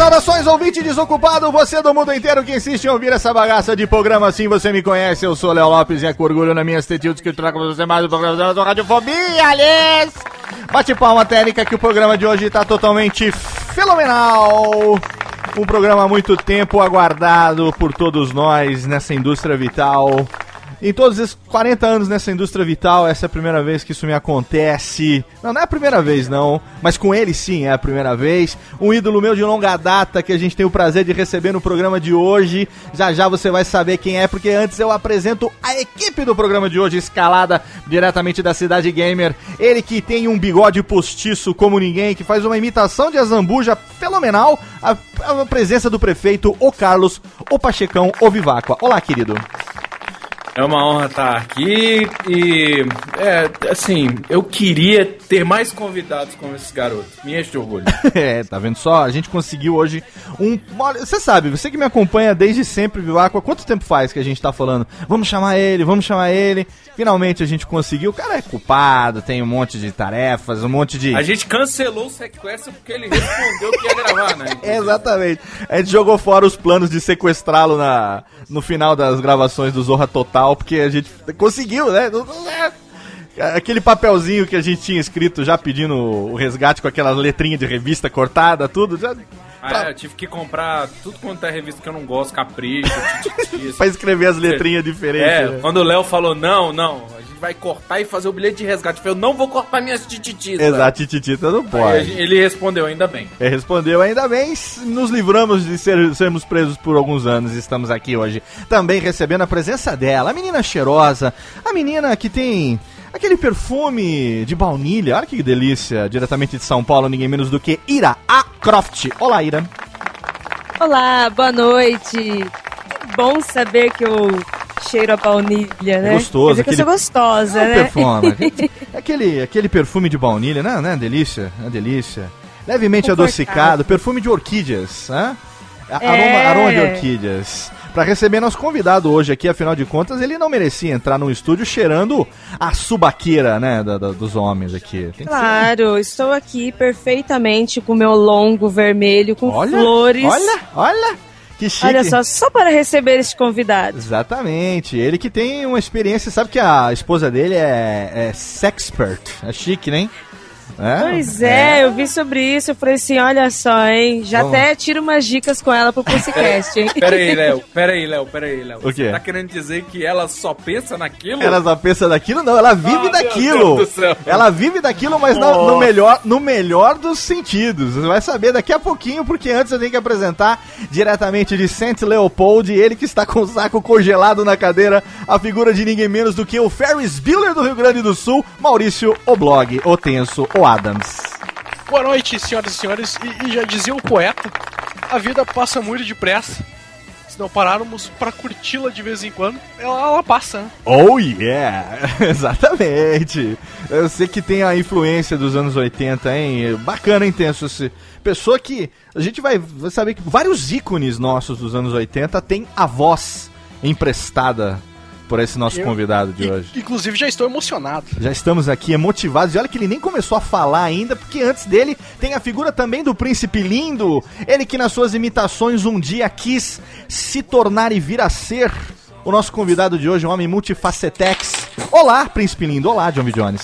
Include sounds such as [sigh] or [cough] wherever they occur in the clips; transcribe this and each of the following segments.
Saudações, ouvinte desocupado, você do mundo inteiro que insiste em ouvir essa bagaça de programa assim, você me conhece, eu sou Léo Lopes e é com orgulho na minha tetilhos que trago pra você mais um programa do Radiofobia, aliás! Bate palma técnica que o programa de hoje tá totalmente fenomenal! Um programa muito tempo aguardado por todos nós nessa indústria vital. Em todos esses 40 anos nessa indústria vital, essa é a primeira vez que isso me acontece. Não, não é a primeira vez, não. Mas com ele sim é a primeira vez. Um ídolo meu de longa data que a gente tem o prazer de receber no programa de hoje. Já já você vai saber quem é, porque antes eu apresento a equipe do programa de hoje, escalada diretamente da Cidade Gamer. Ele que tem um bigode postiço como ninguém, que faz uma imitação de Azambuja fenomenal. A, a presença do prefeito, o Carlos, o Pachecão, o Viváqua. Olá, querido. É uma honra estar aqui e, é, assim, eu queria ter mais convidados como esses garotos. Me enche de orgulho. [laughs] é, tá vendo só? A gente conseguiu hoje um. Você sabe, você que me acompanha desde sempre, Vivaco, há quanto tempo faz que a gente tá falando? Vamos chamar ele, vamos chamar ele. Finalmente a gente conseguiu. O cara é culpado, tem um monte de tarefas, um monte de. A gente cancelou o sequestro porque ele respondeu que ia gravar, né? [laughs] Exatamente. A gente jogou fora os planos de sequestrá-lo na, no final das gravações do Zorra Total, porque a gente conseguiu, né? Aquele papelzinho que a gente tinha escrito já pedindo o resgate com aquelas letrinhas de revista cortada, tudo, já. Ah, é, eu tive que comprar tudo quanto é revista que eu não gosto, capricho, tititi, [laughs] pra escrever as letrinhas diferentes. É, né? quando o Léo falou, não, não, a gente vai cortar e fazer o bilhete de resgate. Eu falei, eu não vou cortar minhas tititis. Exato, tititita não Aí pode. ele respondeu, ainda bem. Ele respondeu, ainda bem, nos livramos de ser- sermos presos por alguns anos e estamos aqui hoje. Também recebendo a presença dela, a menina cheirosa, a menina que tem aquele perfume de baunilha, olha que delícia, diretamente de São Paulo, ninguém menos do que Ira A. Croft. Olá, Ira. Olá, boa noite. Que bom saber que eu cheiro a baunilha, né? gostoso, Quer dizer que eu sou gostosa, É né? perfume. [laughs] aquele, aquele perfume de baunilha, né? né? Delícia, é delícia. Levemente adocicado, perfume de orquídeas, né? É. Aroma, aroma de orquídeas. Pra receber nosso convidado hoje aqui, afinal de contas, ele não merecia entrar num estúdio cheirando a subaqueira, né, da- da- dos homens aqui. Tem ser- Claro, estou aqui perfeitamente com meu longo vermelho, com Olha, flores. olha, olha, que chique. Olha só, só para receber este convidado. Exatamente. Ele que tem uma experiência, sabe que a esposa dele é, é sexpert. É chique, né? É? Pois é, eu vi sobre isso, eu falei assim, olha só, hein, já Vamos. até tiro umas dicas com ela pro Pussycast, hein. [laughs] Pera aí, Léo. Pera aí, Léo. Pera aí, Léo. O quê? Você tá querendo dizer que ela só pensa naquilo? Ela só pensa daquilo? Não, ela vive Ah, meu daquilo. Deus do céu. Ela vive daquilo, mas no, no melhor, no melhor dos sentidos. Você vai saber daqui a pouquinho, porque antes eu tenho que apresentar diretamente de Saint Leopold, ele que está com o saco congelado na cadeira, a figura de ninguém menos do que o Ferris Bueller do Rio Grande do Sul, Maurício Oblog, o Tenso, o Adams. Boa noite, senhoras e senhores. E, e já dizia o poeta: a vida passa muito depressa. Se não pararmos pra curti-la de vez em quando, ela, ela passa, né? Oh yeah! [laughs] Exatamente! Eu sei que tem a influência dos anos 80, hein? Bacana, hein, Tenso? Esse- Pessoa que. A gente vai, vai saber que vários ícones nossos dos anos 80 têm a voz emprestada por esse nosso Eu- convidado de hoje. Inclusive, já estou emocionado. Já estamos aqui emotivados. E olha que ele nem começou a falar ainda, porque antes dele tem a figura também do Príncipe Lindo. Ele que nas suas imitações um dia quis se tornar e vir a ser. O nosso convidado de hoje, um homem multifacetex. Olá, Príncipe Lindo. Olá, John B. Jones.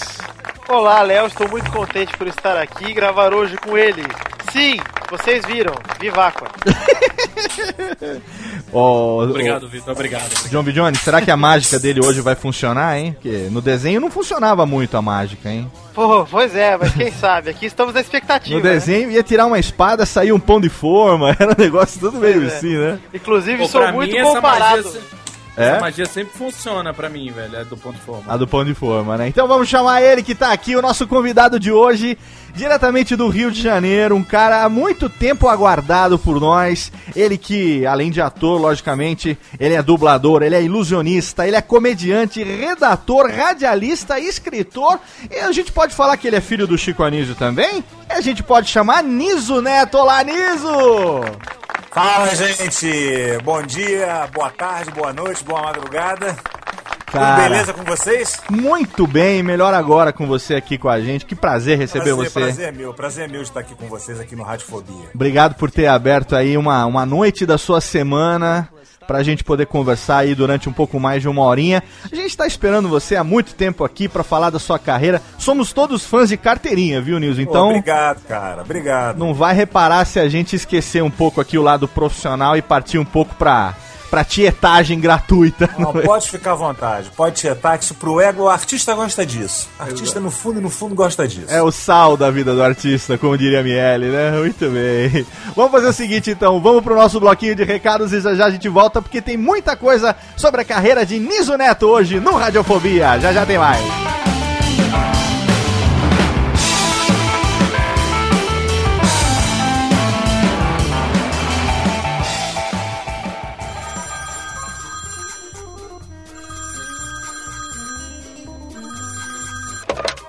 Olá, Léo, estou muito contente por estar aqui e gravar hoje com ele. Sim, vocês viram, Viváqua. [laughs] Ó, Obrigado, Vitor. Obrigado. John B. Jones, será que a mágica dele hoje vai funcionar, hein? Porque no desenho não funcionava muito a mágica, hein? Pô, pois é, mas quem sabe, aqui estamos na expectativa. No né? desenho ia tirar uma espada, sair um pão de forma. [laughs] Era um negócio tudo meio é. assim, né? Inclusive, Pô, sou muito mim, comparado. É? essa magia sempre funciona pra mim, velho. É do ponto de forma. A do pão de forma, né? Então vamos chamar ele que tá aqui, o nosso convidado de hoje, diretamente do Rio de Janeiro, um cara há muito tempo aguardado por nós. Ele que, além de ator, logicamente, ele é dublador, ele é ilusionista, ele é comediante, redator, radialista, escritor. E a gente pode falar que ele é filho do Chico Anísio também? E a gente pode chamar Niso Neto. Olá, Niso! Fala, gente! Bom dia, boa tarde, boa noite, boa madrugada. Tudo Cara, beleza com vocês? muito bem, melhor agora com você aqui com a gente. Que prazer receber prazer, você. prazer é meu, prazer é meu de estar aqui com vocês aqui no Radiofobia. Obrigado por ter aberto aí uma, uma noite da sua semana pra gente poder conversar aí durante um pouco mais de uma horinha. A gente tá esperando você há muito tempo aqui pra falar da sua carreira. Somos todos fãs de carteirinha, viu, Nilson? Então, Obrigado, cara, obrigado. não vai reparar se a gente esquecer um pouco aqui o lado profissional e partir um pouco pra, pra tietagem gratuita. Não, pode ficar à vontade, pode tietar que isso pro ego, o artista gosta disso. Artista no fundo, no fundo gosta disso. É o sal da vida do artista, como diria a Miele, né? Muito bem. Vamos fazer o seguinte então, vamos pro nosso bloquinho de recados e já já a gente volta porque tem muita coisa sobre a carreira de Niso Neto hoje no Radiofobia. Já já tem mais.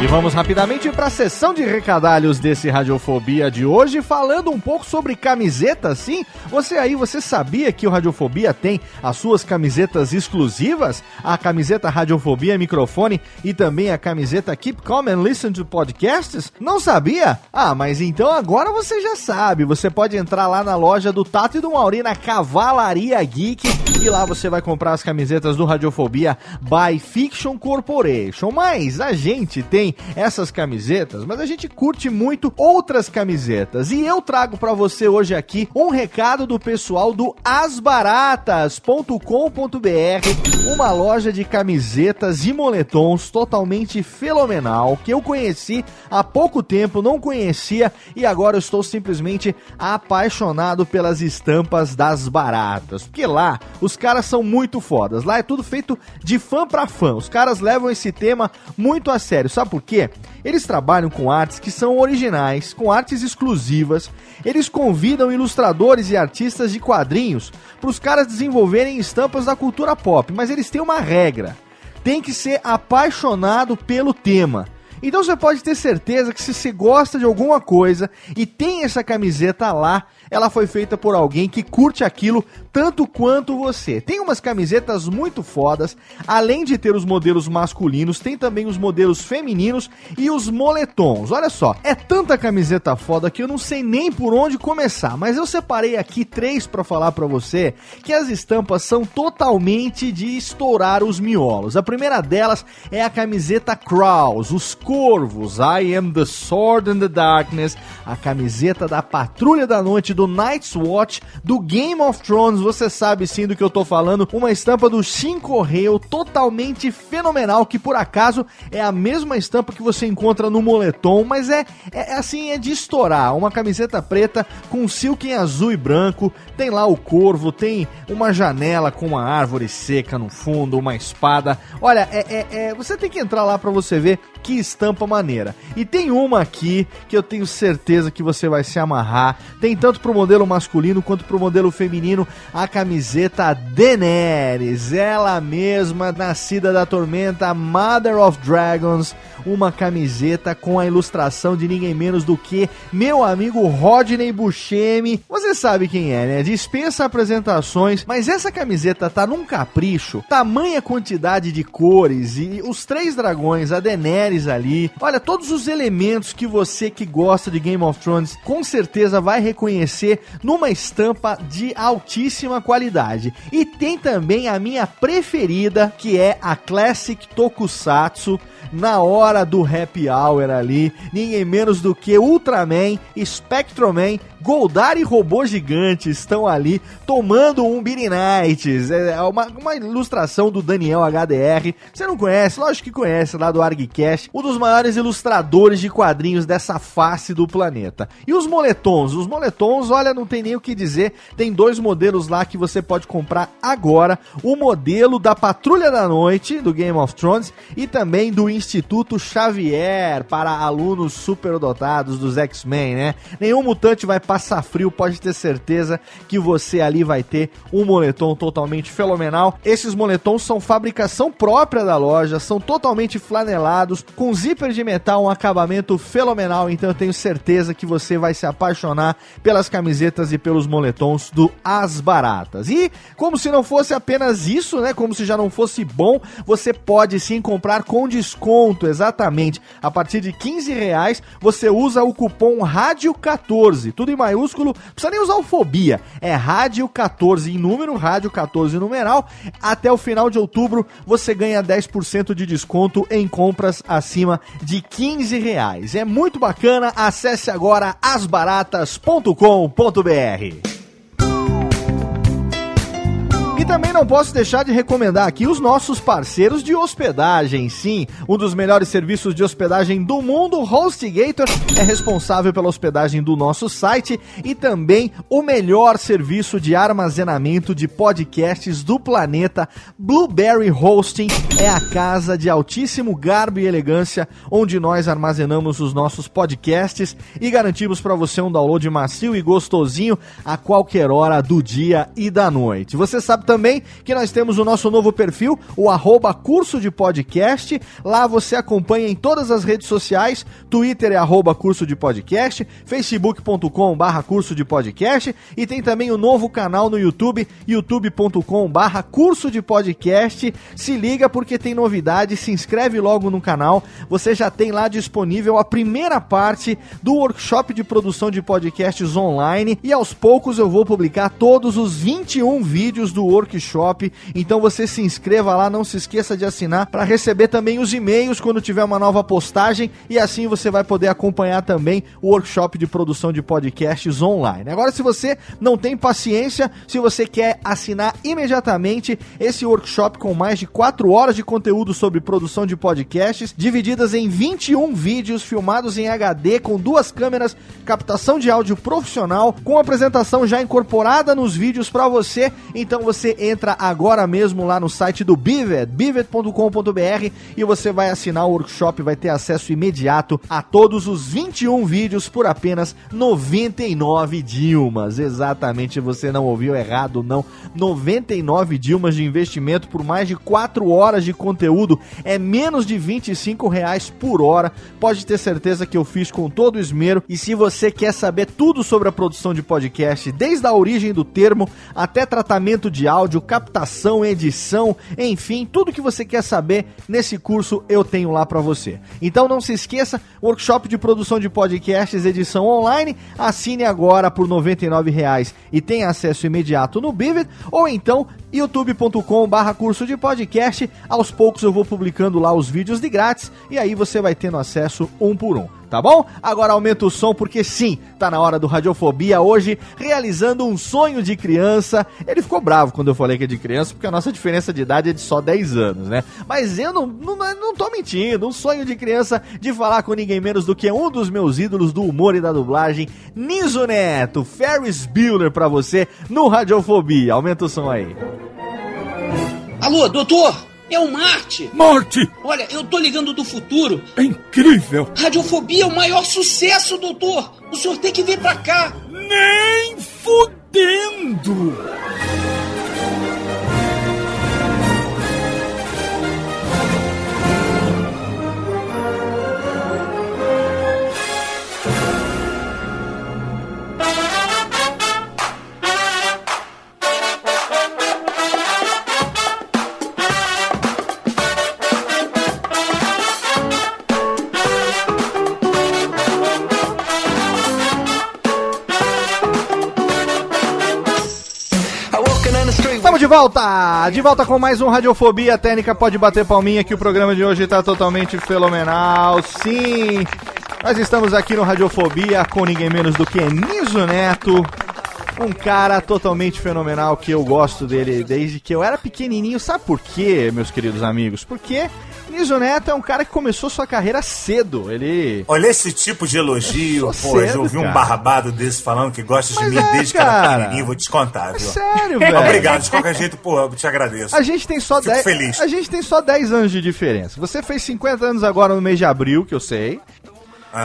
E vamos rapidamente para a sessão de recadalhos desse Radiofobia de hoje, falando um pouco sobre camisetas, sim? Você aí, você sabia que o Radiofobia tem as suas camisetas exclusivas? A camiseta Radiofobia Microfone e também a camiseta Keep Calm and Listen to Podcasts? Não sabia? Ah, mas então agora você já sabe. Você pode entrar lá na loja do Tato e do Mauri na Cavalaria Geek e lá você vai comprar as camisetas do Radiofobia by Fiction Corporation. Mas a gente tem essas camisetas, mas a gente curte muito outras camisetas. E eu trago pra você hoje aqui um recado do pessoal do asbaratas.com.br, uma loja de camisetas e moletons totalmente fenomenal que eu conheci há pouco tempo, não conhecia e agora eu estou simplesmente apaixonado pelas estampas das baratas. Porque lá os caras são muito fodas. Lá é tudo feito de fã pra fã. Os caras levam esse tema muito a sério. Sabe por quê? Eles trabalham com artes que são originais, com artes exclusivas. Eles convidam ilustradores e artistas de quadrinhos para os caras desenvolverem estampas da cultura pop, mas eles têm uma regra. tem que ser apaixonado pelo tema. Então você pode ter certeza que se você gosta de alguma coisa e tem essa camiseta lá, ela foi feita por alguém que curte aquilo tanto quanto você. Tem umas camisetas muito fodas, além de ter os modelos masculinos, tem também os modelos femininos e os moletons. Olha só, é tanta camiseta foda que eu não sei nem por onde começar, mas eu separei aqui três para falar para você que as estampas são totalmente de estourar os miolos. A primeira delas é a camiseta Kraus, os corvos, I am the sword in the darkness, a camiseta da Patrulha da Noite do Night's Watch do Game of Thrones, você sabe sim do que eu tô falando, uma estampa do Shin Correio totalmente fenomenal, que por acaso é a mesma estampa que você encontra no moletom, mas é, é, é assim, é de estourar, uma camiseta preta com silk em azul e branco, tem lá o corvo, tem uma janela com uma árvore seca no fundo, uma espada, olha, é, é, é você tem que entrar lá para você ver que estampa maneira. E tem uma aqui que eu tenho certeza que você vai se amarrar. Tem tanto pro modelo masculino quanto pro modelo feminino a camiseta Daenerys, ela mesma, nascida da tormenta, Mother of Dragons, uma camiseta com a ilustração de ninguém menos do que meu amigo Rodney Buscemi. Você sabe quem é, né? Dispensa apresentações, mas essa camiseta tá num capricho, tamanha quantidade de cores e os três dragões, a Daenerys ali. Olha, todos os elementos que você que gosta de Game of Thrones com certeza vai reconhecer numa estampa de altíssima qualidade. E tem também a minha preferida, que é a Classic Tokusatsu na hora do happy hour ali, ninguém menos do que Ultraman, Spectroman, Goldar e Robô Gigante estão ali tomando um Beanie Nights. É uma, uma ilustração do Daniel HDR. Você não conhece? Lógico que conhece, lá do ArgCast. Um dos maiores ilustradores de quadrinhos dessa face do planeta. E os moletons? Os moletons, olha, não tem nem o que dizer. Tem dois modelos lá que você pode comprar agora. O modelo da Patrulha da Noite, do Game of Thrones, e também do Instituto Xavier, para alunos superdotados dos X-Men, né? Nenhum mutante vai passar frio, pode ter certeza que você ali vai ter um moletom totalmente fenomenal. Esses moletons são fabricação própria da loja, são totalmente flanelados, com zíper de metal, um acabamento fenomenal. Então eu tenho certeza que você vai se apaixonar pelas camisetas e pelos moletons do As Baratas. E como se não fosse apenas isso, né? Como se já não fosse bom, você pode sim comprar com desconto, exatamente. A partir de 15 reais, você usa o cupom RÁDIO14, tudo em maiúsculo, não precisa nem usar o fobia. É rádio 14 em número, rádio 14 em numeral. Até o final de outubro você ganha 10% de desconto em compras acima de 15 reais. É muito bacana, acesse agora asbaratas.com.br. Também não posso deixar de recomendar aqui os nossos parceiros de hospedagem. Sim, um dos melhores serviços de hospedagem do mundo, HostGator, é responsável pela hospedagem do nosso site e também o melhor serviço de armazenamento de podcasts do planeta. Blueberry Hosting é a casa de altíssimo garbo e elegância onde nós armazenamos os nossos podcasts e garantimos para você um download macio e gostosinho a qualquer hora do dia e da noite. Você sabe também que nós temos o nosso novo perfil, o arroba curso de podcast. Lá você acompanha em todas as redes sociais. Twitter é arroba curso de podcast, facebook.com barra curso de podcast e tem também o novo canal no YouTube, youtube.com barra curso de podcast. Se liga porque tem novidade, se inscreve logo no canal. Você já tem lá disponível a primeira parte do workshop de produção de podcasts online e aos poucos eu vou publicar todos os 21 vídeos do workshop. Então você se inscreva lá, não se esqueça de assinar para receber também os e-mails quando tiver uma nova postagem e assim você vai poder acompanhar também o workshop de produção de podcasts online. Agora, se você não tem paciência, se você quer assinar imediatamente esse workshop com mais de 4 horas de conteúdo sobre produção de podcasts, divididas em 21 vídeos filmados em HD com duas câmeras, captação de áudio profissional, com apresentação já incorporada nos vídeos para você. Então você entra agora mesmo lá no site do Bivet, bivet.com.br e você vai assinar o workshop, vai ter acesso imediato a todos os 21 vídeos por apenas 99 Dilmas. Exatamente, você não ouviu errado, não. 99 Dilmas de investimento por mais de 4 horas de conteúdo é menos de 25 reais por hora. Pode ter certeza que eu fiz com todo o esmero. E se você quer saber tudo sobre a produção de podcast, desde a origem do termo até tratamento de áudio, captação, edição, enfim, tudo que você quer saber nesse curso eu tenho lá para você. Então não se esqueça, workshop de produção de podcasts, edição online, assine agora por R$ 99,00 e tenha acesso imediato no Bivid, ou então youtube.com barra curso de podcast. Aos poucos eu vou publicando lá os vídeos de grátis e aí você vai tendo acesso um por um tá bom? Agora aumenta o som porque sim, tá na hora do Radiofobia hoje, realizando um sonho de criança. Ele ficou bravo quando eu falei que é de criança, porque a nossa diferença de idade é de só 10 anos, né? Mas eu não, não, não tô mentindo, um sonho de criança de falar com ninguém menos do que um dos meus ídolos do humor e da dublagem, Niso Neto, Ferris Bueller pra você no Radiofobia. Aumenta o som aí. Alô, doutor! É o Marte! Marte! Olha, eu tô ligando do futuro. É incrível! Radiofobia é o maior sucesso, doutor! O senhor tem que vir pra cá! Nem fudendo! Volta! De volta com mais um Radiofobia Técnica. Pode bater palminha que o programa de hoje está totalmente fenomenal. Sim! Nós estamos aqui no Radiofobia com ninguém menos do que Niso Neto. Um cara totalmente fenomenal que eu gosto dele desde que eu era pequenininho. Sabe por quê, meus queridos amigos? Porque Niso Neto é um cara que começou sua carreira cedo. Ele. Olha esse tipo de elogio, Sou pô, cedo, já ouvi um cara. barbado desse falando que gosta de Mas mim é, desde que era cara. pequenininho, vou te contar, viu? Sério, velho. Obrigado, de qualquer jeito, pô, eu te agradeço. A gente tem só Fico 10. feliz. A gente tem só 10 anos de diferença. Você fez 50 anos agora no mês de abril, que eu sei.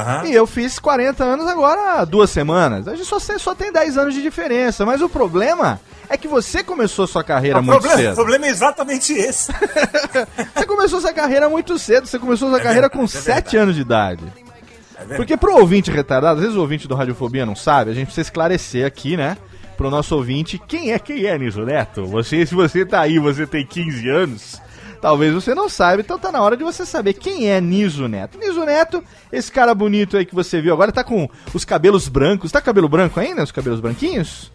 Aham. E eu fiz 40 anos agora há duas semanas. A gente só, tem- só tem 10 anos de diferença. Mas o problema é que você começou sua carreira O muito problema, o cedo. problema é exatamente esse. [laughs] Você começou sua carreira muito cedo. Você começou sua É carreira verdade, com é 7 verdade. anos de idade. É. Porque pro ouvinte retardado, às vezes o ouvinte do Radiofobia não sabe, a gente precisa esclarecer aqui, né? Pro nosso ouvinte, quem é quem é Niso Neto? Você, se você tá aí, você tem 15 anos, talvez você não saiba, então tá na hora de você saber quem é Niso Neto. Niso Neto, esse cara bonito aí que você viu agora, tá com os cabelos brancos. Tá com cabelo branco ainda, os cabelos branquinhos?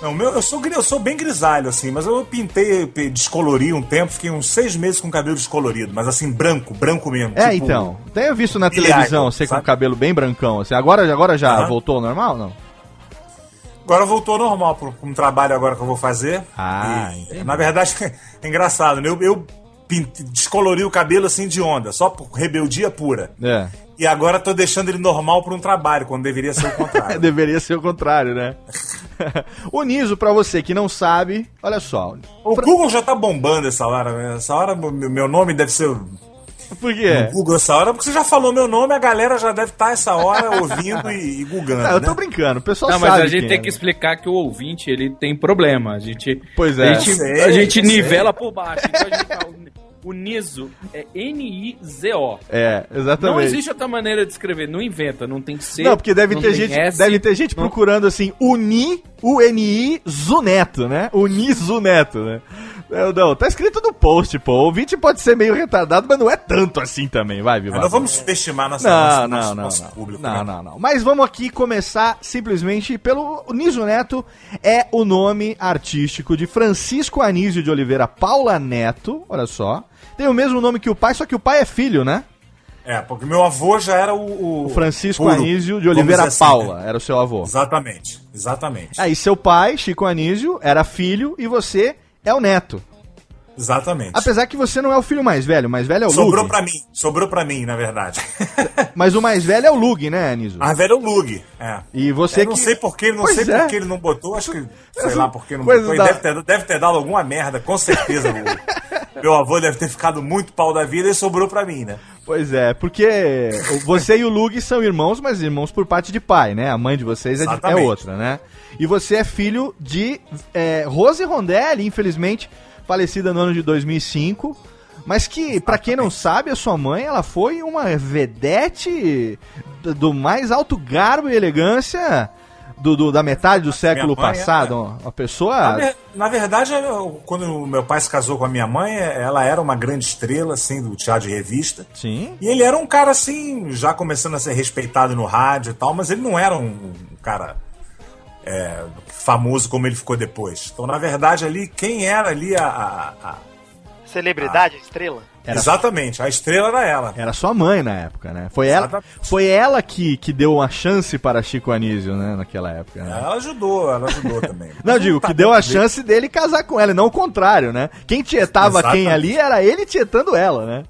Não, meu, eu, sou, eu sou bem grisalho, assim, mas eu pintei, descolori um tempo, fiquei uns seis meses com cabelo descolorido, mas assim, branco, branco mesmo. É, tipo- então. Tenho visto na televisão você com o cabelo bem brancão. Assim. Agora, agora já Aham. voltou ao normal não? Agora voltou ao normal para um trabalho agora que eu vou fazer. Ah, E, entendi. Na verdade, [laughs] é engraçado, né? Eu, eu descolori o cabelo assim de onda, só por rebeldia pura. É. E agora tô deixando ele normal para um trabalho, quando deveria ser o [laughs] contrário. Deveria ser o contrário, né? [laughs] o Niso, pra você que não sabe, olha só. o Google já tá bombando essa hora, né? Essa hora meu nome deve ser Por quê? no Google essa hora, porque você já falou meu nome, a galera já deve estar essa hora ouvindo e, e googando. Não, eu tô né? brincando, o pessoal Não, sabe. mas a gente tem é. que explicar que o ouvinte ele tem problema. A gente, Pois é. a gente, sei, a gente sei. nivela por baixo. Então a gente fala, o Niso é N-I-Z-O. É, exatamente. Não existe outra maneira de escrever. Não inventa, não tem C. Não, porque deve não ter gente, S, deve ter gente não- procurando assim, Uni, U-N-I, Zuneto, né? Uni Zuneto, né? Não, não, tá escrito no post, pô. O ouvinte pode ser meio retardado, mas não é tanto assim também, vai, Vivar. Mas não vamos subestimar nossa, Não, nossa- não, nosso, não, nosso não. público. Não, né? não, não. Mas vamos aqui começar simplesmente pelo o Niso Neto é o nome artístico de Francisco Anísio de Oliveira Paula Neto, olha só. Tem o mesmo nome que o pai, só que o pai é filho, né? É, porque meu avô já era o. o Francisco puro, Anísio de Oliveira assim, Paula, né? era o seu avô. Exatamente, exatamente. Aí seu pai, Chico Anísio, era filho e você é o neto. Exatamente. Apesar que você não é o filho mais velho, o mais velho é o Sobrou Lug. pra mim, sobrou pra mim, na verdade. [laughs] Mas o mais velho é o Lug, né, Niso? Ah, velho é o Lug. É. E você Eu não que... sei porque, não Pois sei é. porque ele não botou, acho que, sei lá porque não Coisa botou. Da- deve, ter, deve ter dado alguma merda, com certeza. o [laughs] meu avô deve ter ficado muito pau da vida e sobrou pra mim, né? Pois é, porque você e o Lug são irmãos, mas irmãos por parte de pai, né? A mãe de vocês é, de- é outra, né? E você é filho de é, Rose Rondelli, infelizmente falecida no ano de 2005, mas que, pra quem não sabe, a sua mãe, ela foi uma vedete do, do mais alto garbo e elegância do, do- da metade do século mãe, passado. é. Uma pessoa... Na, na verdade, eu- quando o meu pai se casou com a minha mãe, ela era uma grande estrela, assim, do teatro de revista. Sim. E ele era um cara, assim, já começando a ser respeitado no rádio e tal, mas ele não era um, um cara é, famoso como ele ficou depois. Então, na verdade, ali, quem era ali a. a- a- Celebridade, estrela. Era- Exatamente, a estrela era ela. Era sua mãe na época, né? Foi ela, foi ela que, que deu uma chance para Chico Anísio, né? Naquela época. né? Ela ajudou, ela ajudou também. Não, eu digo, tá que deu a chance dele casar com ela, e não o contrário, né? Quem tietava quem Exatamente. ali era ele tietando ela, né?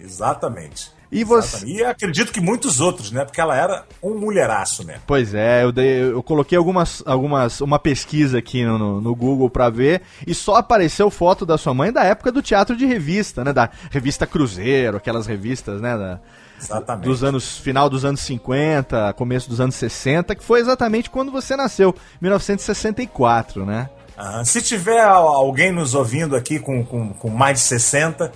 Exatamente. E você. Exatamente. E acredito que muitos outros, né? Porque ela era um mulheraço, né? Pois é, eu, dei- eu coloquei algumas, algumas, uma pesquisa aqui no, no, Google pra ver e só apareceu foto da sua mãe da época do teatro de revista, né? Da revista Cruzeiro, aquelas revistas, né? Da, Exatamente. dos anos final dos anos 50, começo dos anos 60, que foi exatamente quando você nasceu, 1964, né? Ah, se tiver al- alguém nos ouvindo aqui com, com, com mais de 60,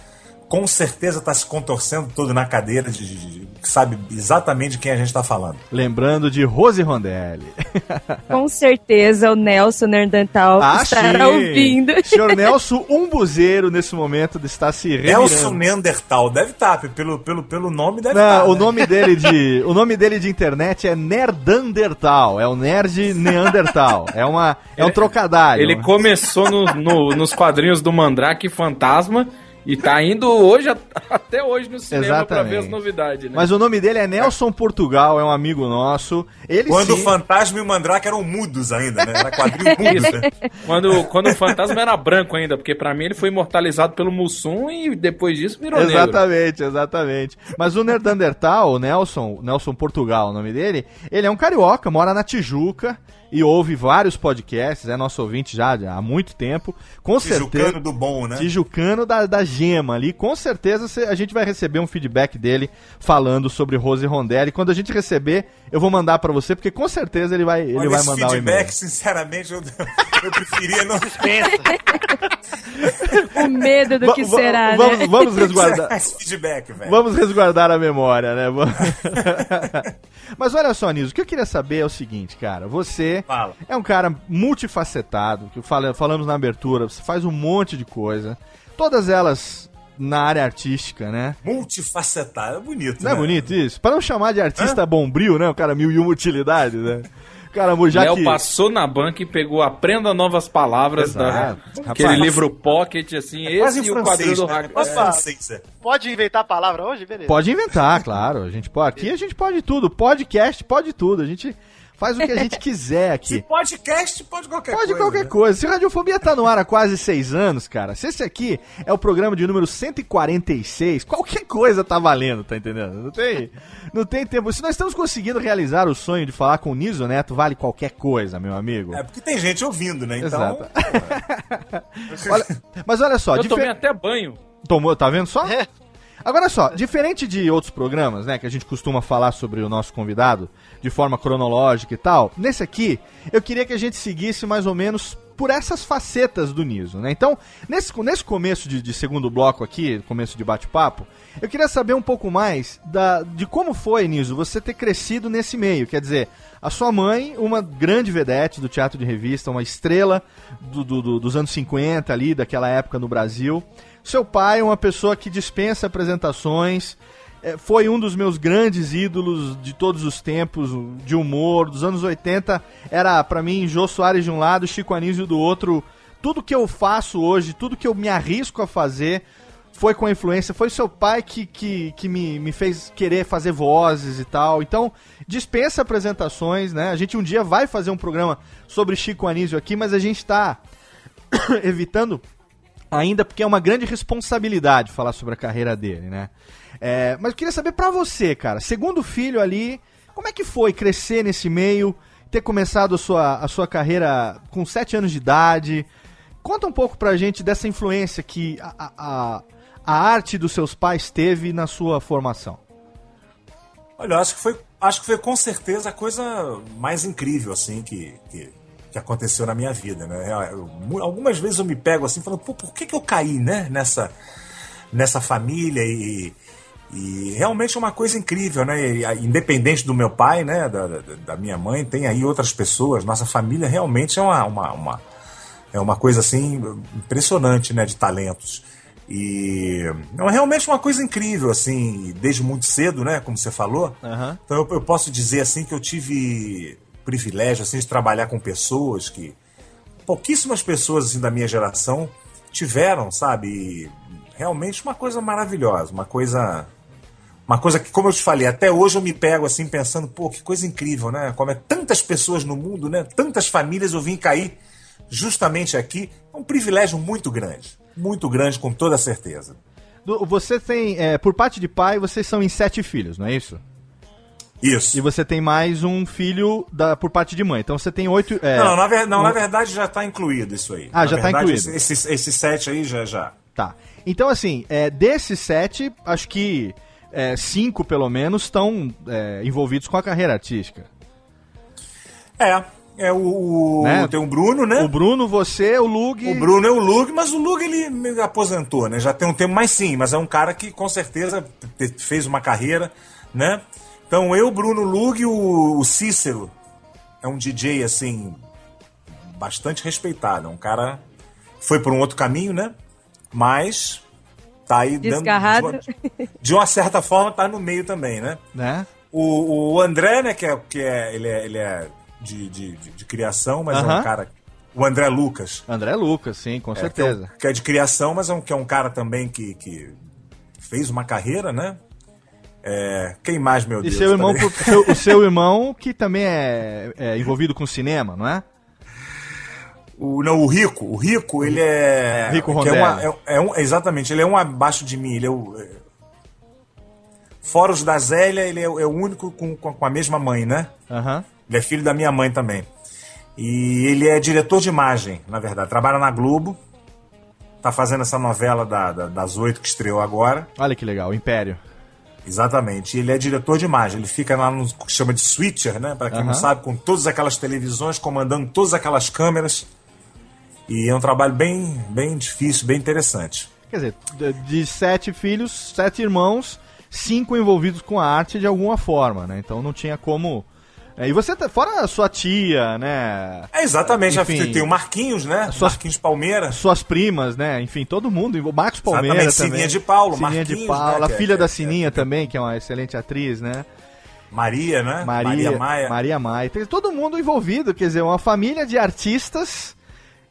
com certeza está se contorcendo todo na cadeira, de, de- de- sabe exatamente de quem a gente está falando. Lembrando de Rose Rondelli. [laughs] Com certeza o Nelson Nerdantal Ah, estará ouvindo. Senhor [laughs] Nelson Umbuzeiro, nesse momento, está se revirando. Nelson Neandertal, deve estar, pelo, pelo, pelo nome deve estar. o né? nome dele de [laughs] o nome dele de internet é Nerdandertal, é o nerd Neandertal, é uma é um trocadilho. Ele começou no- no- nos quadrinhos do Mandrake Fantasma e tá indo hoje [laughs] até hoje no cinema pra ver as Exatamente. novidades, né? Mas o nome dele é Nelson Portugal, é um amigo nosso. Ele Quando sim, o Fantasma e o Mandrake eram mudos ainda, né? Era quadrinho mudo, né? [laughs] Quando, quando o fantasma era branco ainda, porque pra mim ele foi imortalizado pelo Mussum e depois disso virou negro. Exatamente, exatamente. Mas o Nerdandertal, o Nelson, o Nelson Portugal, o nome dele, ele é um carioca, mora na Tijuca e ouve vários podcasts, é nosso ouvinte já há muito tempo. Com certeza. Tijucano do bom, né? Tijucano da, da gema ali. Com certeza cê- a gente vai receber um feedback dele falando sobre Rose Rondelli. Quando a gente receber, eu vou mandar pra você, porque com certeza ele vai, ele Olha, vai esse mandar o e-mail. feedback, sinceramente, eu, [laughs] eu preferia não... [laughs] O medo do que será, vamos, né? vamos [laughs] resguardar. Esse feedback, velho. Vamos resguardar a memória, né? Mas olha só, Niso, o que eu queria saber é o seguinte, cara. Você Fala. é um cara multifacetado, que fala, falamos na abertura, você faz um monte de coisa. Todas elas na área artística, né? Multifacetado, é bonito, Não é né? bonito isso? Pra não chamar de artista bombril, né? O cara mil e uma utilidades, né? Cara, já Léo que... passou na banca e pegou Aprenda Novas Palavras, da, aquele Rapaz, livro pocket, assim, É esse em e o quadrinho francês, do né? É Hack. quase É. é. Pode inventar a palavra hoje? Beleza. Pode inventar, claro. A gente pode, aqui a gente pode tudo. Podcast pode tudo. A gente faz o que a gente [laughs] quiser Se aqui. podcast, pode qualquer Pode coisa. qualquer né? coisa. Se Radiofobia tá no ar há quase seis anos, cara, se esse aqui é o programa de número 146, qualquer coisa tá valendo, tá entendendo? Não tem, não tem tempo. Se nós estamos conseguindo realizar o sonho de falar com o Niso Neto, vale qualquer coisa, meu amigo. É porque tem gente ouvindo, né? Então, Exato. [laughs] Olha- mas olha só, Eu difer- tomei até banho. Tomou, tá vendo só? É. Agora só, diferente de outros programas, né, que a gente costuma falar sobre o nosso convidado de forma cronológica e tal, nesse aqui eu queria que a gente seguisse mais ou menos por essas facetas do Niso, né? Então, nesse, nesse começo de, de segundo bloco aqui, começo de bate-papo, eu queria saber um pouco mais da, de como foi, Niso, você ter crescido nesse meio. Quer dizer, a sua mãe, uma grande vedete do teatro de revista, uma estrela do- do- do- dos anos 50 ali, daquela época no Brasil. Seu pai, uma pessoa que dispensa apresentações, foi um dos meus grandes ídolos de todos os tempos, de humor, dos anos 80. Era, pra mim, Jô Soares de um lado, Chico Anísio do outro. Tudo que eu faço hoje, tudo que eu me arrisco a fazer, foi com a influência. Foi seu pai que, que, que me, me fez querer fazer vozes e tal. Então, dispensa apresentações, né? A gente um dia vai fazer um programa sobre Chico Anísio aqui, mas a gente tá [coughs] evitando ainda porque é uma grande responsabilidade falar sobre a carreira dele, né? É, mas eu queria saber pra você, cara, segundo filho ali, como é que foi crescer nesse meio, ter começado a sua, a sua carreira com 7 anos de idade? Conta um pouco pra gente dessa influência que a, a, a, arte dos seus pais teve na sua formação. Olha, acho que foi, acho que foi com certeza a coisa mais incrível, assim, que, que, que aconteceu na minha vida, né? Eu- algumas vezes eu me pego assim, falando, pô, por que, que eu caí, né, nessa, nessa família e, e realmente é uma coisa incrível, né? E, independente do meu pai, né, da, da, da minha mãe, tem aí outras pessoas, nossa família realmente é uma, uma, uma- é uma coisa assim impressionante, né, de talentos. E é realmente uma coisa incrível, assim, desde muito cedo, né, como você falou. Então eu, eu posso dizer assim que eu tive privilégio assim de trabalhar com pessoas que pouquíssimas pessoas assim da minha geração tiveram, sabe? E realmente uma coisa maravilhosa, uma coisa uma coisa que, como eu te falei, até hoje eu me pego assim pensando, pô, que coisa incrível, né? Como é tantas pessoas no mundo, né? Tantas famílias eu vim cair justamente aqui. É um privilégio muito grande, muito grande com toda certeza. Você tem, é, por parte de pai, vocês são em sete filhos, não é isso? Isso. E você tem mais um filho da, por parte de mãe. Então você tem oito. é, não, na, ver- não, um- na verdade já está incluído isso aí. Ah, Na já tá verdade, incluído. Esse, esse, sete aí já já. Tá. Então, assim, é, desses sete, acho que é, cinco, pelo menos, estão é, envolvidos com a carreira artística. É, é o, Né? tem o Bruno, né? O Bruno, você, o Lug. O Bruno é o Lug, mas o Lug ele me aposentou, né? Já tem um tempo, mas sim, mas é um cara que com certeza te- fez uma carreira, né? Então eu, Bruno Lug, o, o Cícero é um DJ assim bastante respeitado, é um cara foi por um outro caminho, né? Mas tá aí dando Desgarrado. de uma, de uma certa forma tá no meio também, né? Né? O, o André, né, que é, que é ele é, ele é de, de, de- de criação, mas é Aham. um cara. O André Lucas. André Lucas, sim, com É, certeza. Que é, que é de criação, mas é um, que é um cara também que, que fez uma carreira, né? É, quem mais, meu E Deus? seu irmão, Peraí. por- seu- o seu irmão, que também é, é envolvido com cinema, não é? O, não, o Rico. O Rico, ele é. Rico é, Rondelli. uma- é- é um, exatamente, ele é um abaixo de mim. Ele é o. é, Fora os da Zélia, ele é, o- é o único com, com a mesma mãe, né? Aham. Ele é filho da minha mãe também. E ele é diretor de imagem, na verdade. Trabalha na Globo. Tá fazendo essa novela da- da- das oito que estreou agora. Olha que legal, Império. Exatamente. E ele é diretor de imagem. Ele fica lá no que chama de switcher, né? Para quem não Aham. sabe, com todas aquelas televisões, comandando todas aquelas câmeras. E é um trabalho bem, bem difícil, bem interessante. Quer dizer, de, de sete filhos, sete irmãos, cinco envolvidos com a arte de alguma forma, né? Então não tinha como. É, e você, tá- fora a sua tia, né? É exatamente. Já Enfim, tem o Marquinhos, né? suas- Marquinhos Palmeira. Suas primas, né? Enfim, todo mundo. O Marcos Palmeira Exatamente, também. Sininha de Paulo, Sininha de Marquinhos, Paulo, né, a é- filha que da é- Sininha também, que é uma excelente atriz, né? Maria, né? Maria, Maia. Maria Maia. Tem todo mundo envolvido, quer dizer, uma família de artistas.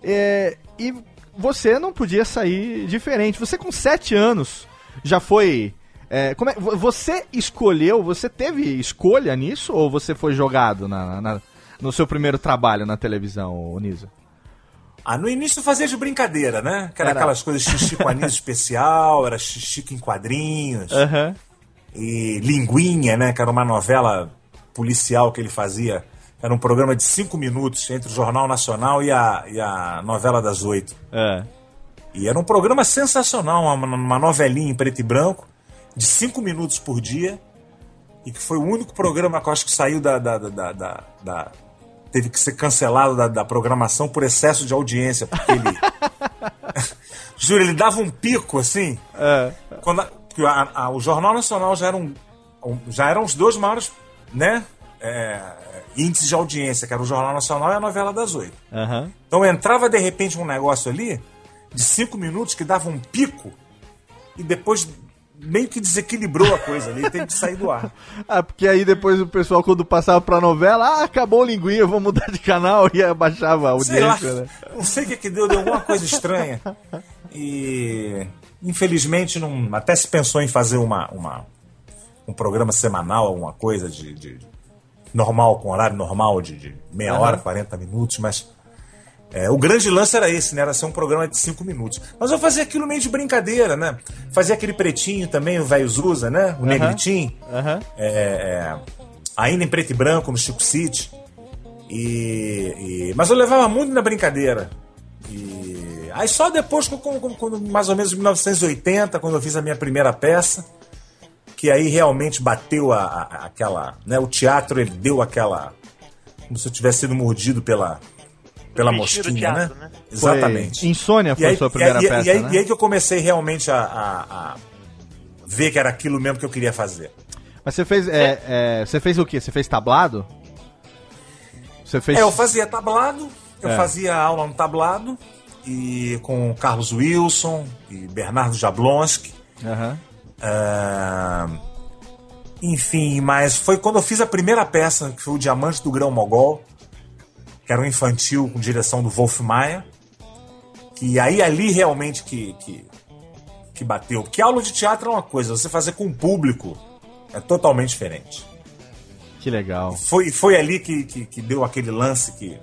é, e você não podia sair diferente. Você com sete anos já foi. É, como é- vo- você escolheu, você teve escolha nisso ou você foi jogado na, na- no seu primeiro trabalho na televisão, ô Niso? Ah, no início fazia de brincadeira, né? Que era, Era. aquelas coisas xixi com anis especial, era xixi em quadrinhos. Aham. E Linguinha, né? Que era uma novela policial que ele fazia. Era um programa de cinco minutos entre o Jornal Nacional e a, e a novela das oito. É. E era um programa sensacional, uma, uma novelinha em preto e branco, de cinco minutos por dia. E que foi o único programa que eu acho que saiu da. da, da, da- da- teve que ser cancelado da, da programação por excesso de audiência, porque ele. [laughs] Juro, ele dava um pico assim. É. Quando a- a- o Jornal Nacional já eram, já eram os dois maiores né, é, índices de audiência, que era o Jornal Nacional e a novela das oito. Aham. Então entrava de repente um negócio ali de cinco minutos que dava um pico e depois meio que desequilibrou a coisa ali, teve que sair do ar. [laughs] Ah, porque aí depois o pessoal, quando passava pra novela, ah, acabou o linguinha, vou mudar de canal [laughs] e abaixava a Sei lá, audiência, né? não sei o que, que deu, deu alguma coisa estranha. E infelizmente não, até se pensou em fazer uma, uma um programa semanal, alguma coisa de, de- normal, com horário normal de, de meia Aham. hora, 40 minutos, mas É, o grande lance era esse, né? Era ser um programa de cinco minutos. Mas eu fazia aquilo meio de brincadeira, né? Fazia aquele pretinho também, o velho Zusa, né? O Aham. negritinho. Aham. É, é, ainda em preto e branco, no Chico City. E, e- mas eu levava muito na brincadeira. E aí só depois, quando- quando- mais ou menos em 1980, quando eu fiz a minha primeira peça, que aí realmente bateu a, a- aquela. Né, o teatro ele deu aquela. Como se eu tivesse sido mordido pela, pela mosquinha, teatro, né? né? Exatamente. Foi- Insônia foi aí- a sua primeira e aí, peça, e aí, né? e aí que eu comecei realmente a, a- a ver que era aquilo mesmo que eu queria fazer. Mas você fez. é, é, você fez o quê? Você fez tablado? Você fez. É, eu fazia tablado, eu É. fazia aula no tablado, e com Carlos Wilson e Bernardo Jablonski. Aham. Ah, enfim, mas foi quando eu fiz a primeira peça, que foi o Diamante do Grão Mogol, que era um infantil com direção do Wolf Maia. Que aí ali realmente que, que, que bateu. Porque aula de teatro é uma coisa, você fazer com o público é totalmente diferente. Que legal. Foi, foi ali que, que, que deu aquele lance que.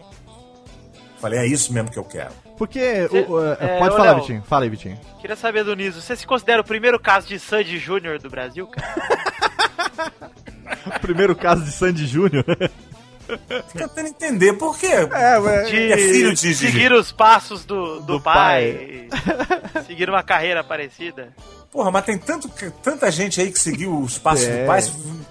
Falei, é isso mesmo que eu quero. Porque. Cê- o- o- é, pode falar, Léo. Vitinho. Fala aí, Vitinho. Queria saber do Niso, você se considera o primeiro caso de Sandy Júnior do Brasil, cara? [laughs] Primeiro caso de Sandy Júnior. [laughs] Fica tentando entender por quê. É, mas- De é filho de- de- seguir os passos do, do, Do pai, seguir uma carreira parecida. Porra, mas tem tanto, tanta gente aí que seguiu os passos É. do pai.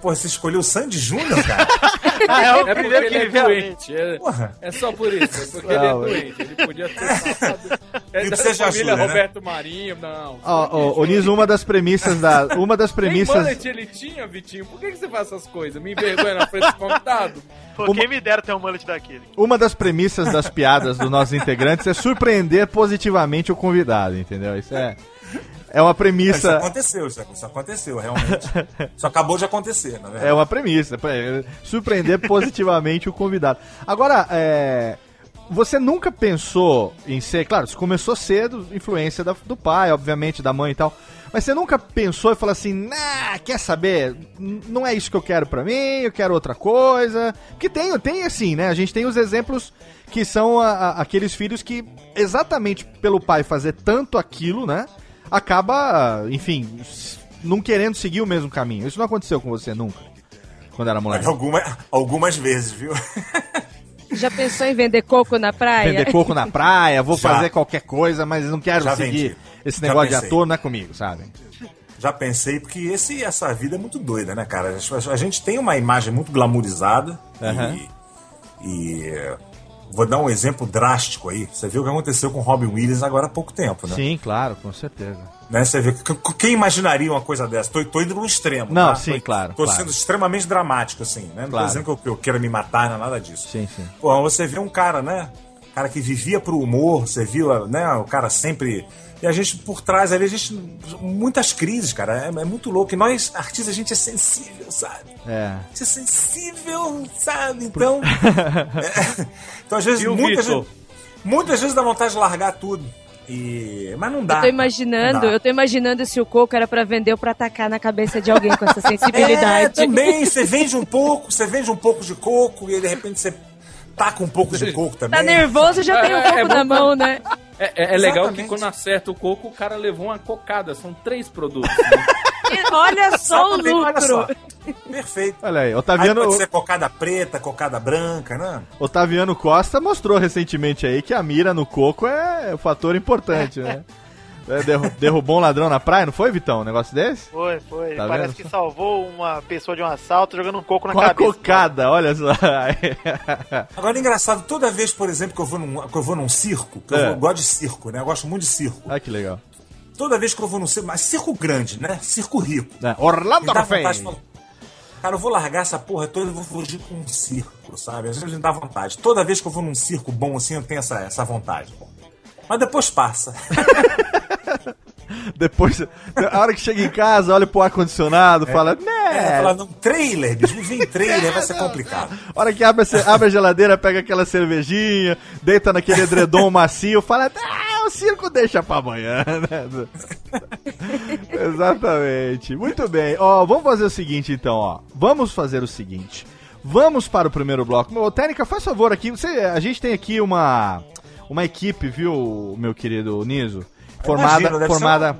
Porra, você escolheu o Sandy Júnior, cara? [laughs] Ah, é o É porque primeiro que ele é doente. É, é só por isso. É porque ele é Não, é. doente. Ele podia ter passado. É E da família ajuda, né? Roberto Marinho. Não. Ó, ó, ô, Niso, uma das premissas da. [laughs] Uma das premissas. mullet ele tinha, Vitinho. Por que, que você faz essas coisas? Me envergonha na frente do convidado? Pô, quem me dera ter um mullet daquele. Uma das premissas das piadas dos nossos integrantes é surpreender positivamente o convidado, entendeu? Isso é. É uma Isso premissa. aconteceu, isso, isso aconteceu, realmente. [laughs] Isso acabou de acontecer, na verdade. É uma premissa. pra- Surpreender positivamente o convidado. Agora, é, você nunca pensou em ser. Claro, você começou cedo, influência da- do pai, obviamente, da mãe e tal. Mas você nunca pensou e falou assim: nah, quer saber? Não é isso que eu quero pra mim, eu quero outra coisa. Porque tem, tem assim, né? A gente tem os exemplos que são a- a- aqueles filhos que, exatamente pelo pai fazer tanto aquilo, né? Acaba, enfim, não querendo seguir o mesmo caminho. Isso não aconteceu com você nunca, quando era moleque. Alguma, algumas vezes, viu? Já pensou em vender coco na praia? Vender coco na praia, vou [laughs] Já. fazer qualquer coisa, mas não quero Já seguir vendi. esse Já negócio de ator, não é comigo, sabe? Já pensei, porque esse, essa vida é muito doida, né, cara? A, a gente tem uma imagem muito glamourizada Aham. e, e, Vou dar um exemplo drástico aí. Você viu o que aconteceu com Robin Williams agora há pouco tempo, né? Sim, claro, com certeza. Né? Você vê, que- que- quem imaginaria uma coisa dessa? Tô, tô indo no extremo. Não, tá? sim, tô, claro, Tô claro. sendo extremamente dramático, assim, né? Não Claro. tô dizendo que eu, que eu queira me matar, não é nada disso. Sim, sim. Pô, você vê um cara, né? Cara que vivia pro humor, você viu, né? O cara sempre. E a gente, por trás ali, a gente. Muitas crises, cara. É, é muito louco. E nós, artistas, a gente é sensível, sabe? É. A gente é sensível, sabe? Então. [laughs] é, então, às vezes, E muitas, vezes- muitas vezes dá vontade de largar tudo. E... Mas não dá. Eu tô imaginando, eu tô imaginando se o coco era pra vender ou pra atacar na cabeça de alguém com essa [laughs] É, sensibilidade. também, você vende um pouco, você vende um pouco de coco e de repente você taca um pouco de coco também. Tá nervoso, já tem o É, coco é na bom pra- mão, né? É, é- é legal que quando acerta o coco, o cara levou uma cocada. São três produtos. né? E olha só o Exatamente, olha só. lucro. Perfeito. Olha aí, Aí Otaviano, pode ser cocada preta, cocada branca, né? Otaviano Costa mostrou recentemente aí que a mira no coco é um fator importante, né? [laughs] É, derru- derrubou um ladrão na praia, não foi, Vitão? Um negócio desse? Foi, foi. Tá Parece vendo? que salvou uma pessoa de um assalto jogando um coco na Com cabeça. cocada, olha só. [laughs] Agora, é engraçado, toda vez, por exemplo, que eu vou num, que eu vou num circo, que eu, É. vou- eu gosto de circo, né? Eu gosto muito de circo. Olha que legal. Toda vez que eu vou num circo, mas circo grande, né? Circo rico. É, Orlando falar, Cara, eu vou largar essa porra toda e vou fugir com um circo, sabe? Às vezes me dá vontade. Toda vez que eu vou num circo bom assim, eu tenho essa, essa vontade. Mas depois passa. [laughs] Depois, a hora que chega em casa, olha pro ar-condicionado, fala, É, né? fala, não, trailer, bicho, vem trailer, vai ser [laughs] complicado. A hora que abre abre a geladeira, pega aquela cervejinha, deita naquele edredom macio, fala, ah, o circo deixa pra amanhã, né? [laughs] Exatamente. Muito bem. Ó, vamos fazer o seguinte então, ó. Vamos fazer o seguinte. Vamos para o primeiro bloco. Ô, Técnica, faz favor aqui. Você, a gente tem aqui uma uma equipe, viu, meu querido Niso? Formada, Imagino, formada,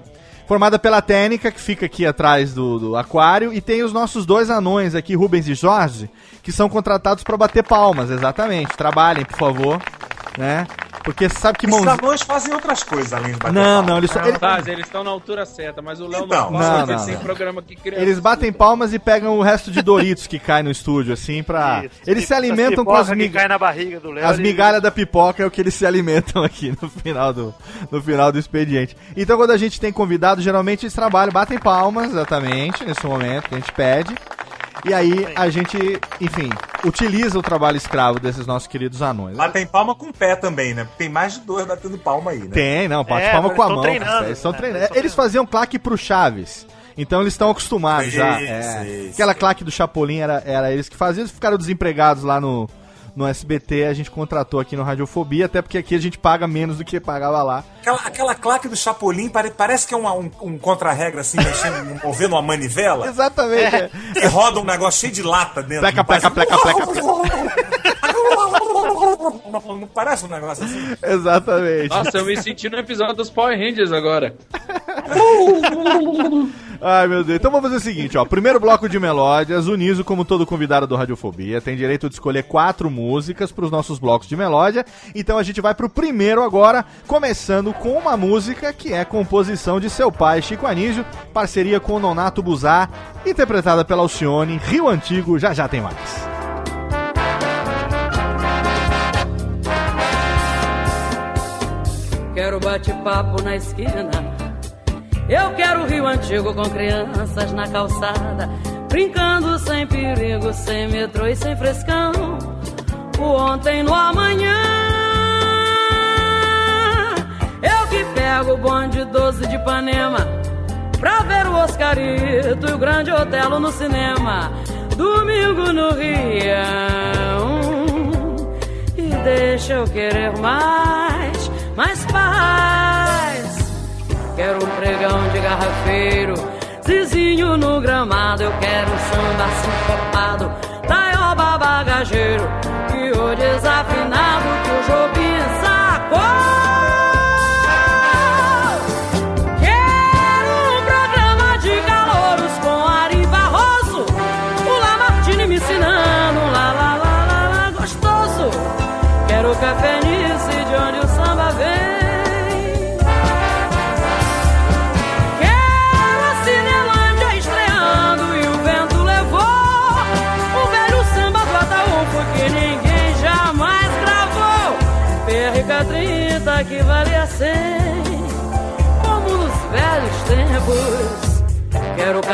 formada pela técnica que fica aqui atrás do, do aquário e tem os nossos dois anões aqui, Rubens e Jorge, que são contratados para bater palmas, exatamente. Trabalhem, por favor, né? Porque sabe que mãozinha... anões fazem outras coisas além de bater Não, palma. não, eles só- ele- Faz, eles estão na altura certa, mas o Léo Então, não não, pode, não, tem não. programa que criança. Eles batem palmas e pegam o resto de Doritos que cai no estúdio, assim, pra. Isso. Eles se alimentam com as cai na barriga do Léo. As ele- migalhas da pipoca é o que eles se alimentam aqui no final do, no final do expediente. Então, quando a gente tem convidado, geralmente eles trabalham, batem palmas, exatamente, nesse momento que a gente pede. E aí a gente, enfim, utiliza o trabalho escravo desses nossos queridos anões. Lá tem palma com o pé também, né? Porque Tem mais de dois batendo palma aí, né? Tem, não, bate É, palma com a eles mão. treinando, Eles, estão né? treinando. Eles faziam claque pro Chaves. Então eles estão acostumados já. Isso, é. isso. Aquela claque do Chapolin era, era eles que faziam, eles ficaram desempregados lá no, no SBT, a gente contratou aqui no Radiofobia, até porque aqui a gente paga menos do que pagava lá. Aquela, aquela claque do Chapolin pare- parece que é uma- um, um contra-regra assim, mexendo, [laughs] movendo uma manivela. Exatamente. é. E roda um negócio cheio de lata dentro. Pleca, parece- pleca, pleca, pleca, [laughs] Não parece um negócio assim? Exatamente. Nossa, eu me senti no episódio dos Power Rangers agora. [laughs] Ai, meu Deus. Então vamos fazer o seguinte, ó. Primeiro bloco de melódias. O Niso, como todo convidado do Radiofobia, tem direito de escolher quatro músicas para os nossos blocos de melódia. Então a gente vai pro primeiro agora, começando com uma música que é composição de seu pai, Chico Anísio, parceria com o Nonato Buzar, interpretada pela Alcione, Rio Antigo, já já tem mais. Quero bate-papo na esquina. Eu quero Rio Antigo com crianças na calçada, brincando sem perigo, sem metrô e sem frescão. O ontem no amanhã. Eu que pego o bonde 12 de Ipanema pra ver o Oscarito e o Grande Otelo no cinema. Domingo no Rio. E deixa eu querer mais, mais paz. Quero um pregão de garrafeiro, zizinho no gramado. Eu quero um samba sincopado, taioba bagageiro. E o desafinado que o Jobim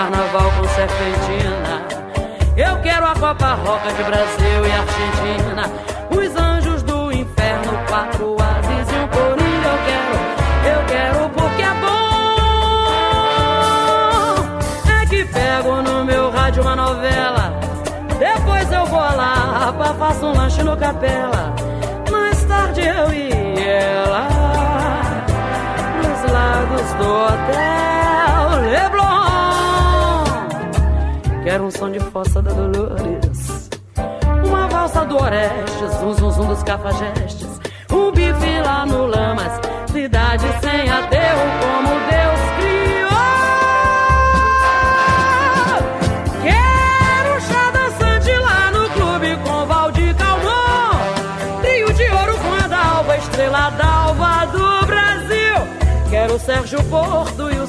carnaval com serpentina. Eu quero a Copa Roca de Brasil e Argentina. Os anjos do inferno, quatro ases e um coringa. Eu quero, eu quero porque é bom. É que pego no meu rádio uma novela. Depois eu vou lá, faço um lanche no capela. Mais tarde eu e ela nos lagos do hotel Quero um som de fossa da Dolores. Uma valsa do Orestes, um zum zum dos cafajestes. Um bife lá no Lamas, cidade sem aterro como Deus criou. Quero chá dançante lá no clube com Valdir Calmon. Trio de ouro com a Dalva, estrela d'alva do Brasil. Quero o Sérgio Porto e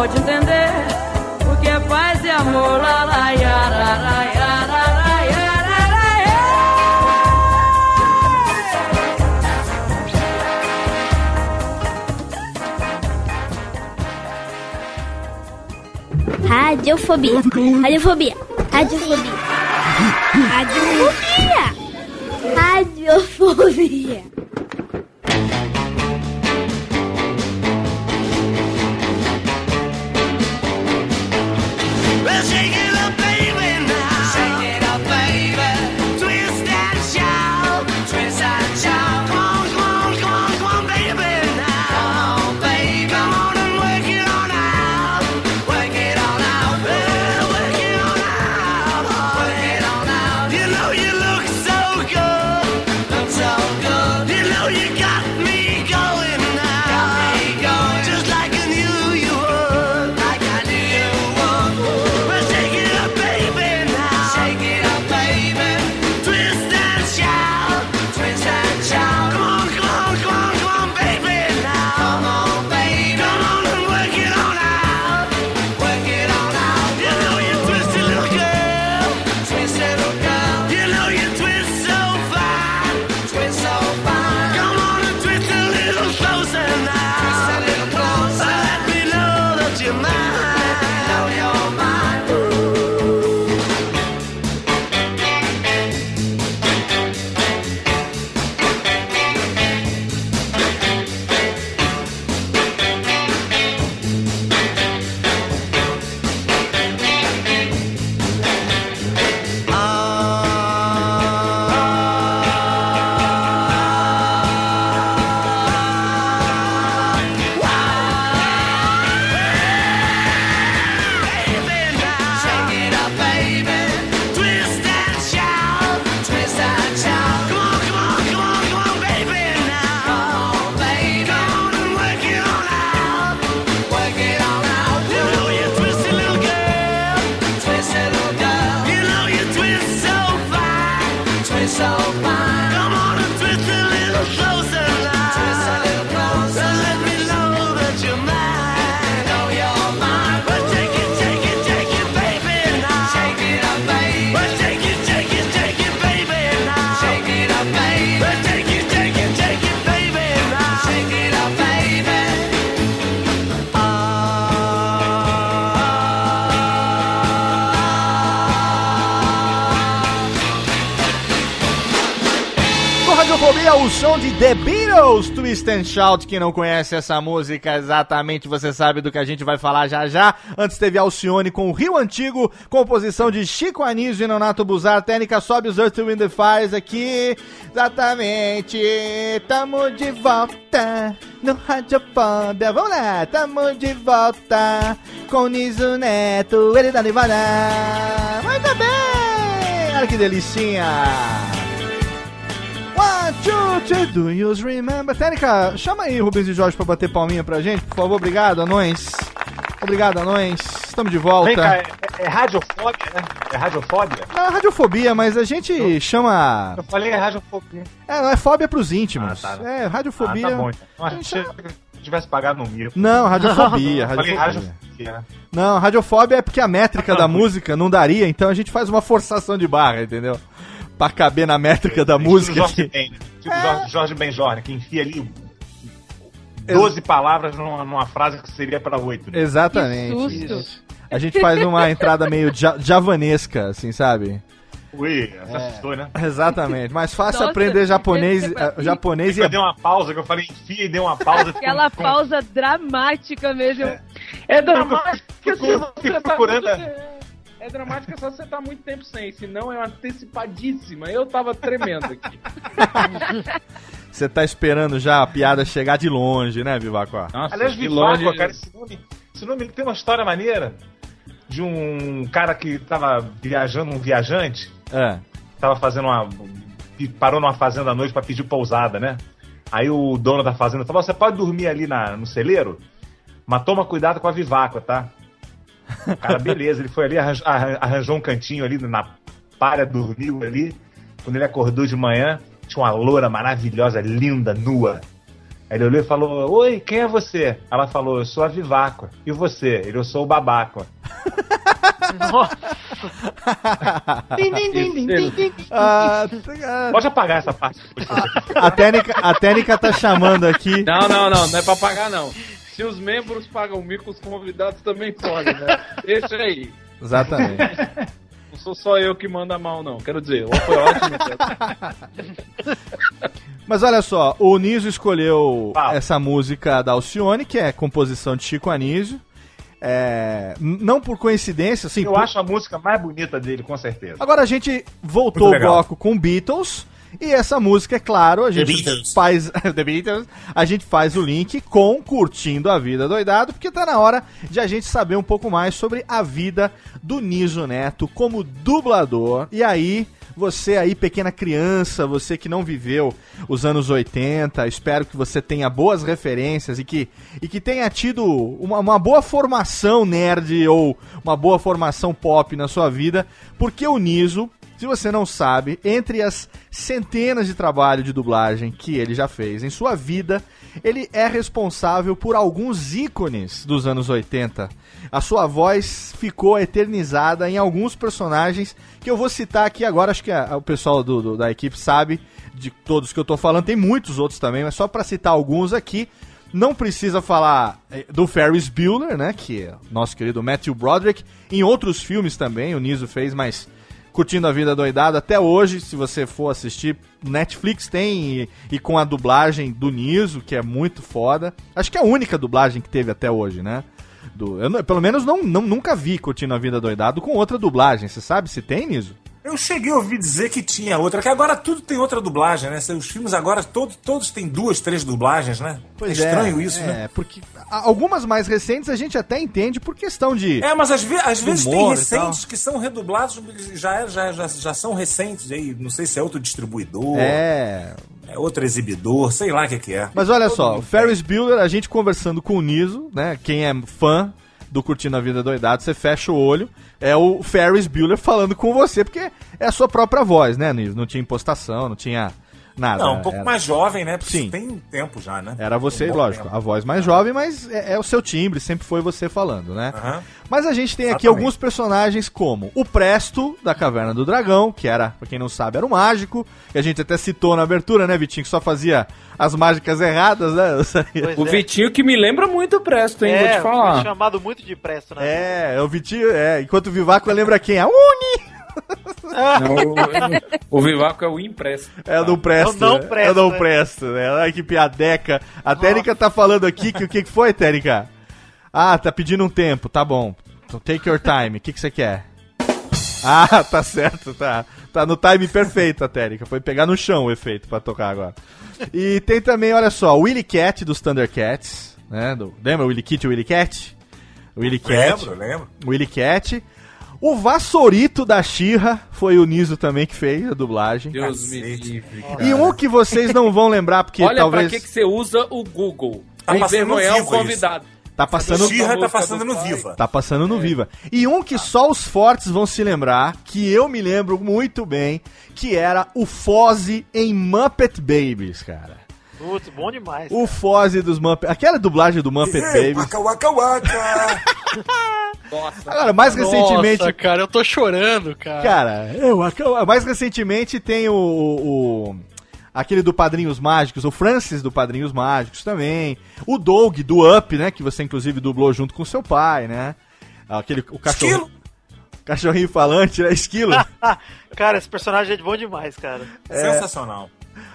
pode entender o que é paz e amor. Lá, lá, iara, lá, iara, lá, iara, lá, Radiofobia. Radiofobia. Radiofobia. Radiofobia. Radiofobia. Twist and Shout. Quem não conhece essa música exatamente, você sabe do que a gente vai falar já já. Antes teve Alcione com o Rio Antigo, composição de Chico Anísio e Nonato Buzar. Técnica sobe os Earth, Wind Fires aqui. Exatamente, tamo de volta no Radiofobia. Vamos lá, tamo de volta com o Niso Neto, ele da Nevada. Muito bem, olha que delicinha. Three, do you remember? Técnica, chama aí Rubens e Jorge pra bater palminha pra gente, por favor. Obrigado, anões. Obrigado, anões. Estamos de volta. Vem cá, é, é radiofobia, né? É radiofobia? Não, é radiofobia, mas a gente chama. Eu falei é radiofobia. É, não é fóbia pros íntimos. Ah, tá. É, radiofobia. Ah, tá bom, então. Eu achei que tivesse pagado no mico. Não, radiofobia, [laughs] Eu falei radiofobia. radiofobia. Não, radiofobia é porque a métrica da música não daria, então a gente faz uma forçação de barra, entendeu? Pra caber na métrica da música. Aqui. Ben, né? Tipo Jorge, Jorge Benjorne, que enfia ali 12 palavras numa, numa frase que seria pra 8. Né? Exatamente. Que susto. Isso. A gente faz uma entrada meio ja- javanesca, assim, sabe? Ui, você assustou, né? Exatamente. Mais fácil Nossa, aprender japonês, você- eh, japonês e Eu dei uma pausa, que eu falei enfia e dei uma pausa. Aquela ficou- pausa dramática mesmo. É dramática Ficou- você fico tá procurando É dramática só se você tá muito tempo sem, senão é antecipadíssima. Eu tava tremendo aqui. [laughs] Você tá esperando já a piada chegar de longe, né, Vivaco? Nossa, Aliás, de Vivaco, longe- cara, esse nome, esse nome tem uma história maneira de um cara que tava viajando, um viajante, É. tava fazendo uma. parou numa fazenda à noite pra pedir pousada, né? Aí o dono da fazenda falou: você pode dormir ali na, no celeiro, mas toma cuidado com a Vivaco, tá? O cara, beleza, ele foi ali, arranjou, arran- arranjou um cantinho ali na palha, dormiu ali. Quando ele acordou de manhã, tinha uma loura maravilhosa, linda, nua. Aí ele olhou e falou: Oi, quem é você? Ela falou: Eu sou a Viváqua. E você? Ele, eu sou o Babáqua. Ah, Pode apagar essa parte. a, técnica, a técnica tá chamando aqui. Não, não, não, não é pra pagar não. Se os membros pagam mico, os convidados também podem, né? [laughs] Deixa aí. Exatamente. Não sou só eu que manda mal, não. Quero dizer, foi ótimo. [laughs] Mas olha só, o Niso escolheu essa música da Alcione, que é composição de Chico Anísio. É, não por coincidência, assim. Eu por- acho a música mais bonita dele, com certeza. Agora a gente voltou o bloco com Beatles. E essa música, é claro, a gente faz [laughs] The Beatles, a gente faz o link com Curtindo a Vida Doidado, porque tá na hora de a gente saber um pouco mais sobre a vida do Niso Neto como dublador. E aí, você aí, pequena criança, você que não viveu os anos 80, espero que você tenha boas referências e que, e que tenha tido uma, uma boa formação nerd ou uma boa formação pop na sua vida, porque o Niso se você não sabe, entre as centenas de trabalhos de dublagem que ele já fez em sua vida, ele é responsável por alguns ícones dos anos 80. A sua voz ficou eternizada em alguns personagens que eu vou citar aqui agora. Acho que a- o pessoal do- do- da equipe sabe de todos que eu tô falando. Tem muitos outros também, mas só para citar alguns aqui. Não precisa falar eh, do Ferris Bueller, né? Que é nosso querido Matthew Broderick. Em outros filmes também, o Niso fez, mas curtindo a vida doidada até hoje. Se você for assistir, Netflix tem e, e com a dublagem do Niso, que é muito foda. Acho que é a única dublagem que teve até hoje, né? Do, eu, pelo menos não, não, nunca vi curtindo a vida doidado com outra dublagem. Você sabe se tem, Niso? Eu cheguei a ouvir dizer que tinha outra, que agora tudo tem outra dublagem, né? Os filmes agora todos, todos têm duas, três dublagens, né? é estranho isso, é, né? porque a- algumas mais recentes a gente até entende por questão de. É, mas às, ve às vezes tem recentes que são redublados, já, já, já, já são recentes aí. Não sei se é outro distribuidor, É. é outro exibidor, sei lá o que, que é. Mas olha Todo só, o Ferris Bueller, a gente conversando com o Niso, né? Quem é fã do Curtindo a Vida Doidado, você fecha o olho, é o Ferris Bueller falando com você, porque é a sua própria voz, né, Niso? Não tinha impostação, não tinha nada. Não, um pouco Era- mais jovem, né? Porque Sim. tem tempo já, né? Era você, Um lógico, tempo. a voz mais jovem, mas é, é o seu timbre, sempre foi você falando, né? Mas a gente tem aqui Exatamente. alguns personagens como o Presto, da Caverna do Dragão, que era, pra quem não sabe, era o mágico, que a gente até citou na abertura, né, Vitinho, que só fazia as mágicas erradas, né? [laughs] O Vitinho que me lembra muito o Presto, hein? é, Vou te falar. chamado muito de presto, né? É, é o Vitinho, é, enquanto o Vivaco lembra quem? A Uni! Não, o, [laughs] o Vivaco é o impresso. É, não presta. Eu não né? presto, Eu não né? presto, né? Ai, que piadeca. A Térica tá falando aqui que o que foi, Térica? Ah, tá pedindo um tempo, tá bom. Então take your time. O que que você quer? Ah, [laughs] tá certo, tá. Tá no time perfeito a Térica. Foi pegar no chão o efeito pra tocar agora. E tem também, olha só, o Willy Cat dos Thundercats, né? Do, lembra o Willy Kit e o Willy Cat? Willy Cat. Lembro, lembro. O Willy Cat. O Vassourito da Xirra foi o Niso também que fez a dublagem. Deus me livre. cara. E um que vocês não vão lembrar, porque Olha talvez. pra que, que você usa o Google. Tá Pra passando no envergonhar o convidado. Tá passando, Xirra tá música passando do no. Viva. tá passando no Viva. E um que só os fortes vão se lembrar, que eu me lembro muito bem, que era o Fozzie em Muppet Babies, cara. Putz, bom demais. O Fozzie dos Muppet. Aquela dublagem do Muppet Babies. Waka, waka, waka. [laughs] Nossa. Agora, mais recentemente. Nossa, cara, eu tô chorando, cara. Cara, eu, mais recentemente tem o, o- o- aquele do Padrinhos Mágicos, o Francis do Padrinhos Mágicos também, o Doug do Up, né, que você inclusive dublou junto com seu pai, né? Aquele o cachorro, Esquilo. cachorrinho falante, né, esquilo. [laughs] Cara, esse personagem é bom demais, cara. Sensacional.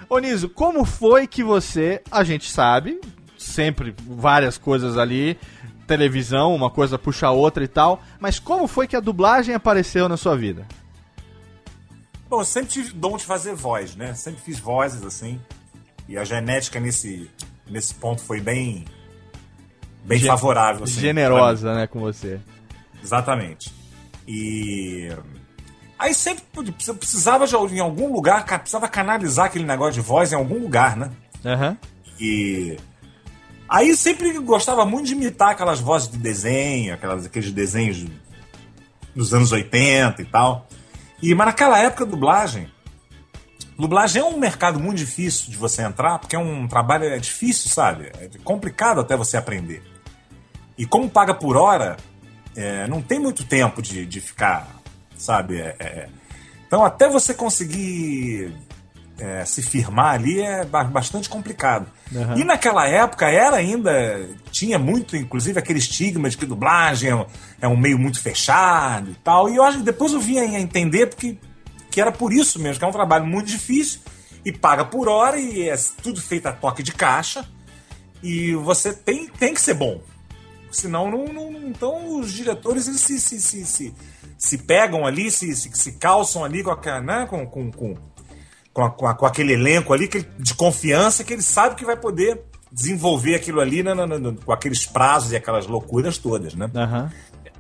Ô Niso, como foi que você, a gente sabe, sempre várias coisas ali, televisão, uma coisa puxa a outra e tal, mas como foi que a dublagem apareceu na sua vida? Bom, eu sempre tive dom de fazer voz, né? Sempre fiz vozes assim. E a genética nesse, nesse ponto foi bem. bem Gen- favorável. Assim, Generosa, né, com você. Exatamente. E. Aí sempre precisava de em algum lugar, precisava canalizar aquele negócio de voz em algum lugar, né? Aham. E. Aí sempre gostava muito de imitar aquelas vozes de desenho, aquelas, aqueles desenhos dos anos 80 e tal. E, mas naquela época, dublagem. Dublagem é um mercado muito difícil de você entrar, porque é um trabalho é difícil, sabe? É complicado até você aprender. E como paga por hora, é, não tem muito tempo de, de ficar, sabe? É, é, então, até você conseguir é, se firmar ali é ba- bastante complicado. Aham. E naquela época era ainda. Tinha muito, inclusive, aquele estigma de que dublagem é um, é um meio muito fechado e tal. E eu acho que depois eu vim a entender porque, que era por isso mesmo, que é um trabalho muito difícil e paga por hora e é tudo feito a toque de caixa. E você tem, tem que ser bom. Senão, não, não- então os diretores eles se, se, se, se, se pegam ali, se, se, se calçam ali com, aquela, né, com, com, com, com, a- com a- com aquele elenco ali que ele- de confiança que ele sabe que vai poder desenvolver aquilo ali né, no- no- com aqueles prazos e aquelas loucuras todas, né? Aham.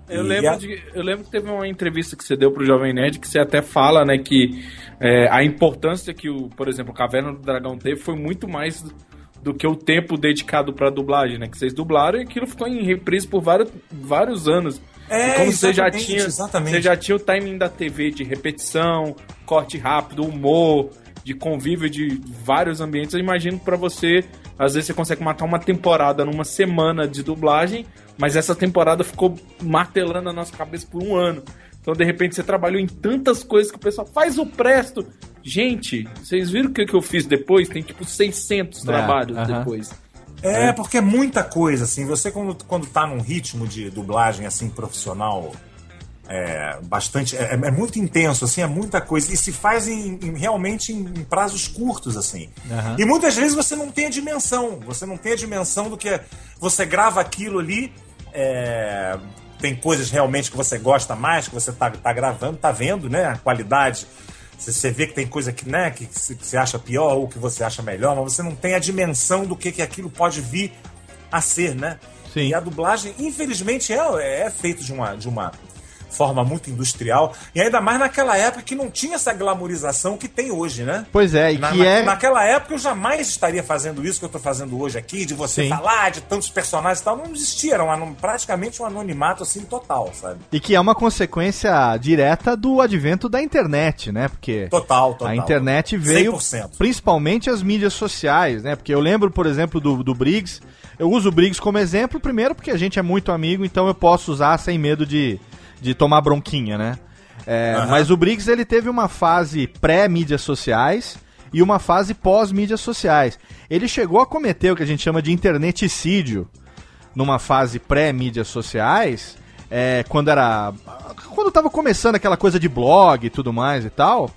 Eu lembro, a- de, eu lembro que teve uma entrevista que você deu pro Jovem Nerd que você até fala, né, que é, a importância que, o, por exemplo, o Caverna do Dragão teve foi muito mais do, do que o tempo dedicado pra dublagem, né? Que vocês dublaram e aquilo ficou em reprise por vários, vários anos. É, E como você já tinha, exatamente. você já tinha o timing da TV de repetição, corte rápido, humor, de convívio de vários ambientes. Eu imagino que pra você, às vezes você consegue matar uma temporada numa semana de dublagem, mas essa temporada ficou martelando na nossa cabeça por um ano. Então, de repente, você trabalhou em tantas coisas que o pessoal faz o presto. Gente, vocês viram o que, que eu fiz depois? Tem tipo 600 É, trabalhos aham. depois. É, porque é muita coisa, assim. Você, quando, quando tá num ritmo de dublagem, assim, profissional, é bastante. É, é muito intenso, assim, é muita coisa. E se faz em, em- realmente em, em prazos curtos, assim. Aham. E muitas vezes você não tem a dimensão. Você não tem a dimensão do que é- você grava aquilo ali. é, tem coisas realmente que você gosta mais, que você tá, tá gravando, tá vendo, né? A qualidade. Você, vê que tem coisa que, né, que você acha pior ou que você acha melhor, mas você não tem a dimensão do que, que aquilo pode vir a ser, né? Sim. E a dublagem, infelizmente, é, é feito de uma, de uma forma muito industrial. E ainda mais naquela época que não tinha essa glamorização que tem hoje, né? Pois é, e Na- que na- é. Naquela época eu jamais estaria fazendo isso que eu tô fazendo hoje aqui, de você Sim. falar de tantos personagens e tal. Não existia, era um praticamente um anonimato assim total, sabe? E que é uma consequência direta do advento da internet, né? Porque Total, total. a internet veio 100%. principalmente as mídias sociais, né? Porque eu lembro, por exemplo, do, do Briggs. Eu uso o Briggs como exemplo, primeiro porque a gente é muito amigo, então eu posso usar sem medo de, de tomar bronquinha, né? É, Aham. Mas o Briggs ele teve uma fase pré-mídias sociais e uma fase pós-mídias sociais. Ele chegou a cometer o que a gente chama de interneticídio numa fase pré-mídias sociais, é, quando era quando tava começando aquela coisa de blog e tudo mais e tal.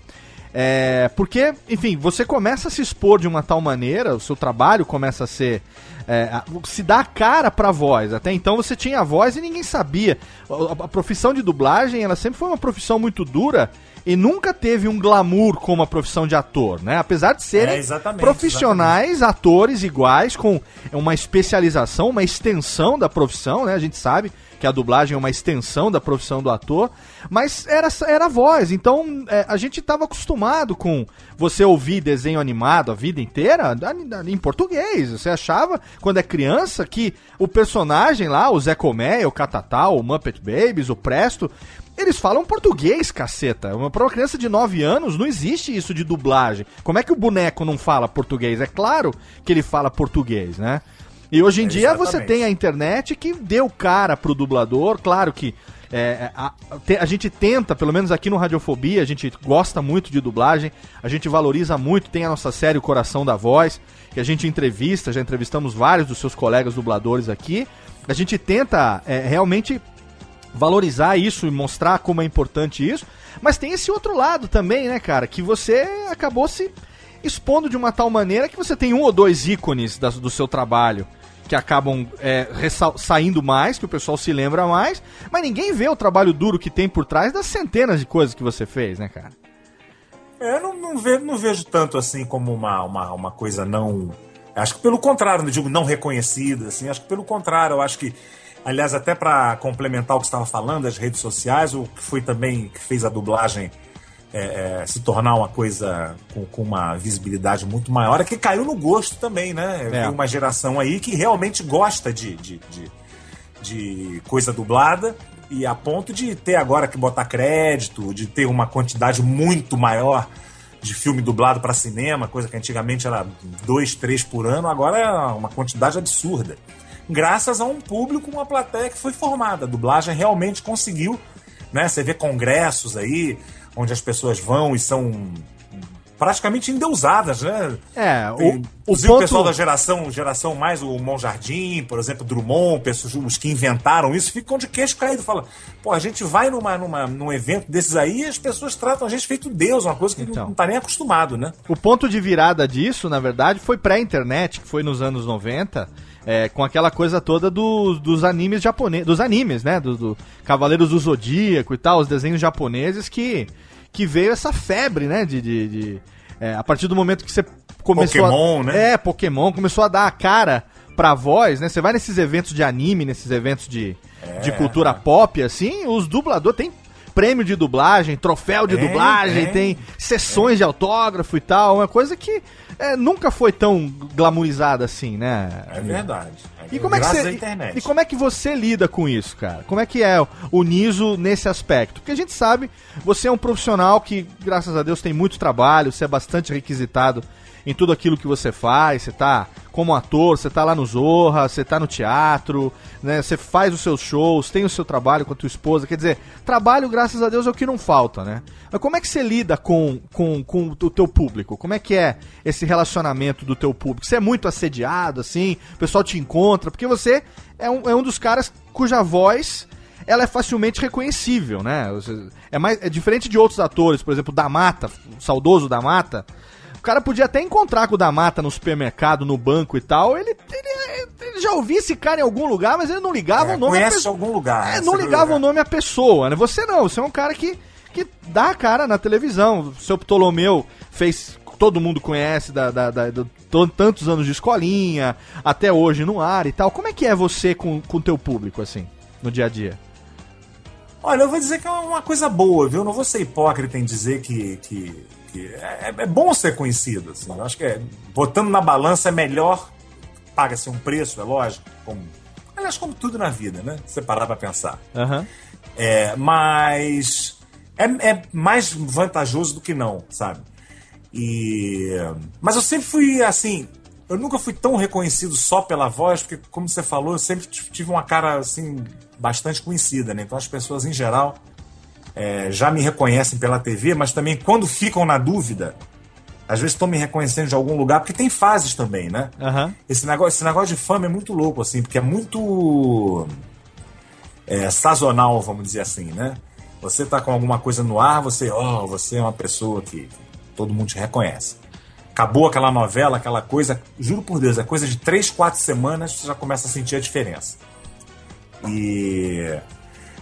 É, porque, enfim, você começa a se expor de uma tal maneira, o seu trabalho começa a ser. é, a- se dá a cara pra voz. Até então você tinha a voz e ninguém sabia. A, a profissão de dublagem, ela sempre foi uma profissão muito dura e nunca teve um glamour como a profissão de ator, né? Apesar de serem É, exatamente, profissionais, atores iguais, com uma especialização, uma extensão da profissão, né? A gente sabe que a dublagem é uma extensão da profissão do ator, mas era, era a voz, então é, a gente estava acostumado com você ouvir desenho animado a vida inteira em português. Você achava, quando é criança, que o personagem lá, o Zé Comé, o Catatal, o Muppet Babies, o Presto, eles falam português, caceta. Uma- Pra uma criança de 9 anos não existe isso de dublagem. Como é que o boneco não fala português? É claro que ele fala português, né? E hoje em É, dia você exatamente. tem a internet que deu cara pro dublador, claro que é, a, te- a gente tenta, pelo menos aqui no Radiofobia, a gente gosta muito de dublagem, a gente valoriza muito, tem a nossa série O Coração da Voz, que a gente entrevista, já entrevistamos vários dos seus colegas dubladores aqui. A gente tenta é, realmente valorizar isso e mostrar como é importante isso, mas tem esse outro lado também, né, cara, que você acabou se expondo de uma tal maneira que você tem um ou dois ícones da- do seu trabalho que acabam é, saindo mais, que o pessoal se lembra mais, mas ninguém vê o trabalho duro que tem por trás das centenas de coisas que você fez, né, cara? É, Eu não, não, vejo, não vejo tanto assim como uma, uma, uma coisa não. Acho que pelo contrário, não digo não reconhecida, assim, acho que pelo contrário, eu acho que, aliás, até para complementar o que você estava falando, as redes sociais, o que foi também que fez a dublagem é, é, se tornar uma coisa com, com uma visibilidade muito maior, é que caiu no gosto também, né? É. Tem uma geração aí que realmente gosta de, de, de, de coisa dublada e a ponto de ter agora que botar crédito, de ter uma quantidade muito maior de filme dublado para cinema, coisa que antigamente era dois, três por ano, agora é uma quantidade absurda. Graças a um público, uma plateia que foi formada. A dublagem realmente conseguiu, né? Você vê congressos aí, onde as pessoas vão e são praticamente endeusadas, né? É, o, o Inclusive o ponto... pessoal da geração, geração mais o Monjardim, por exemplo, Drummond, pessoas, os que inventaram isso, ficam de queixo caído. Fala, pô, a gente vai numa, numa, num evento desses aí e as pessoas tratam a gente feito Deus, uma coisa que Então. não, não tá nem acostumado, né? O ponto de virada disso, na verdade, foi pré-internet, que foi nos anos 90, é, com aquela coisa toda do- dos animes japoneses, dos animes, né? Do, do Cavaleiros do Zodíaco e tal, os desenhos japoneses que, que veio essa febre, né? De, de- de- é, a partir do momento que você começou Pokémon, a, né? É, Pokémon, começou a dar a cara pra voz, né? Você vai nesses eventos de anime, nesses eventos de, É. de cultura pop, assim, os dubladores tem prêmio de dublagem, troféu de Tem, dublagem, tem. tem sessões de autógrafo e tal, uma coisa que é, nunca foi tão glamourizada assim, né? É verdade. E como, é que você, e como é que você lida com isso, cara? Como é que é o Niso nesse aspecto? Porque a gente sabe, você é um profissional que, graças a Deus, tem muito trabalho, você é bastante requisitado em tudo aquilo que você faz, você tá como ator, você tá lá no Zorra, você tá no teatro, né? Você faz os seus shows, tem o seu trabalho com a tua esposa, quer dizer, trabalho, graças a Deus, é o que não falta, né? Mas como é que você lida com, com, com o teu público? Como é que é esse relacionamento do teu público? Você é muito assediado, assim, o pessoal te encontra, porque você é um, é um dos caras cuja voz ela é facilmente reconhecível, né? É, mais, é diferente de outros atores, por exemplo, da Mata, o saudoso da Mata. O cara podia até encontrar com o da Mata no supermercado, no banco e tal. Ele, ele, ele já ouvia esse cara em algum lugar, mas ele não ligava É, o nome conhece pessoa. algum lugar. É, né? não Você ligava viu, o nome à pessoa, né? Você não, você é um cara que, que dá a cara na televisão. O seu Ptolomeu fez. Todo mundo conhece da, da, da- to- tantos anos de escolinha, até hoje no ar e tal. Como é que é você com o teu público, assim, no dia a dia? Olha, eu vou dizer que é uma coisa boa, viu? Eu não vou ser hipócrita em dizer que, que, que é, é bom ser conhecido. Assim. Eu acho que é, botando na balança é melhor, paga-se um preço, é lógico. Como, aliás, como tudo na vida, né? Se você parar pra pensar. Aham. É, mas é, é mais vantajoso do que não, sabe? E mas eu sempre fui assim, eu nunca fui tão reconhecido só pela voz, porque como você falou, eu sempre tive uma cara assim bastante conhecida, né? Então as pessoas em geral é, já me reconhecem pela TV, mas também quando ficam na dúvida, às vezes estão me reconhecendo de algum lugar, porque tem fases também, né? Aham. Esse negócio, esse negócio de fama é muito louco, assim, porque é muito é, sazonal, vamos dizer assim, né? Você tá com alguma coisa no ar, você, ó, você é uma pessoa que todo mundo te reconhece. Acabou aquela novela, aquela coisa, juro por Deus, é coisa de três, quatro semanas você já começa a sentir a diferença. E.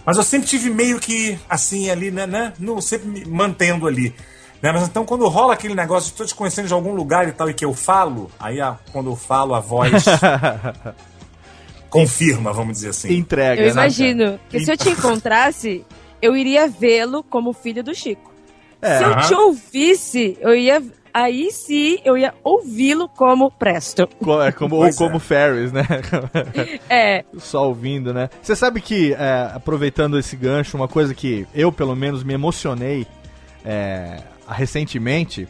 Mas eu sempre tive meio que assim ali, né? né no, sempre me mantendo ali. Né? Mas então quando rola aquele negócio, estou te conhecendo de algum lugar e tal, e que eu falo, aí a- quando eu falo a voz [laughs] confirma, vamos dizer assim. Entrega, Eu imagino que se eu te encontrasse, eu iria vê-lo como filho do Chico. É. se eu te ouvisse, eu ia. Aí sim, eu ia ouvi-lo como Presto. É como, ou é. como Ferris, né? [laughs] É. Só ouvindo, né? Você sabe que, é, aproveitando esse gancho, uma coisa que eu, pelo menos, me emocionei é, recentemente,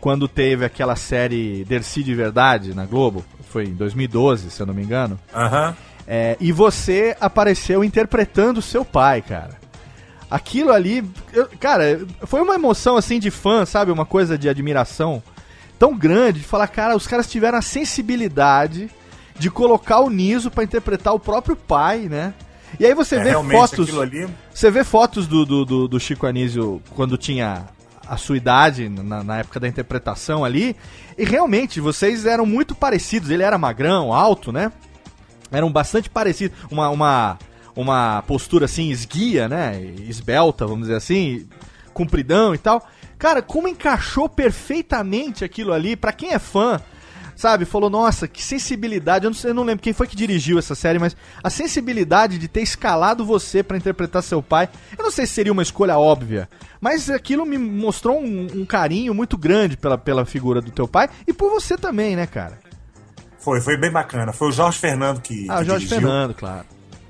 quando teve aquela série Dercy de Verdade na Globo, foi em 2012, se eu não me engano. Aham. É, e você apareceu interpretando seu pai, cara. Aquilo ali, eu- cara, foi uma emoção assim de fã, sabe? Uma coisa de admiração tão grande de falar, cara, os caras tiveram a sensibilidade de colocar o Niso pra interpretar o próprio pai, né? E aí você É, vê fotos. Você vê fotos do, do, do, do Chico Anísio quando tinha a sua idade, na, na época da interpretação ali, e realmente vocês eram muito parecidos. Ele era magrão, alto, né? Eram bastante parecidos. Uma, uma, uma postura assim, esguia, né? Esbelta, vamos dizer assim, compridão e tal. Cara, como encaixou perfeitamente aquilo ali, pra quem é fã, sabe? Falou, nossa, que sensibilidade. Eu não, sei, eu não lembro quem foi que dirigiu essa série, mas a sensibilidade de ter escalado você pra interpretar seu pai. Eu não sei se seria uma escolha óbvia, mas aquilo me mostrou um, um carinho muito grande pela, pela figura do teu pai e por você também, né, cara? Foi, foi bem bacana. Foi o Jorge Fernando que. Ah, que Jorge dirigiu. Fernando, claro.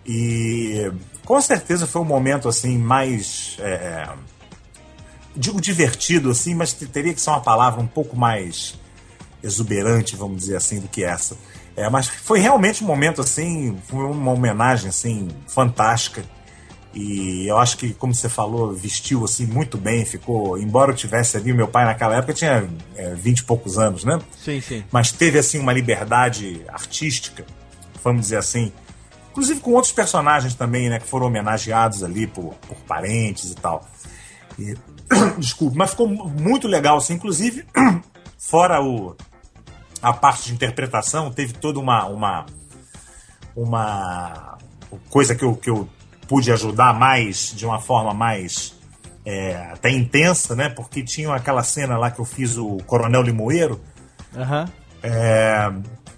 E com certeza foi um momento assim mais. é, digo divertido, assim, mas te- teria que ser uma palavra um pouco mais exuberante, vamos dizer assim, do que essa. É, mas foi realmente um momento assim, foi uma homenagem assim fantástica. E eu acho que, como você falou, vestiu assim muito bem, ficou. Embora eu tivesse ali, meu pai naquela época tinha é, 20 e poucos anos, né? Sim, sim. mas teve assim uma liberdade artística, vamos dizer assim. Inclusive com outros personagens também, né, que foram homenageados ali por, por parentes e tal. E, [clears throat] desculpe, mas ficou mu- muito legal, assim, inclusive [clears throat] fora o a parte de interpretação, teve toda uma uma uma coisa que eu, que eu pude ajudar mais de uma forma mais é, até intensa, né? Porque tinha aquela cena lá que eu fiz o Coronel Limoeiro, Aham. é,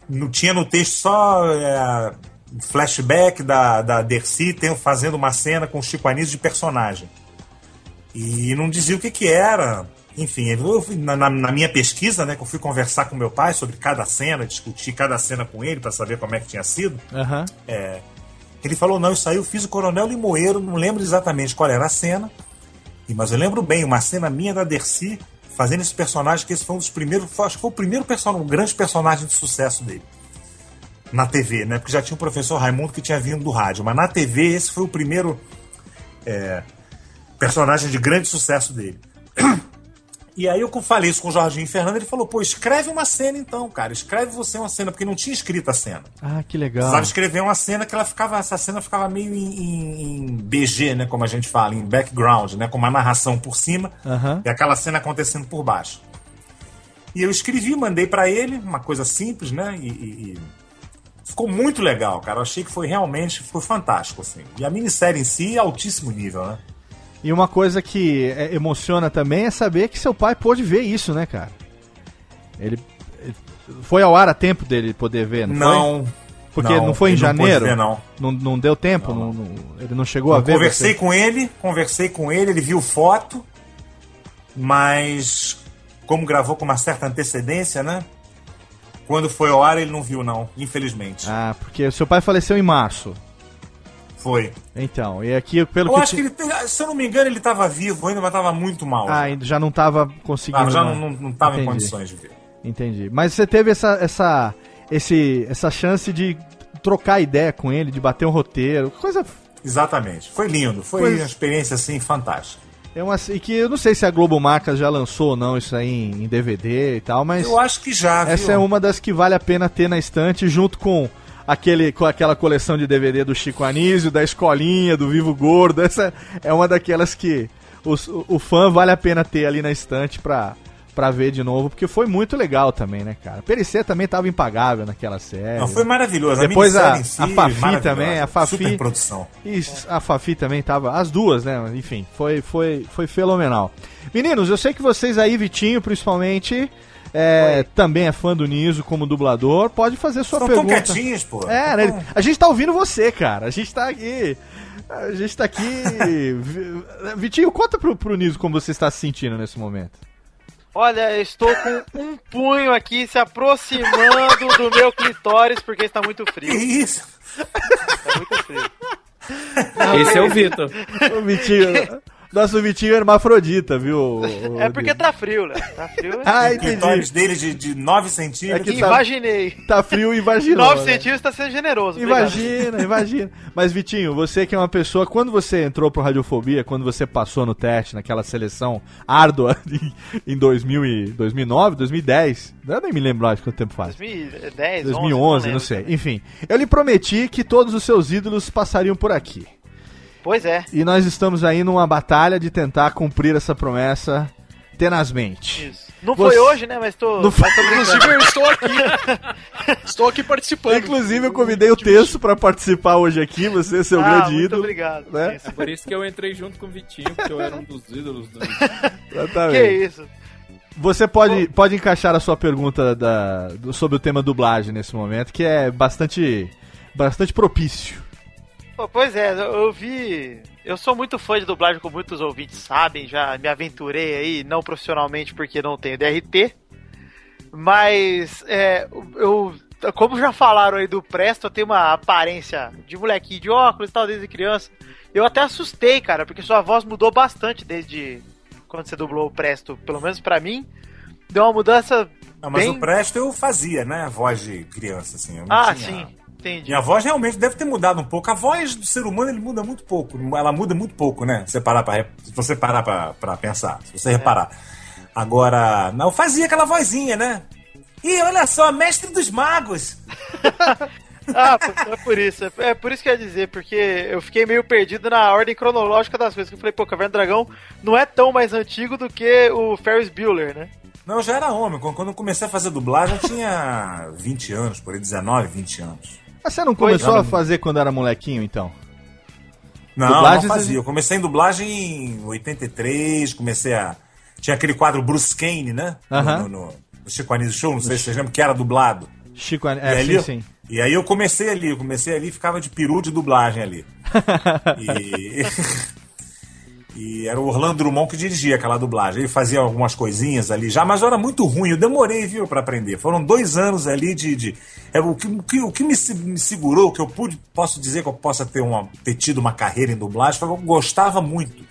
não tinha no texto só é, flashback da, da Dercy tem- fazendo uma cena com o Chico Anísio de personagem. E não dizia o que que era. Enfim, eu, na, na- na minha pesquisa, né, que eu fui conversar com meu pai sobre cada cena, discutir cada cena com ele para saber como é que tinha sido. Aham. É, ele falou: não, isso aí eu fiz o Coronel Limoeiro, não lembro exatamente qual era a cena, mas eu lembro bem, uma cena minha da Dercy fazendo esse personagem, que esse foi um dos primeiros, foi- acho que foi o primeiro personagem, um grande personagem de sucesso dele. Na TV, né? Porque já tinha o professor Raimundo que tinha vindo do rádio, mas na TV esse foi o primeiro é, personagem de grande sucesso dele. [clears throat] E aí eu falei isso com o Jorginho Fernando, ele falou, pô, escreve uma cena então, cara, escreve você uma cena, porque não tinha escrito a cena. Ah, que legal. Precisava escrever uma cena que ela ficava, essa cena ficava meio em, em- em BG, né, como a gente fala, em background, né, com uma narração por cima Aham. e aquela cena acontecendo por baixo. E eu escrevi, mandei pra ele, uma coisa simples, né, e, e- e ficou muito legal, cara. Eu achei que foi realmente, foi fantástico, assim. E a minissérie em si, altíssimo nível, né. E uma coisa que é, emociona também é saber que seu pai pôde ver isso, né, cara? Ele, ele- foi ao ar a tempo dele poder ver, não, Não. foi? Porque não, Não, foi em ele não janeiro? ver, não. não. Não deu tempo? Não, não- ele não chegou a ver? conversei você? com ele, conversei com ele, ele viu foto, mas como gravou com uma certa antecedência, né? Quando foi ao ar ele não viu não, infelizmente. Ah, porque seu pai faleceu em março. Foi. Então, e aqui pelo Eu que. acho ti- que ele, se eu não me engano, ele estava vivo ainda, mas estava muito mal. Ah, ainda já não tava conseguindo. Ah, já né? não, não, não tava em Entendi. condições de ver. Entendi. Mas você teve essa, essa, esse, essa chance de trocar ideia com ele, de bater um roteiro, coisa. Exatamente. Foi lindo, foi Coisa- uma experiência assim fantástica. É uma, e que eu não sei se a Globo Marcas já lançou ou não isso aí em, em DVD e tal, mas. Eu acho que já, viu? Essa é uma das que vale a pena ter na estante, junto com aquele, com aquela coleção de DVD do Chico Anísio, da Escolinha, do Vivo Gordo. Essa é uma daquelas que o, o fã vale a pena ter ali na estante pra, pra ver de novo, porque foi muito legal também, né, cara? Pericê também tava impagável naquela série. Não, foi maravilhoso. A Depois a, em si, a Fafi também, a Fafi. Super produção. E a Fafi também tava. As duas, né? Enfim, foi, foi, foi fenomenal. Meninos, eu sei que vocês aí, Vitinho, principalmente. é, também é fã do Niso como dublador, pode fazer sua Estão tão pergunta. quietinhos, pô. É, né? A gente tá ouvindo você, cara. A gente tá aqui. A gente tá aqui. [laughs] Vi- Vitinho, conta pro, pro Niso como você está se sentindo nesse momento. Olha, eu estou com um punho aqui se aproximando do meu clitóris porque está muito frio. Que isso? Está muito frio. Esse é o Vitor. O Vitinho. [laughs] Nosso Vitinho é hermafrodita, viu? É porque tá frio, né? Tá frio. Ah, entendi. clitóris dele de, de 9 centímetros. É que tá- Imaginei. Tá frio e [laughs] imaginou. 9 né? centímetros tá sendo generoso. obrigado. Imagina, imagina. Mas, Vitinho, você que é uma pessoa. Quando você entrou pro Radiofobia, quando você passou no teste, naquela seleção árdua [laughs] em, em 2000 e, 2009, 2010, eu nem me lembro mais quanto tempo faz. 2010, 2011, não, sei. Enfim, eu lhe prometi que todos os seus ídolos passariam por aqui. Pois é. E nós estamos aí numa batalha de tentar cumprir essa promessa tenazmente. Isso. Não Você- foi hoje, né? Mas tô. Não foi- mas tô brincando. Inclusive, eu estou aqui. [laughs] estou aqui participando. Inclusive, eu convidei o texto pra participar hoje aqui, você é seu Ah, grande muito ídolo. obrigado. né? É por isso que eu entrei junto com o Vitinho, porque eu era um dos ídolos do Exatamente. Que isso? Você pode, pode encaixar a sua pergunta da, do- sobre o tema dublagem nesse momento, que é bastante, bastante propício. Pô, pois é, eu, eu vi. Eu sou muito fã de dublagem, como muitos ouvintes sabem, já me aventurei aí, não profissionalmente porque não tenho DRT. Mas é, eu. Como já falaram aí do Presto, eu tenho uma aparência de molequinho de óculos e tal, desde criança. Eu até assustei, cara, porque sua voz mudou bastante desde quando você dublou o Presto, pelo menos pra mim. Deu uma mudança. Não, mas bem... o Presto eu fazia, né? A voz de criança, assim. Ah, tinha- sim, entendi. Minha voz realmente deve ter mudado um pouco. A voz do ser humano ele muda muito pouco. Ela muda muito pouco, né? Se você parar pra, se você parar pra, pra pensar, se você reparar. Agora, não, fazia aquela vozinha, né? E olha só, mestre dos magos! [laughs] Ah, é por isso. É é por isso que eu ia dizer, porque eu fiquei meio perdido na ordem cronológica das coisas. que Eu falei, pô, Caverna do Dragão não é tão mais antigo do que o Ferris Bueller, né? Não, eu já era homem. Quando quando eu comecei a fazer dublagem, eu tinha 20 anos, por aí, 19, 20 anos. Mas você não começou a fazer quando era molequinho, então? Não, Dublagem, não fazia. Eu comecei em dublagem em 83, comecei a. Tinha aquele quadro Bruce Kane, né? No- Aham. No, no, no Chico Anísio Show, não sei se vocês lembram, que era dublado. Chico, e, é, ali, sim, sim. e aí eu comecei ali, eu comecei ali e ficava de peru de dublagem ali. [laughs] e... e era o Orlando Drummond que dirigia aquela dublagem. Ele fazia algumas coisinhas ali já, mas era muito ruim. Eu demorei, viu, pra aprender. Foram dois anos ali de. de é, o, que, o, que, o que me, me segurou, que eu pude, posso dizer que eu possa ter, uma, ter tido uma carreira em dublagem, foi que eu gostava muito.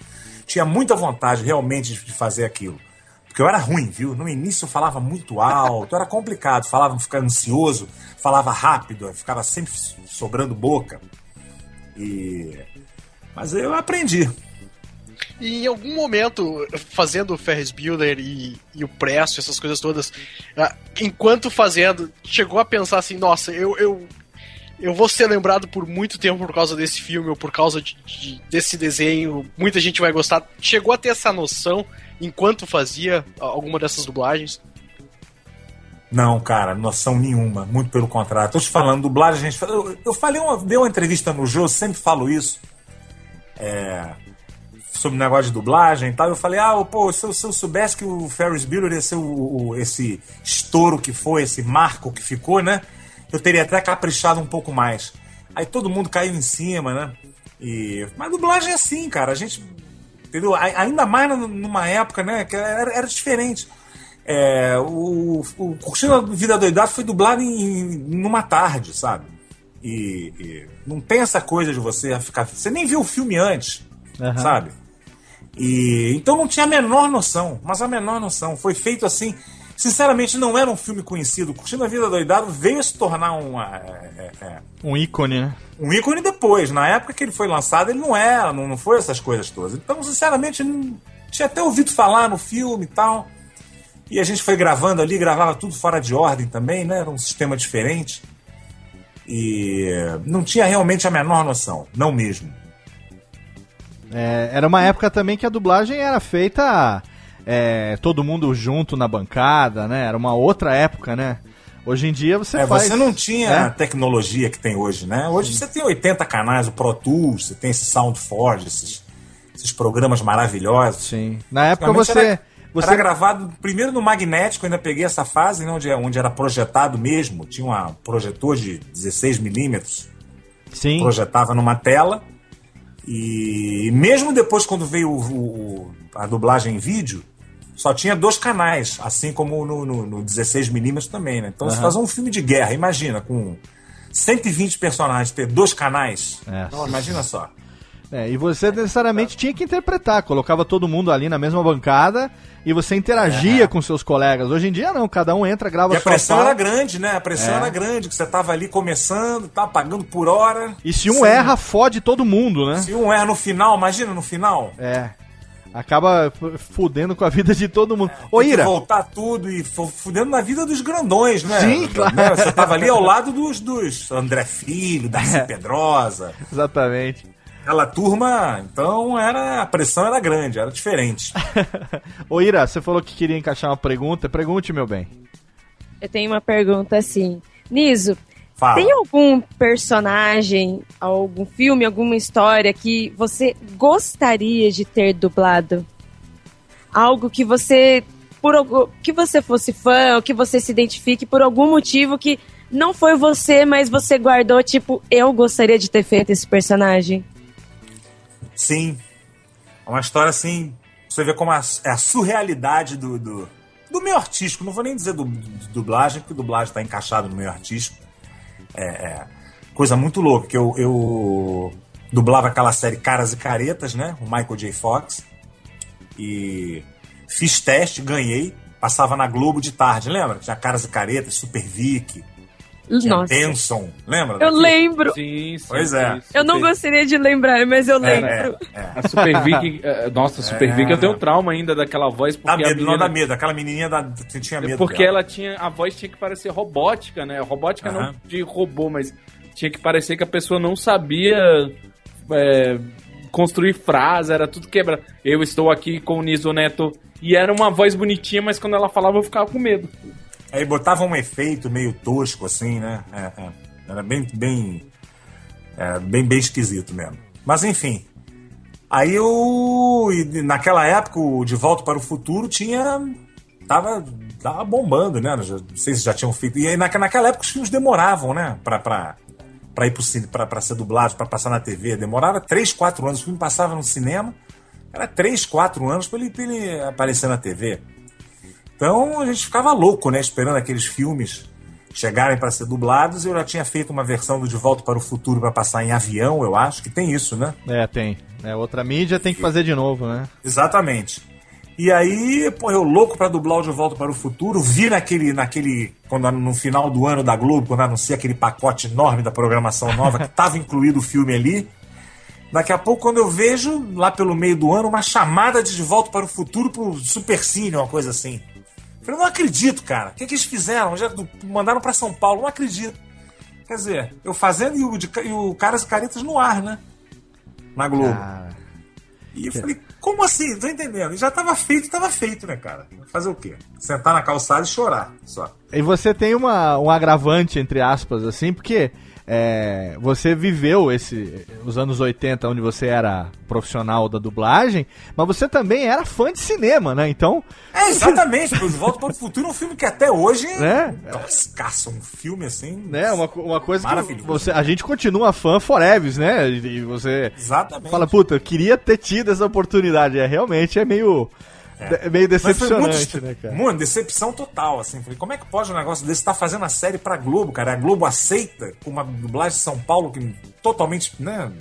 Tinha muita vontade realmente de fazer aquilo. Porque eu era ruim, viu? No início eu falava muito alto, era complicado, falava, ficava ansioso, falava rápido, ficava sempre sobrando boca. E. Mas eu aprendi. E em algum momento, fazendo o Ferris Bueller e, e o Presto, essas coisas todas, ah, enquanto fazendo, chegou a pensar assim, nossa, eu, eu, eu vou ser lembrado por muito tempo por causa desse filme ou por causa de, de- desse desenho, muita gente vai gostar. Chegou a ter essa noção enquanto fazia alguma dessas dublagens? Não, cara, noção nenhuma. Muito pelo contrário. Tô te falando, dublagem, gente. Eu, eu falei uma, dei uma entrevista no Jô, sempre falo isso. É, sobre o negócio de dublagem e tal. Eu falei, ah, pô, se eu, se eu soubesse que o Ferris Bueller ia ser o, o- esse estouro que foi, esse marco que ficou, né? Eu teria até caprichado um pouco mais. Aí todo mundo caiu em cima, né? E, mas dublagem é assim, cara. A gente. Entendeu? Ainda mais num- numa época, né? Que era, era diferente. É, o, o Curtindo a Vida Doidada foi dublado em, numa tarde, sabe? E, e não tem essa coisa de você ficar. Você nem viu o filme antes, Aham. sabe? E então não tinha a menor noção, mas a menor noção. Foi feito assim. Sinceramente, não era um filme conhecido. Curtindo a Vida Doidado veio se tornar uma, é, é, é, Um ícone, né? um ícone depois. Na época que ele foi lançado, ele não era, não, não foi essas coisas todas. Então, sinceramente, não tinha até ouvido falar no filme e tal. E a gente foi gravando ali, gravava tudo fora de ordem também, né? Era um sistema diferente. E não tinha realmente a menor noção, não mesmo. É, era uma época também que a dublagem era feita é, todo mundo junto na bancada, né? Era uma outra época, né? Hoje em dia você É, faz... você não tinha É. a tecnologia que tem hoje, né? Hoje você tem 80 canais, o Pro Tools, você tem esse SoundForge, esses, esses programas maravilhosos. Sim. Na época você... Era, você... era gravado primeiro no magnético, ainda peguei essa fase, né, onde, onde era projetado mesmo. Tinha um projetor de 16mm. Sim. Projetava numa tela. E mesmo depois, quando veio o- o- a dublagem em vídeo, só tinha dois canais, assim como no, no, no 16mm também, né? Então, se Aham. fazer um filme de guerra, imagina, com 120 personagens, ter dois canais. É. Nossa, imagina só. É, e você necessariamente tinha que interpretar, colocava todo mundo ali na mesma bancada e você interagia com seus colegas. Hoje em dia não, cada um entra, grava E a sua pressão fala. era grande, né? A pressão É. era grande, que você tava ali começando, tá pagando por hora. E se um Sim. erra, fode todo mundo, né? Se um erra no final, imagina no final. É. Acaba fudendo com a vida de todo mundo. Ô, Tem que Ira, voltar tudo e fu- fudendo na vida dos grandões, né? Sim, claro. Né? Você tava ali ao lado dos, dos André Filho, Darcy É. Pedrosa. exatamente. Aquela turma, então era a pressão era grande, era diferente. [laughs] Ô, Ira, você falou que queria encaixar uma pergunta. Pergunte, meu bem. Eu tenho uma pergunta assim. Niso, Fala. tem algum personagem, algum filme, alguma história que você gostaria de ter dublado? Algo que você, por que você fosse fã, ou que você se identifique por algum motivo que não foi você, mas você guardou, tipo, eu gostaria de ter feito esse personagem. Sim. É uma história assim. Você vê como é a surrealidade do, do, do meio artístico. Não vou nem dizer do, do- dublagem, porque dublagem está encaixado no meio artístico. É, é coisa muito louca. Que eu, eu dublava aquela série Caras e Caretas, né? O Michael J. Fox. E fiz teste, ganhei. Passava na Globo de tarde, lembra? Tinha Caras e Caretas, Super Vic. Nossa. Benson, lembra? Eu lembro. Sim, sim. Pois é. sim. Eu não gostaria de lembrar, mas eu lembro. É, é. A Super Vic, eh, nossa, a Super É, Vic eu tenho não. trauma ainda daquela voz, porque Dá a medo, não menina- dá medo. Aquela menininha da, que tinha medo. Porque dela. ela tinha. A voz tinha que parecer robótica, né? Robótica não de robô, mas tinha que parecer que a pessoa não sabia é, construir frase, era tudo quebra. Eu estou aqui com o Niso Neto. E era uma voz bonitinha, mas quando ela falava eu ficava com medo. Aí botava um efeito meio tosco, assim, né? É, é. Era bem, bem, é, bem, bem esquisito mesmo. Mas enfim. Aí eu. Naquela época, o De Volta para o Futuro tinha. Tava, tava bombando, né? Não sei se já tinham feito. E aí, naque- naquela época os filmes demoravam, né? Pra, pra, pra ir pro cine, pra, pra ser dublado, pra passar na TV. Demorava 3, 4 anos. O filme passava no cinema. Era 3, 4 anos pra ele, pra ele aparecer na TV. Então a gente ficava louco, né? Esperando aqueles filmes chegarem para ser dublados. Eu já tinha feito uma versão do De Volta para o Futuro para passar em avião, eu acho que tem isso, né? É, tem. É, outra mídia tem que fazer de novo, né? Exatamente. E aí, pô, eu louco pra dublar o De Volta para o Futuro, vi naquele, naquele quando no final do ano da Globo, quando anuncia aquele pacote enorme da programação nova, que tava incluído o filme ali. Daqui a pouco, quando eu vejo, lá pelo meio do ano, uma chamada de De Volta para o Futuro pro Supercine, uma coisa assim. Eu falei, não acredito, cara. O que, que eles fizeram? Já mandaram pra São Paulo, não acredito. Quer dizer, eu fazendo e o, de, e o Caras e Caretas no ar, né? Na Globo. E eu falei, como assim? Tô entendendo. E já tava feito, tava feito, né, cara? Fazer o quê? Sentar na calçada e chorar, só. E você tem uma, um agravante, entre aspas, assim, porque é, você viveu esse, os anos 80, onde você era profissional da dublagem, mas você também era fã de cinema, né? Então. É, exatamente. De Volta para o Futuro é um filme que até hoje... Né? Nossa, caça, um filme assim... Né, uma, uma coisa que você, a gente continua fã forever, né? E e você Exatamente. fala, puta, eu queria ter tido essa oportunidade. É, realmente é meio, é meio Mas foi decepcionante, muito, né, cara? Mano, decepção total, assim. Falei, como é que pode um negócio desse? Tá fazendo a série pra Globo, cara. A Globo aceita uma dublagem de São Paulo que totalmente, né?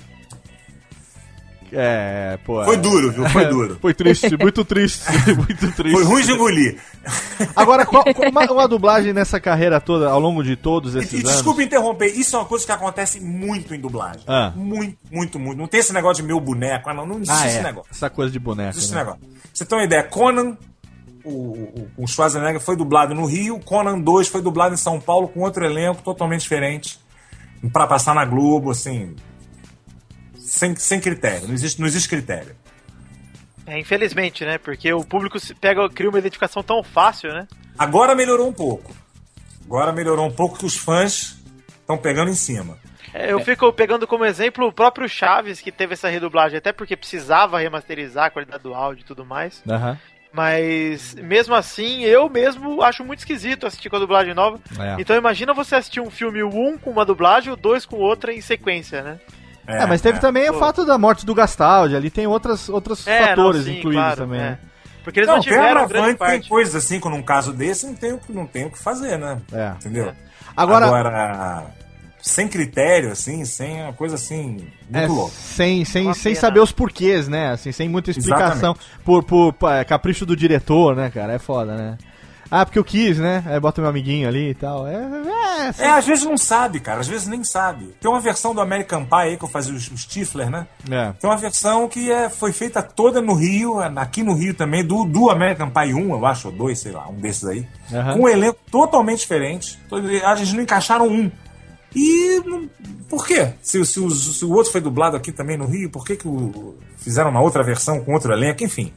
É, pô. Foi é- duro, viu? Foi [laughs] duro. Foi triste, muito triste, [laughs] muito triste. Foi ruim de engolir. Agora, qual, qual- uma, uma dublagem nessa carreira toda, ao longo de todos esses E anos? desculpa interromper, isso é uma coisa que acontece muito em dublagem. Ah. Muito, muito, muito. Não tem esse negócio de meu boneco, ah, não, não existe Ah, esse é. negócio. Essa coisa de boneco. Não existe esse né? negócio. Pra Você tem uma ideia, Conan, o, o, o Schwarzenegger foi dublado no Rio, Conan 2 foi dublado em São Paulo com outro elenco totalmente diferente. Pra passar na Globo, assim. Sem, sem critério, não existe, não existe critério. É, infelizmente, né? Porque o público se pega, cria uma identificação tão fácil, né? Agora melhorou um pouco. Agora melhorou um pouco que os fãs estão pegando em cima. É, eu fico pegando como exemplo o próprio Chaves, que teve essa redublagem, até porque precisava remasterizar a qualidade do áudio e tudo mais. Aham. Mas mesmo assim, eu mesmo acho muito esquisito assistir com a dublagem nova. É. Então imagina você assistir um filme o um com uma dublagem, o dois com outra em sequência, né? É, mas teve também o fato da morte do Gastaldi, ali tem outros, outros É, fatores não, sim, incluídos claro, também. é. né? Porque eles não, não tem tiveram grande tem parte. coisas assim, quando um caso desse não tem, o que- não tem o que fazer, né? É. Entendeu? Agora- Agora, sem critério, assim, sem uma coisa assim, É, muito louca. sem, sem, Uma sem pena. saber os porquês, né? Assim, sem muita explicação. Por, por, por, é, capricho do diretor, né, cara? É foda, né? Ah, porque eu quis, né? Aí bota meu amiguinho ali e tal. É, é, assim, É, às vezes não sabe, cara, às vezes nem sabe. Tem uma versão do American Pie aí que eu fazia os, os Stifler, né? é. Tem uma versão que é, foi feita toda no Rio, aqui no Rio também, do, do American Pie 1, eu acho, ou 2, sei lá, um desses aí. Aham. Com um elenco totalmente diferente. A gente não encaixaram um. E não- por quê? Se, se, o- se o outro foi dublado aqui também no Rio, por que, que o- fizeram uma outra versão com outro elenco? Enfim.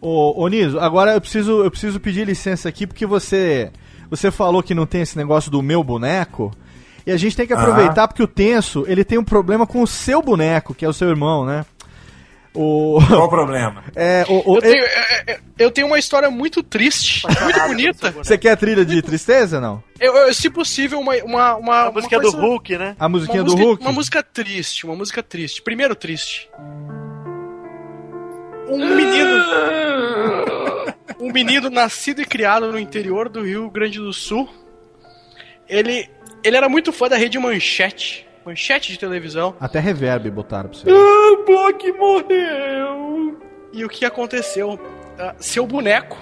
Ô, ô Niso, agora eu preciso, eu preciso pedir licença aqui porque você, você falou que não tem esse negócio do meu boneco. E a gente tem que Aham. aproveitar porque o Tenso, ele tem um problema com o seu boneco, que é o seu irmão, né? O... Qual o [laughs] problema? É, o, o- Eu tenho, é, é, eu tenho uma história muito triste, muito bonita. Você quer a trilha de tristeza, não? Eu, eu, se possível, uma. uma, uma A música coisa- do Hulk, né? A musiquinha uma do música- Hulk? Uma música triste, uma música triste. Primeiro triste. Um menino. Um menino nascido e criado no interior do Rio Grande do Sul. Ele, ele era muito fã da rede Manchete. Manchete de televisão. Até reverb botaram pra você. Ah, Block morreu. E o que aconteceu? Ah, seu boneco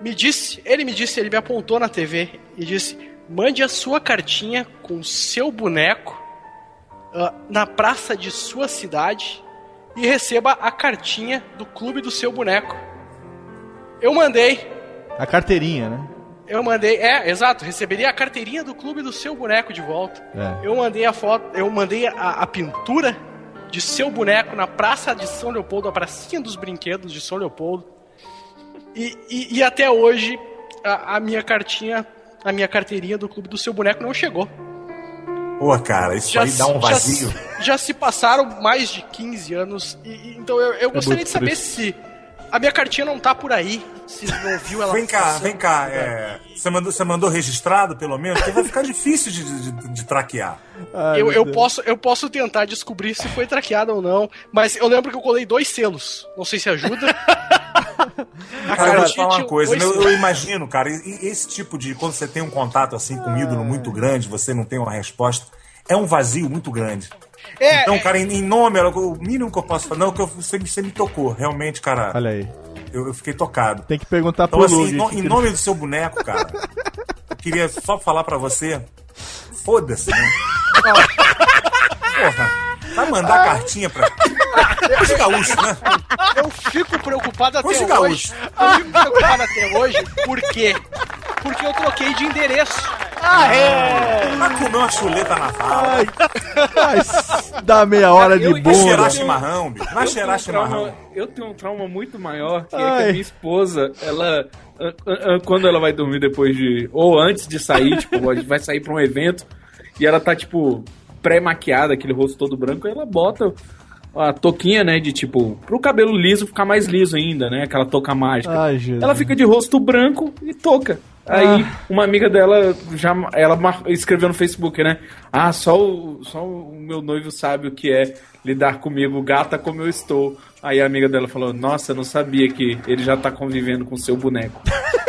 me disse, ele me disse, ele me apontou na TV e disse: mande a sua cartinha com seu boneco ah, na praça de sua cidade e receba a cartinha do clube do seu boneco. Eu mandei, A carteirinha, né? eu mandei, é, exato, receberia a carteirinha do clube do seu boneco de volta. É. Eu mandei a foto, eu mandei a, a pintura de seu boneco na praça de São Leopoldo, a pracinha dos brinquedos de São Leopoldo. E, e- e até hoje a, a minha cartinha, a minha carteirinha do clube do seu boneco não chegou. Pô, cara, isso aí dá um já vazio. se- Já, se passaram mais de 15 anos e, e- então eu, eu gostaria muito de saber triste. se a minha cartinha não tá por aí, se não viu ela. Vem cá, passando. vem cá. é, você, mandou, você mandou registrado, pelo menos? Porque vai ficar difícil de, de- de traquear. eu, eu, posso, eu posso tentar descobrir se foi traqueado ou não, mas eu lembro que eu colei dois selos. Não sei se ajuda. [laughs] A Cara, eu vou te cartinha falar uma coisa. Eu, eu [laughs] imagino, cara, esse tipo de. Quando você tem um contato assim com um ídolo muito grande, você não tem uma resposta, é um vazio muito grande. É, então, cara, em, em nome, o mínimo que eu posso falar. Não, que eu- você, você me tocou, realmente, cara. Olha aí. Eu, eu fiquei tocado. Tem que perguntar Então, pro assim, Lug. em, no- que em nome do seu boneco, cara, eu queria só falar pra você. Foda-se, né? Porra, vai mandar cartinha pra. Hoje gaúcho, né? Eu fico preocupado até Hoje gaúcho. Eu fico preocupado até hoje. Por quê? Porque eu troquei de endereço. Ah, é! Vai comer uma chuleta na fala. Vai dar meia hora de Eu- Vai cheirar chimarrão, bicho. Vai Eu cheirar tenho um chimarrão. trauma- Eu tenho um trauma muito maior, que é que Ai. a minha esposa, ela. Quando ela vai dormir depois de. Ou antes de sair, tipo, [laughs] vai sair pra um evento, e ela tá, tipo, pré-maquiada, aquele rosto todo branco, aí ela bota a touquinha, né, de tipo, pro cabelo liso ficar mais liso ainda, né, aquela touca mágica. Ai. Ela fica de rosto branco e touca. Aí uma amiga dela já ela escreveu no Facebook, né? Ah, só o, só o meu noivo sabe o que é lidar comigo, gata como eu estou. Aí a amiga dela falou: Nossa, não sabia que ele já tá convivendo com seu boneco. [laughs]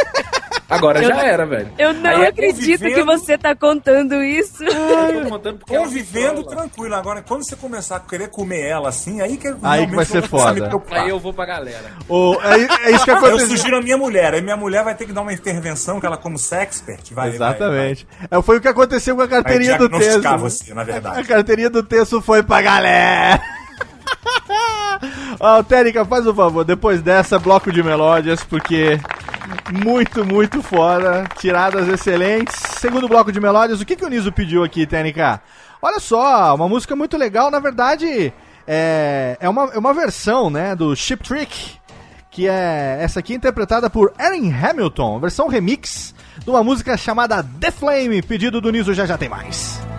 Agora Eu- já era, velho. Eu não Aí é acredito que você tá contando isso. Eu tô contando ela Convivendo tranquilo. Agora, quando você começar a querer comer ela assim, aí que Aí realmente que vai eu ser a foda. Aí eu vou pra galera. Ô, é, é isso que Eu aconteceu. sugiro a minha mulher. Aí minha mulher vai ter que dar uma intervenção, que ela, como sexpert, vai. Exatamente. É, foi o que aconteceu com a Vai, vai carteirinha do texto. você, na A verdade. carteirinha do texto foi pra galera. [laughs] Ó, Térica, faz o favor, depois dessa, bloco de melódias, porque muito, muito foda. Tiradas excelentes. segundo bloco de melódias. O que, que o Niso pediu aqui, TNK? Olha só, uma música muito legal. Na verdade, é, é, uma, é uma versão né, do Ship Trick, que é essa aqui interpretada por Erin Hamilton, versão remix de uma música chamada The Flame, pedido do Niso já já tem mais.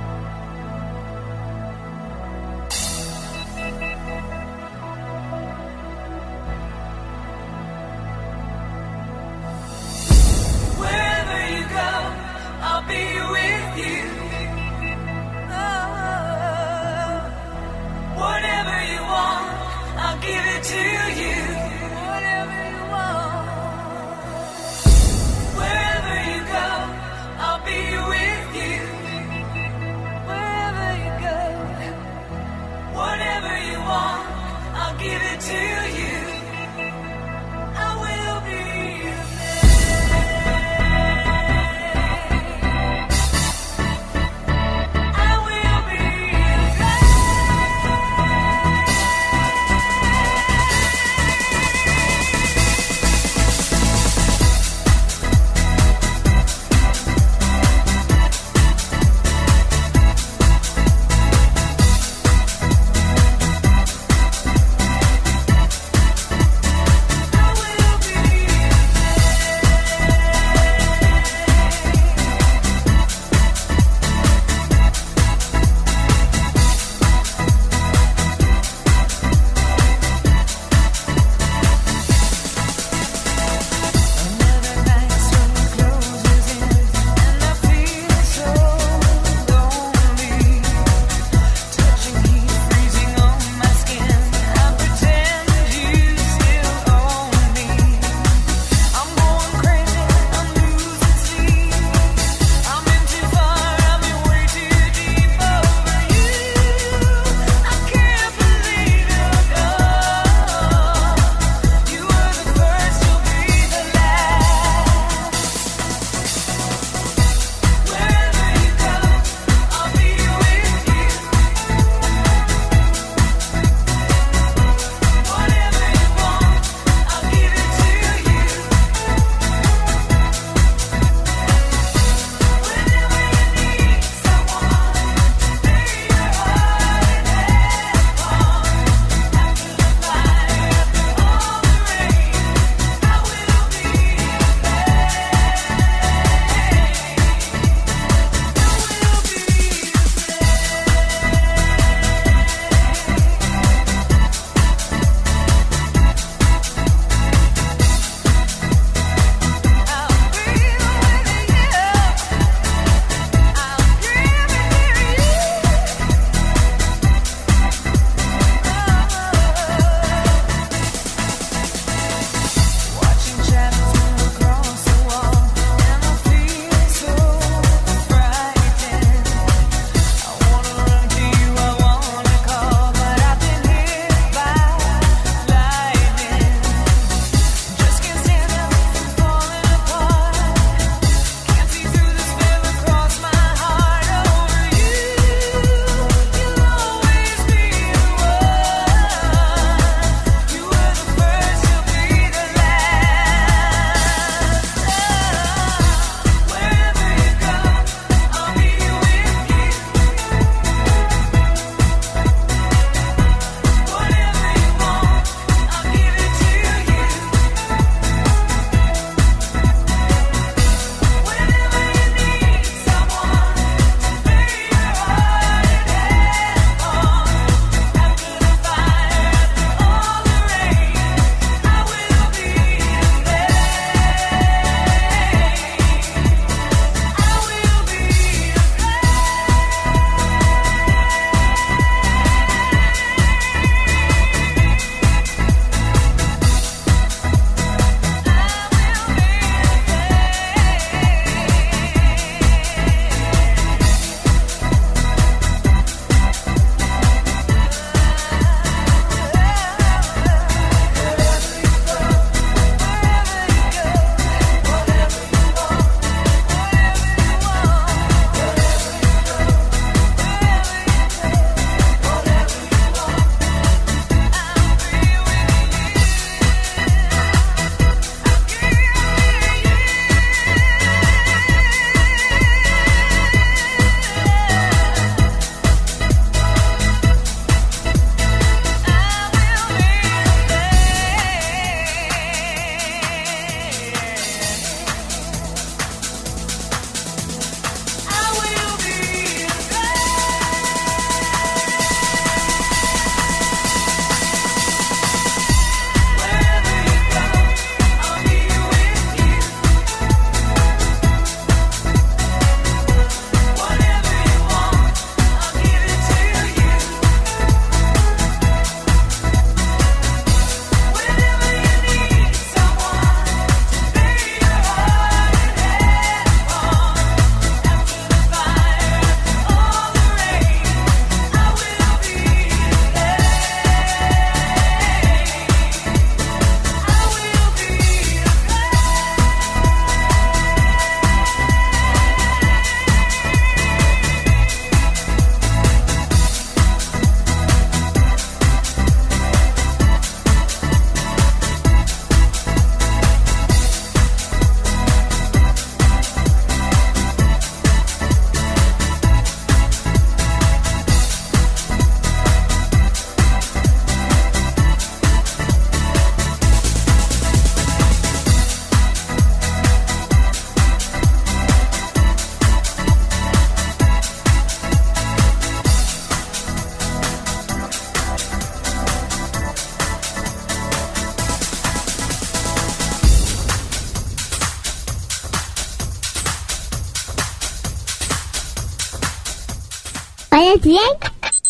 Olha bem,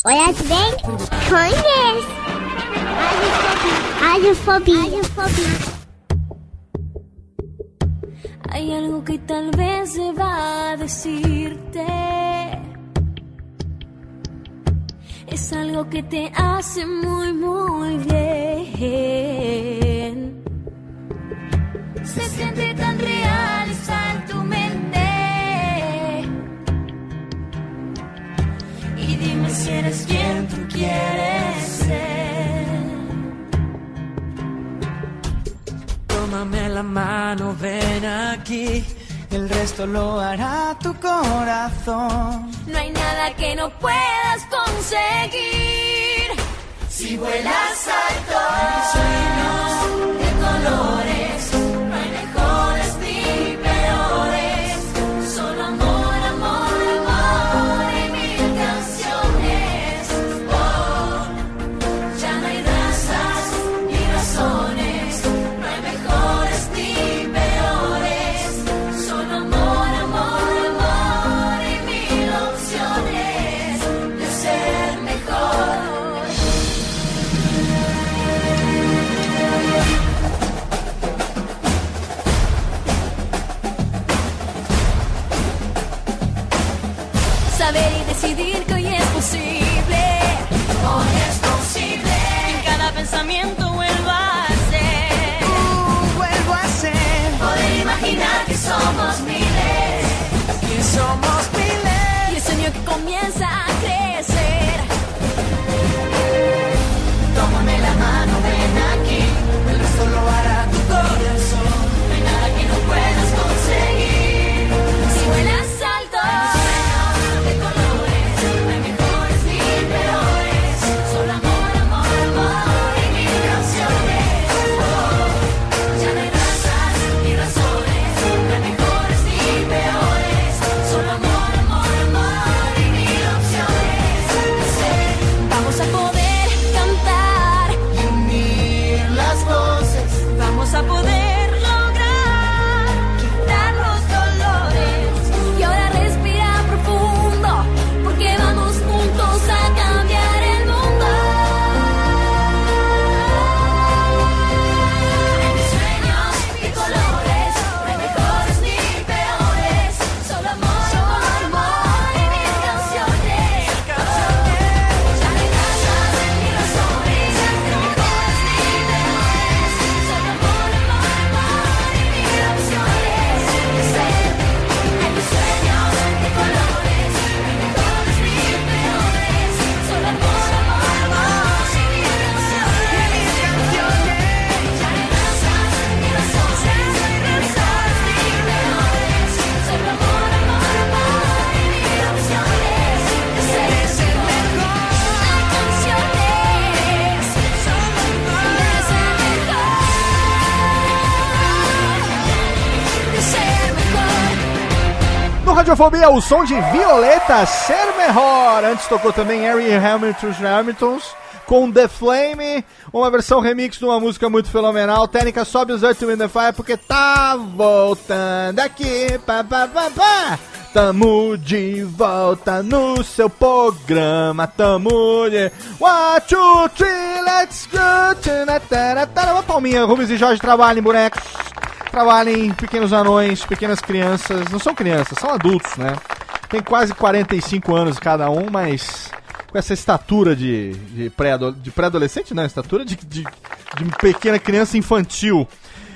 olha bem, conhece. Radiofobia. Radiofobia. Hay algo que tal vez se va a decirte. Es algo que te hace muy, muy Radiofobia, o som de Violeta Ser Melhor. Antes tocou também Harry Hamilton Hamiltons com The Flame, uma versão remix de uma música muito fenomenal. Técnica sobe os Earth Wind and Fire porque tá voltando aqui. Pá, pá, pá, pá. Tamo de volta no seu programa. Tamo de. One, two, three, let's go. Uma palminha, Rubens e Jorge trabalhem, bonecos trabalhem pequenos anões, pequenas crianças. Não são crianças, são adultos, né? Tem quase 45 anos cada um, mas com essa estatura de, de pré-ado- de pré-adolescente, não, estatura de, de, de pequena criança infantil.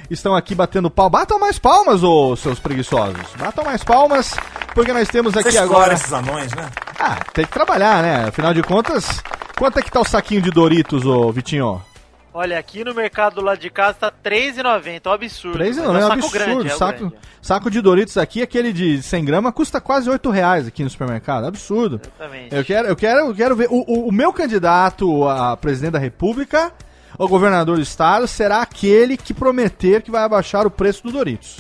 Estão aqui batendo pau. Batam mais palmas, ô seus preguiçosos. Batam mais palmas, porque nós temos aqui Você agora. esses anões, né? Ah, tem que trabalhar, né? Afinal de contas, quanto é que tá o saquinho de Doritos, ô Vitinho? Olha, aqui no mercado do lado de casa tá R$3,90, é um absurdo. 3 mas não, é um saco absurdo. grande, é o saco, grande. saco de Doritos aqui, aquele de 100 gramas, custa quase 8 reais aqui no supermercado. Absurdo. Exatamente. Eu quero, eu quero, eu quero ver. O, o, o meu candidato a presidente da República, ou governador do estado, será aquele que prometer que vai abaixar o preço do Doritos.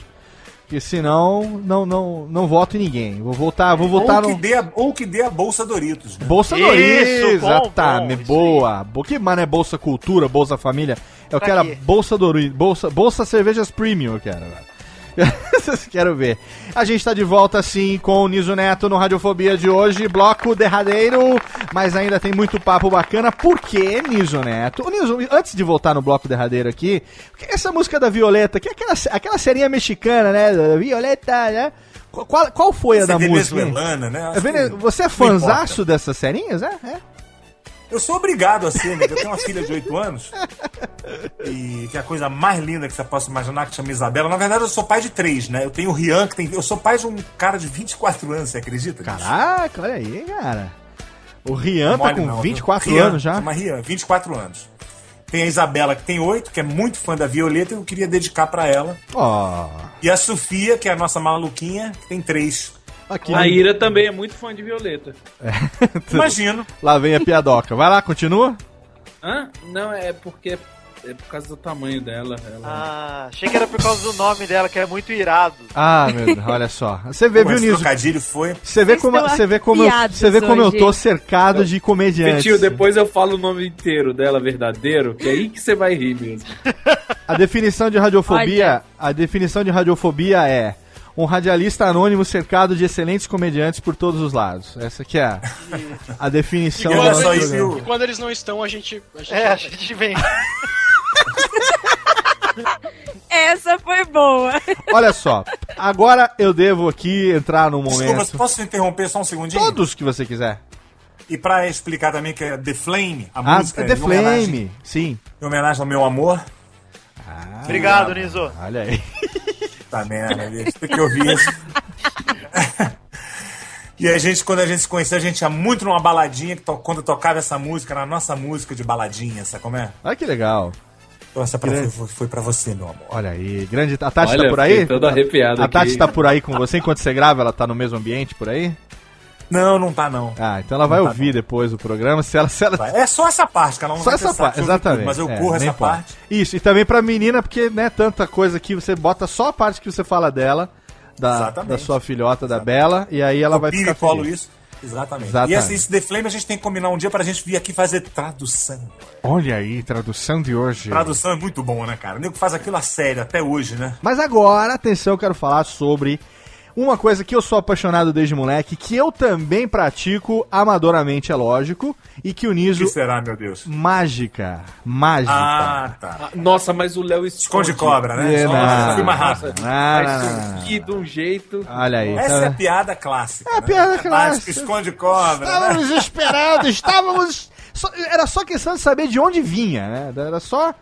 Porque senão, não, não, não voto em ninguém. Vou votar, vou votar ou, no. que dê a, ou que dê a Bolsa Doritos. né? Bolsa Isso, Doritos, bom, exatamente, bom, boa. Bo- Que mano é Bolsa Cultura, Bolsa Família? Eu Pra quero quê? a Bolsa Doritos, Bolsa, Bolsa Cervejas Premium, eu quero. velho. [laughs] Quero ver. A gente tá de volta sim com o Niso Neto no Radiofobia de hoje, bloco derradeiro, mas ainda tem muito papo bacana. Por que, Niso Neto? O Niso, antes de voltar no bloco derradeiro aqui, porque essa música da Violeta, que é aquela, aquela serinha mexicana, né? Violeta, né? Qual, qual foi a Essa da é música? venezuelana, né? Acho É Você é não fanzaço dessas serinhas, é? É. Eu sou obrigado a ser, né? Eu tenho uma filha de 8 anos. E que é a coisa mais linda que você possa imaginar, que chama Isabela. Na verdade, eu sou pai de três, né? Eu tenho o Rian, que tem. Eu sou pai de um cara de 24 anos, você acredita? bicho? Caraca, olha aí, cara. O Rian Não tá com não, viu? 24 Rian, anos já. Chama Rian, 24 anos. Tem a Isabela, que tem 8, que é muito fã da Violeta, e eu queria dedicar pra ela. Ó. E a Sofia, que é a nossa maluquinha, que tem 3. Aqui. A Ira também é muito fã de Violeta. [laughs] Imagino. Lá vem a piadoca. Vai lá, continua. Hã? Não, é porque é por causa do tamanho dela. Ela... Ah, achei que era por causa do nome dela, que é muito irado. Ah, meu Deus, olha só. Você vê, viu, Niso? trocadilho foi. Você vê Vocês como, você vê como, eu, você vê como eu tô cercado de comediantes. Tio, depois eu falo o nome inteiro dela verdadeiro, que é aí que você vai rir mesmo. [laughs] A definição de radiofobia, a definição de radiofobia é um radialista anônimo cercado de excelentes comediantes por todos os lados. Essa aqui é a, a E definição olha do só nosso isso, programa. viu? E quando eles não estão, a gente. A gente É, a gente vem. [laughs] Essa foi boa. Olha só, agora eu devo aqui entrar no Desculpa, momento. posso interromper só um segundinho? Todos que você quiser. E pra explicar também que é The Flame, a Ah, música The em homenagem- Flame, sim. Em homenagem ao meu amor. Obrigado, Niso. Olha aí. Tá merda, bicho. Tem que ouvir isso. [laughs] E a gente, quando a gente se conheceu, a gente ia muito numa baladinha, que to- quando tocava essa música, na nossa música de baladinha, sabe como é? Olha que legal. Então essa pra, foi, foi pra você, meu amor. Olha aí, grande. A Tati Olha, tá por aí? fiquei todo arrepiado A Tati aqui. tá por aí com você enquanto você grava? Ela tá no mesmo ambiente por aí? Não, não tá não. Ah, então ela vai Não tá, ouvir depois o programa. Se ela, se ela... É só essa parte, cara. Não Só essa parte, exatamente. tudo, mas eu É, corro essa pode. parte. Isso, e também pra menina, porque, né, tanta coisa que você bota só a parte que você fala dela, da, Exatamente. da sua filhota, da Bela, e aí ela Eu vai ficar e feliz. isso. Exatamente. Exatamente. E esse, esse The Flame a gente tem que combinar um dia pra gente vir aqui fazer tradução. Olha aí, tradução de hoje. Tradução é muito bom, né, cara? O nego faz aquilo a sério até hoje, né? Mas agora, atenção, eu quero falar sobre uma coisa que eu sou apaixonado desde moleque, que eu também pratico amadoramente, é lógico, e que o O Niso... que será, meu Deus? Mágica. Mágica. Ah, tá. Ah, Nossa, mas o Léo Esconde cobra, né? É, Nossa, rápido. Ah, não, não. surgir de um jeito. Olha aí. Essa tá- é a piada clássica. É a né? piada Básica, clássica. Esconde cobra. né? Estávamos esperando, estávamos. Só- era só questão de saber de onde vinha, né? Era só.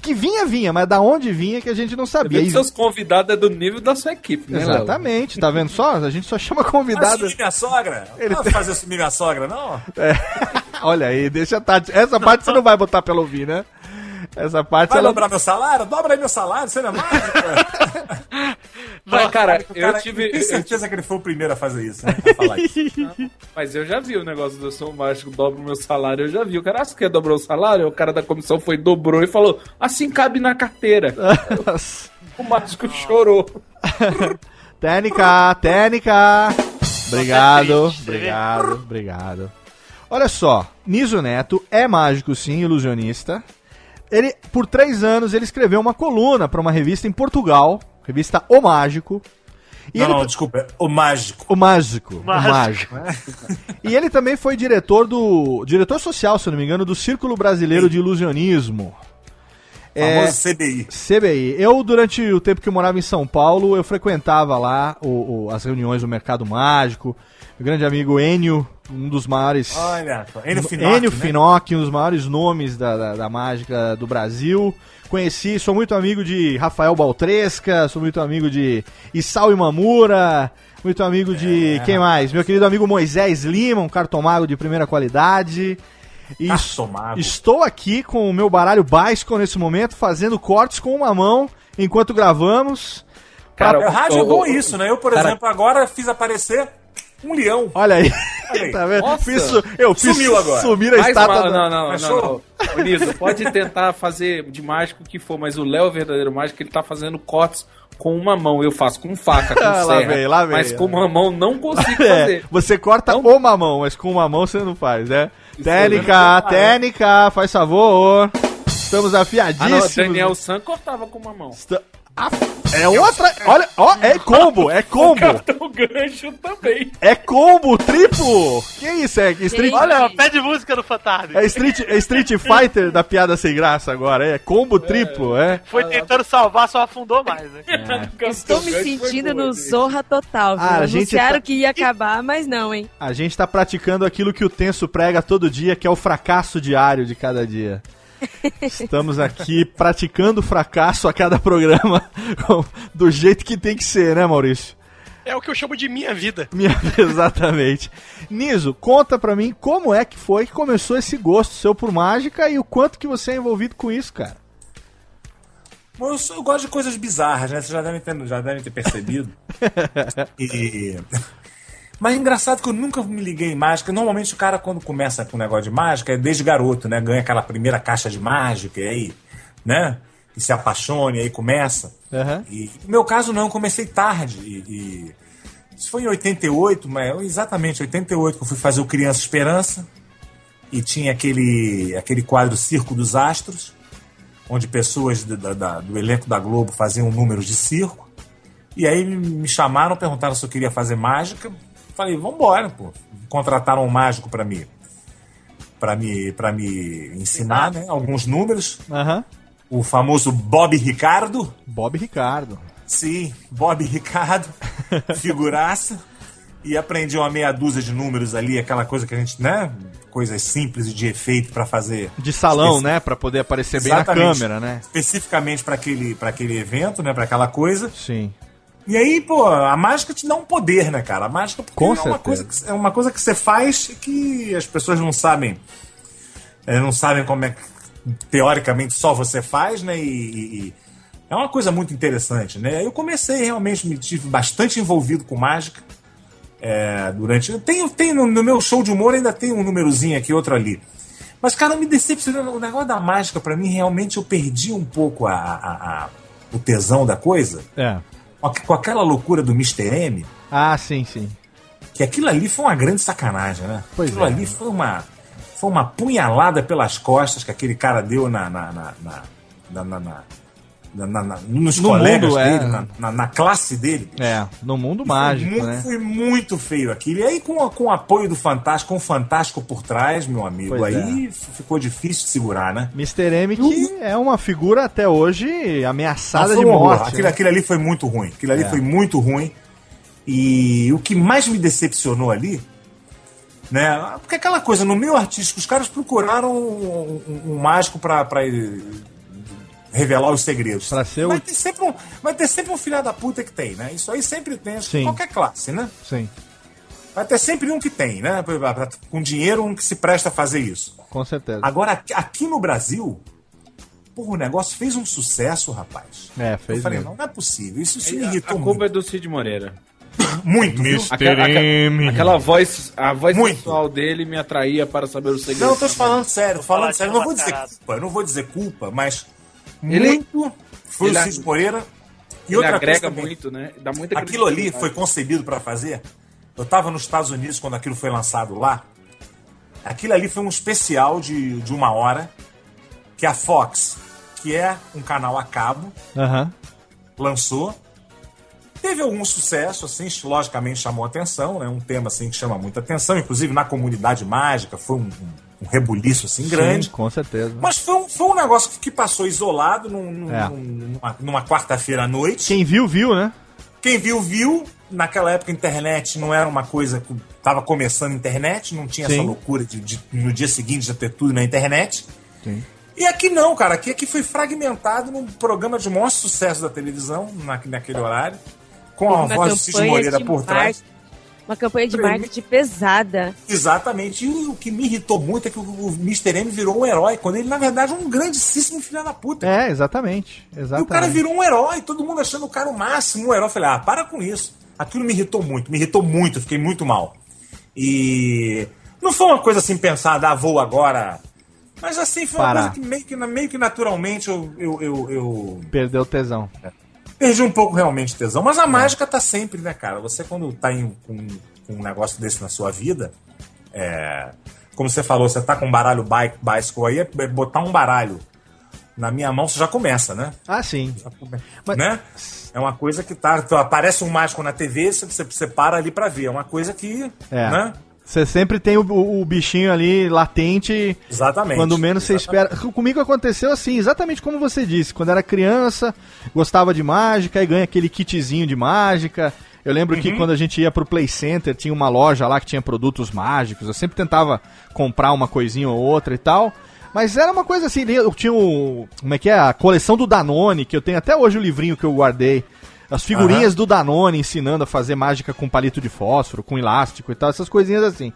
Que vinha, vinha, mas da onde vinha que a gente não sabia. E- seus convidados é do nível da sua equipe, né, Léo? Exatamente, tá vendo só? A gente só chama Vai convidado. sumir minha sogra? Ele Não vai tem- fazer sumir minha sogra, não? [laughs] Olha aí, deixa a Tati. Essa parte você não vai botar pra ela ouvir, né? Essa parte Vai ela. dobrar meu salário? Dobra aí meu salário, você não é mágico? [laughs] Mas, cara, eu tive. Tenho eu certeza que ele foi o primeiro a fazer isso, né? A falar [laughs] isso. Mas eu já vi o negócio do som mágico, dobra o meu salário, eu já vi. O cara, ah, você quer dobrar o salário? O cara da comissão foi, dobrou e falou, assim cabe na carteira. [laughs] o mágico chorou. Técnica, técnica. Obrigado, obrigado, obrigado. Olha só, Niso Neto é mágico sim, ilusionista. Ele, por três anos, ele escreveu uma coluna para uma revista em Portugal, revista O Mágico. E não, ele- não, desculpa. é O mágico. O Mágico. Mágico. O Mágico. e ele também foi diretor do. Diretor social, se não me engano, do Círculo Brasileiro de Ilusionismo. É, CBI. CBI. Eu, durante o tempo que eu morava em São Paulo, eu frequentava lá o- o- as reuniões do Mercado Mágico. Meu grande amigo Enio, um dos maiores. Olha. Enio Finocchi, Enio né? Finocchi, um dos maiores nomes da, da, da mágica do Brasil. Conheci, sou muito amigo de Rafael Baltresca, sou muito amigo de Isao Imamura, muito amigo de. É. Quem mais? Meu querido amigo Moisés Lima, um cartomago de primeira qualidade. E Cartomago. Estou aqui com o meu baralho Baisco nesse momento, fazendo cortes com uma mão enquanto gravamos. Cara, É, rádio é o- bom o- isso, né? Eu, por cara- exemplo, agora fiz aparecer um leão. Olha aí. Olha aí. [laughs] tá vendo? Nossa. Eu fiz Sumiu agora. sumir a Faz estátua. uma- da- Não, não, não, Achou? não. Ô, Niso, pode tentar fazer de mágico o que for, mas o Léo, é o verdadeiro mágico, ele tá fazendo cortes com uma mão. Eu faço com faca, com Ah, [laughs] lá serra. vem, lá vem. Mas com uma mão não consigo [laughs] É, fazer. você corta Então- uma mão, mas com uma mão você não faz, né? Isso técnica, é técnica, faz favor. Estamos Ah, não, afiadíssimos. Daniel San cortava com uma mão. Esta- É outra. Olha, ó, é combo, é combo. Capitão Gancho também. É combo, triplo. Que isso? É Street, Olha, pede música no Fantasma. é Street, é Street Fighter da piada sem graça agora. É combo triplo, é. Foi tentando salvar, só afundou mais, né? [laughs] Estou me sentindo no Zorra Total, viu? Ah, a gente Anunciaram tá- que ia acabar, mas não, hein? A gente tá praticando aquilo que o Tenso prega todo dia, que é o fracasso diário de cada dia. Estamos aqui praticando o fracasso a cada programa [laughs] do jeito que tem que ser, né, Maurício? É o que eu chamo de minha vida. Minha- [laughs] Exatamente. Niso, conta pra mim como é que foi que começou esse gosto seu por mágica e o quanto que você é envolvido com isso, cara. Bom, Eu, sou- eu gosto de coisas bizarras, né? Vocês já devem ter, já devem ter percebido. [laughs] E- Mas é engraçado que eu nunca me liguei em mágica. Normalmente o cara, quando começa com o negócio de mágica, é desde garoto, né? Ganha aquela primeira caixa de mágica e aí, né? E se apaixone, e aí começa. E no meu caso, não, eu comecei tarde. E, e- Isso foi em 88, mas exatamente 88 que eu fui fazer o Criança Esperança. E tinha aquele, aquele quadro Circo dos Astros, onde pessoas do, da- do elenco da Globo faziam números de circo. E aí me chamaram, perguntaram se eu queria fazer mágica. Falei, vambora, pô. Contrataram um mágico pra me, pra me, pra me ensinar, né? Alguns números. O famoso Bob Ricardo. Bob Ricardo. Sim, Bob Ricardo. [laughs] Figuraça. E aprendi uma meia dúzia de números ali, aquela coisa que a gente, né? Coisas simples e de efeito pra fazer. De salão, Especi- né? Pra poder aparecer bem Exatamente. na câmera, né? Especificamente para aquele, pra aquele evento, né? Para aquela coisa. Sim. E aí, pô, a mágica te dá um poder, né, cara? A mágica Com é, uma coisa que, é uma coisa que você faz que as pessoas não sabem. é, não sabem como é que teoricamente só você faz, né? E, e- é uma coisa muito interessante, né? Eu comecei realmente, me tive bastante envolvido com mágica. é, durante. Tenho, tenho no, no meu show de humor ainda tem um númerozinho aqui, outro ali. Mas, cara, me decepcionou. O negócio da mágica, pra mim, realmente eu perdi um pouco a, a- a- o tesão da coisa. É. Com, aqu- com aquela loucura do Mr. M. Ah, sim, sim. Que aquilo ali foi uma grande sacanagem, né? Pois aquilo é. ali foi uma, foi uma punhalada pelas costas que aquele cara deu na. na, na, na, na- na- na- nos No colegas mundo, é. dele, na, na- na classe dele. É, no mundo Foi mágico, muito, né? Foi muito feio aquilo. E aí, com, com o apoio do Fantástico, com o Fantástico por trás, meu amigo, Pois aí ficou difícil de segurar, né? Mr. M que é uma figura até hoje ameaçada de morte. Aquilo, né? aquilo ali foi muito ruim. Aquilo ali É. foi muito ruim. E o que mais me decepcionou ali, né? Porque aquela coisa, no meio artístico, os caras procuraram um, um- um mágico eh, revelar os segredos. Pra ser o- vai, ter sempre um, vai ter sempre um filho da puta que tem, né? Isso aí sempre tem, Sim. qualquer classe, né? Sim, Vai ter sempre um que tem, né? Com dinheiro, um que se presta a fazer isso. com certeza. Agora, aqui- no Brasil, porra, o negócio fez um sucesso, rapaz. É, fez Eu falei, mesmo. não, não é possível. Isso, isso me A, a irritou culpa é do Cid Moreira. [coughs] muito. Viu? Aquela, aquela, voz, a voz Muito. dele me atraía para saber o segredo. Não, eu tô te falando sério, tô falando Falar sério. não vou dizer culpa, eu não vou dizer culpa, mas Ele- muito foi ele o Cid Moreira. E Ele outra coisa agrega também, muito, né? Dá muita Aquilo ali foi concebido pra fazer. Eu tava nos Estados Unidos quando aquilo foi lançado lá. Aquilo ali foi um especial de, de uma hora que a Fox, que é um canal a cabo, Aham. lançou. Teve algum sucesso, assim, logicamente chamou atenção, né? Um tema assim que chama muita atenção, inclusive na comunidade mágica, foi um, um, um rebuliço assim grande. Sim, com certeza. Mas foi um, foi um negócio que passou isolado num- num- É. num- numa, numa quarta-feira à noite. Quem viu, viu, né? Quem viu, viu. Naquela época a internet não era uma coisa que tava começando a internet, não tinha essa Sim. loucura de, de no dia seguinte já ter tudo na internet. Sim. E aqui não, cara. Aqui, aqui foi fragmentado num programa de maior sucesso da televisão, na, naquele horário, com a Uma voz do Cid campanha Moreira de por trás. marketing- Uma campanha de marketing pesada. Exatamente. E o que me irritou muito é que o, Mr. M virou um herói, quando ele, na verdade, é um grandíssimo filho da puta. É, exatamente. E o Exatamente. cara virou um herói, todo mundo achando o cara o máximo, um herói. Eu falei, ah, para com isso. Aquilo me irritou muito, me irritou muito, fiquei muito mal. E não foi uma coisa assim pensada, ah, vou agora. Mas assim, foi uma Parar. coisa que meio que, meio que naturalmente eu, eu, eu, eu Perdeu o tesão. Perdi um pouco realmente de tesão. Mas a mágica tá sempre, né, cara? Você quando tá em, com, com um negócio desse na sua vida, é, como você falou, você tá com um baralho bi- bicycle aí, é botar um baralho na minha mão você já começa, né? Ah, sim. Né? É uma coisa que tá. Aparece um mágico na TV, você, você, para ali pra ver. É uma coisa que. É. Né? Você sempre tem o, o- bichinho ali latente. Exatamente. Quando menos você espera. Comigo aconteceu assim, exatamente como você disse. Quando era criança, gostava de mágica e ganha aquele kitzinho de mágica. Eu lembro que Uhum. quando a gente ia pro Play Center, tinha uma loja lá que tinha produtos mágicos. Eu sempre tentava comprar uma coisinha ou outra e tal. Mas era uma coisa assim, eu tinha o. Como é que é? A coleção do Danone, que eu tenho até hoje o livrinho que eu guardei. As figurinhas do Danone ensinando a fazer mágica com palito de fósforo, com elástico e tal, essas coisinhas assim.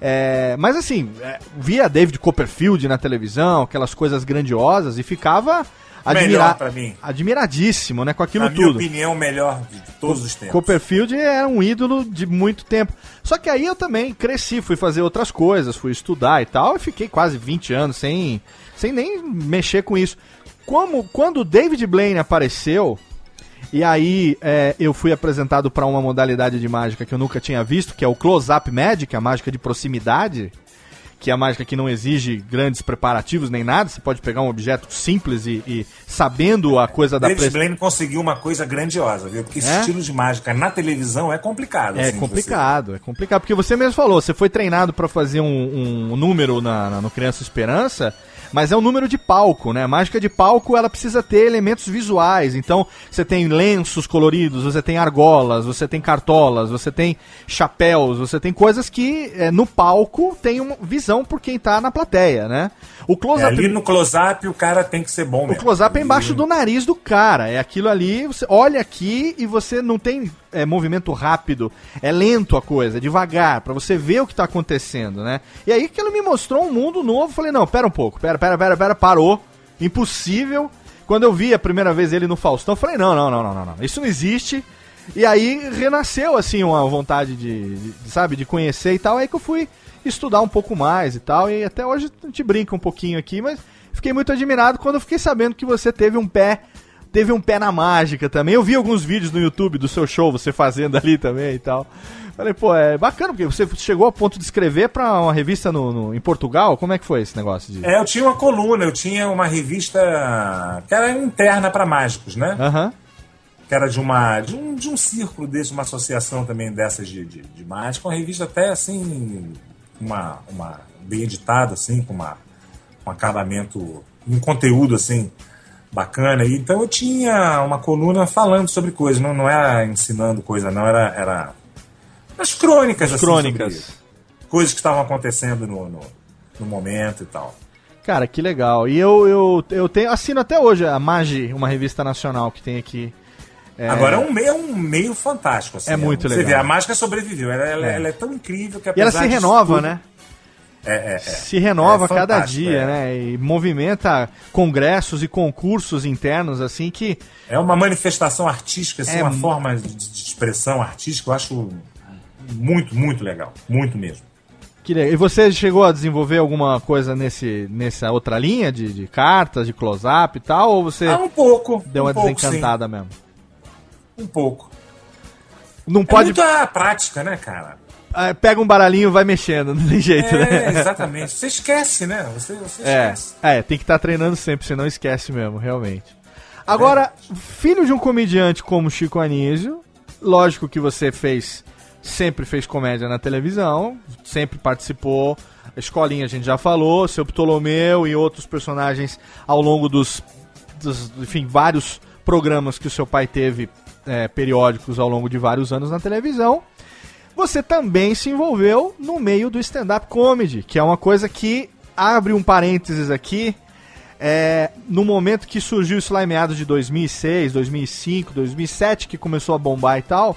É, mas assim, é, via David Copperfield na televisão, aquelas coisas grandiosas, e ficava admira admiradíssimo, né, com aquilo Na minha tudo. opinião, o melhor de todos os tempos. Copperfield era um ídolo de muito tempo. Só que aí eu também cresci, fui fazer outras coisas, fui estudar e tal, e fiquei quase 20 anos sem, sem nem mexer com isso. Como, quando o David Blaine apareceu, e aí é, eu fui apresentado para uma modalidade de mágica que eu nunca tinha visto, que é o Close-Up Magic, a mágica de proximidade, que é a mágica que não exige grandes preparativos nem nada, você pode pegar um objeto simples e, e sabendo a coisa da David pres- Blaine conseguiu uma coisa grandiosa, viu? Porque esse É? estilo de mágica na televisão é complicado. É assim, complicado, é complicado. Porque você mesmo falou, você foi treinado pra fazer um, um número na, na- no Criança Esperança, mas é um número de palco, né? Mágica de palco, ela precisa ter elementos visuais. Então, você tem lenços coloridos, você tem argolas, você tem cartolas, você tem chapéus, você tem coisas que é, no palco tem uma visão por quem tá na plateia, né? O É, close-up ali no close-up o cara tem que ser bom o mesmo. close-up é embaixo do nariz do cara. É aquilo ali, você olha aqui e você não tem é, movimento rápido. É lento a coisa, é devagar, pra você ver o que tá acontecendo, né? E aí que ele me mostrou um mundo novo. Falei, não, pera um pouco, pera, pera, pera, pera, parou. Impossível. Quando eu vi a primeira vez ele no Faustão, falei, não, não, não, não, não, não. Isso não existe. E aí renasceu, assim, uma vontade de, de- de, sabe, de conhecer e tal. Aí que eu fui estudar um pouco mais e tal. E até hoje a gente brinca um pouquinho aqui, mas fiquei muito admirado quando eu fiquei sabendo que você teve um pé. Teve um pé na mágica também. Eu vi alguns vídeos no YouTube do seu show, você fazendo ali também e tal. Falei, pô, é bacana, porque você chegou a ponto de escrever pra uma revista no, no- em Portugal? Como é que foi esse negócio de. É, eu tinha uma coluna, eu tinha uma revista que era interna para mágicos, né? Aham. Que era de uma de um, de um círculo desse, uma associação também dessas de, de, de mágica, uma revista até assim, uma, uma bem editada, assim, com uma, um acabamento, um conteúdo assim bacana. E, então eu tinha uma coluna falando sobre coisas, não, não era ensinando coisa, não, era, era as crônicas, assim, Crônicas. coisas que estavam acontecendo no, no, no momento e tal. Cara, que legal. E eu, eu, eu tenho, assino até hoje a Magi, uma revista nacional que tem aqui. É, Agora é um meio, é um meio fantástico. Assim, É muito Você legal. vê, a mágica sobreviveu. Ela, ela- É. ela é tão incrível que E ela apesar se renova, tudo- né? É, é, é. Se renova É cada dia, é. né? E movimenta congressos e concursos internos, assim, que. É uma manifestação artística, assim, É uma forma de, de expressão artística, eu acho muito, muito legal. Muito mesmo. que legal. E você chegou a desenvolver alguma coisa nesse, nessa outra linha de, de cartas, de close-up e tal? Ou você Ah, um pouco. deu uma um pouco, desencantada mesmo? Um pouco. Não É pode. muita prática, né, cara? Ah, Pega um baralhinho e vai mexendo, [laughs] não tem jeito, É, né? exatamente. Você esquece, né? Você, você É, esquece. é, tem que estar treinando sempre, senão esquece mesmo, realmente. Agora, filho de um comediante como Chico Anísio, lógico que você fez, sempre fez comédia na televisão, sempre participou, Escolinha a gente já falou, seu Ptolomeu e outros personagens ao longo dos, dos enfim, vários programas que o seu pai teve é, periódicos ao longo de vários anos na televisão. Você também se envolveu no meio do stand-up comedy, que é uma coisa que abre um parênteses aqui. É, no momento que surgiu isso lá em meados de 2006, 2005, 2007, que começou a bombar e tal,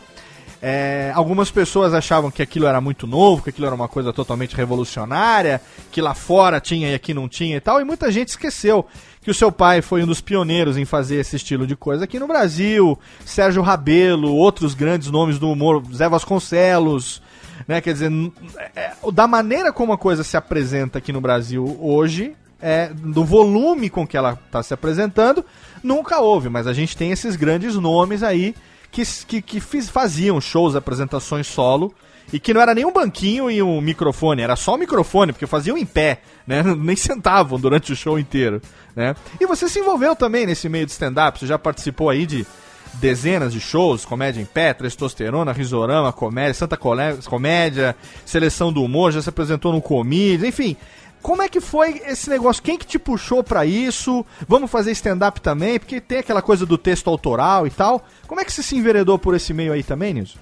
é, algumas pessoas achavam que aquilo era muito novo, que aquilo era uma coisa totalmente revolucionária, que lá fora tinha e aqui não tinha e tal, e muita gente esqueceu que o seu pai foi um dos pioneiros em fazer esse estilo de coisa aqui no Brasil, Sérgio Rabelo, outros grandes nomes do humor, Zé Vasconcelos, né? Quer dizer, n- é, da maneira como a coisa se apresenta aqui no Brasil hoje, é, do volume com que ela está se apresentando, nunca houve, mas a gente tem esses grandes nomes aí que, que, que fiz- faziam shows, apresentações solo, e que não era nem um banquinho e um microfone, era só o microfone, porque faziam em pé, né? [laughs] Nem sentavam durante o show inteiro, né? E você se envolveu também nesse meio de stand-up, você já participou aí de dezenas de shows, comédia em pé, testosterona, risorama, comédia, Santa Comédia, seleção do humor, já se apresentou no Comídia, enfim. Como é que foi esse negócio? Quem que te puxou pra isso? Vamos fazer stand-up também? Porque tem aquela coisa do texto autoral e tal. Como é que você se enveredou por esse meio aí também, Nilson?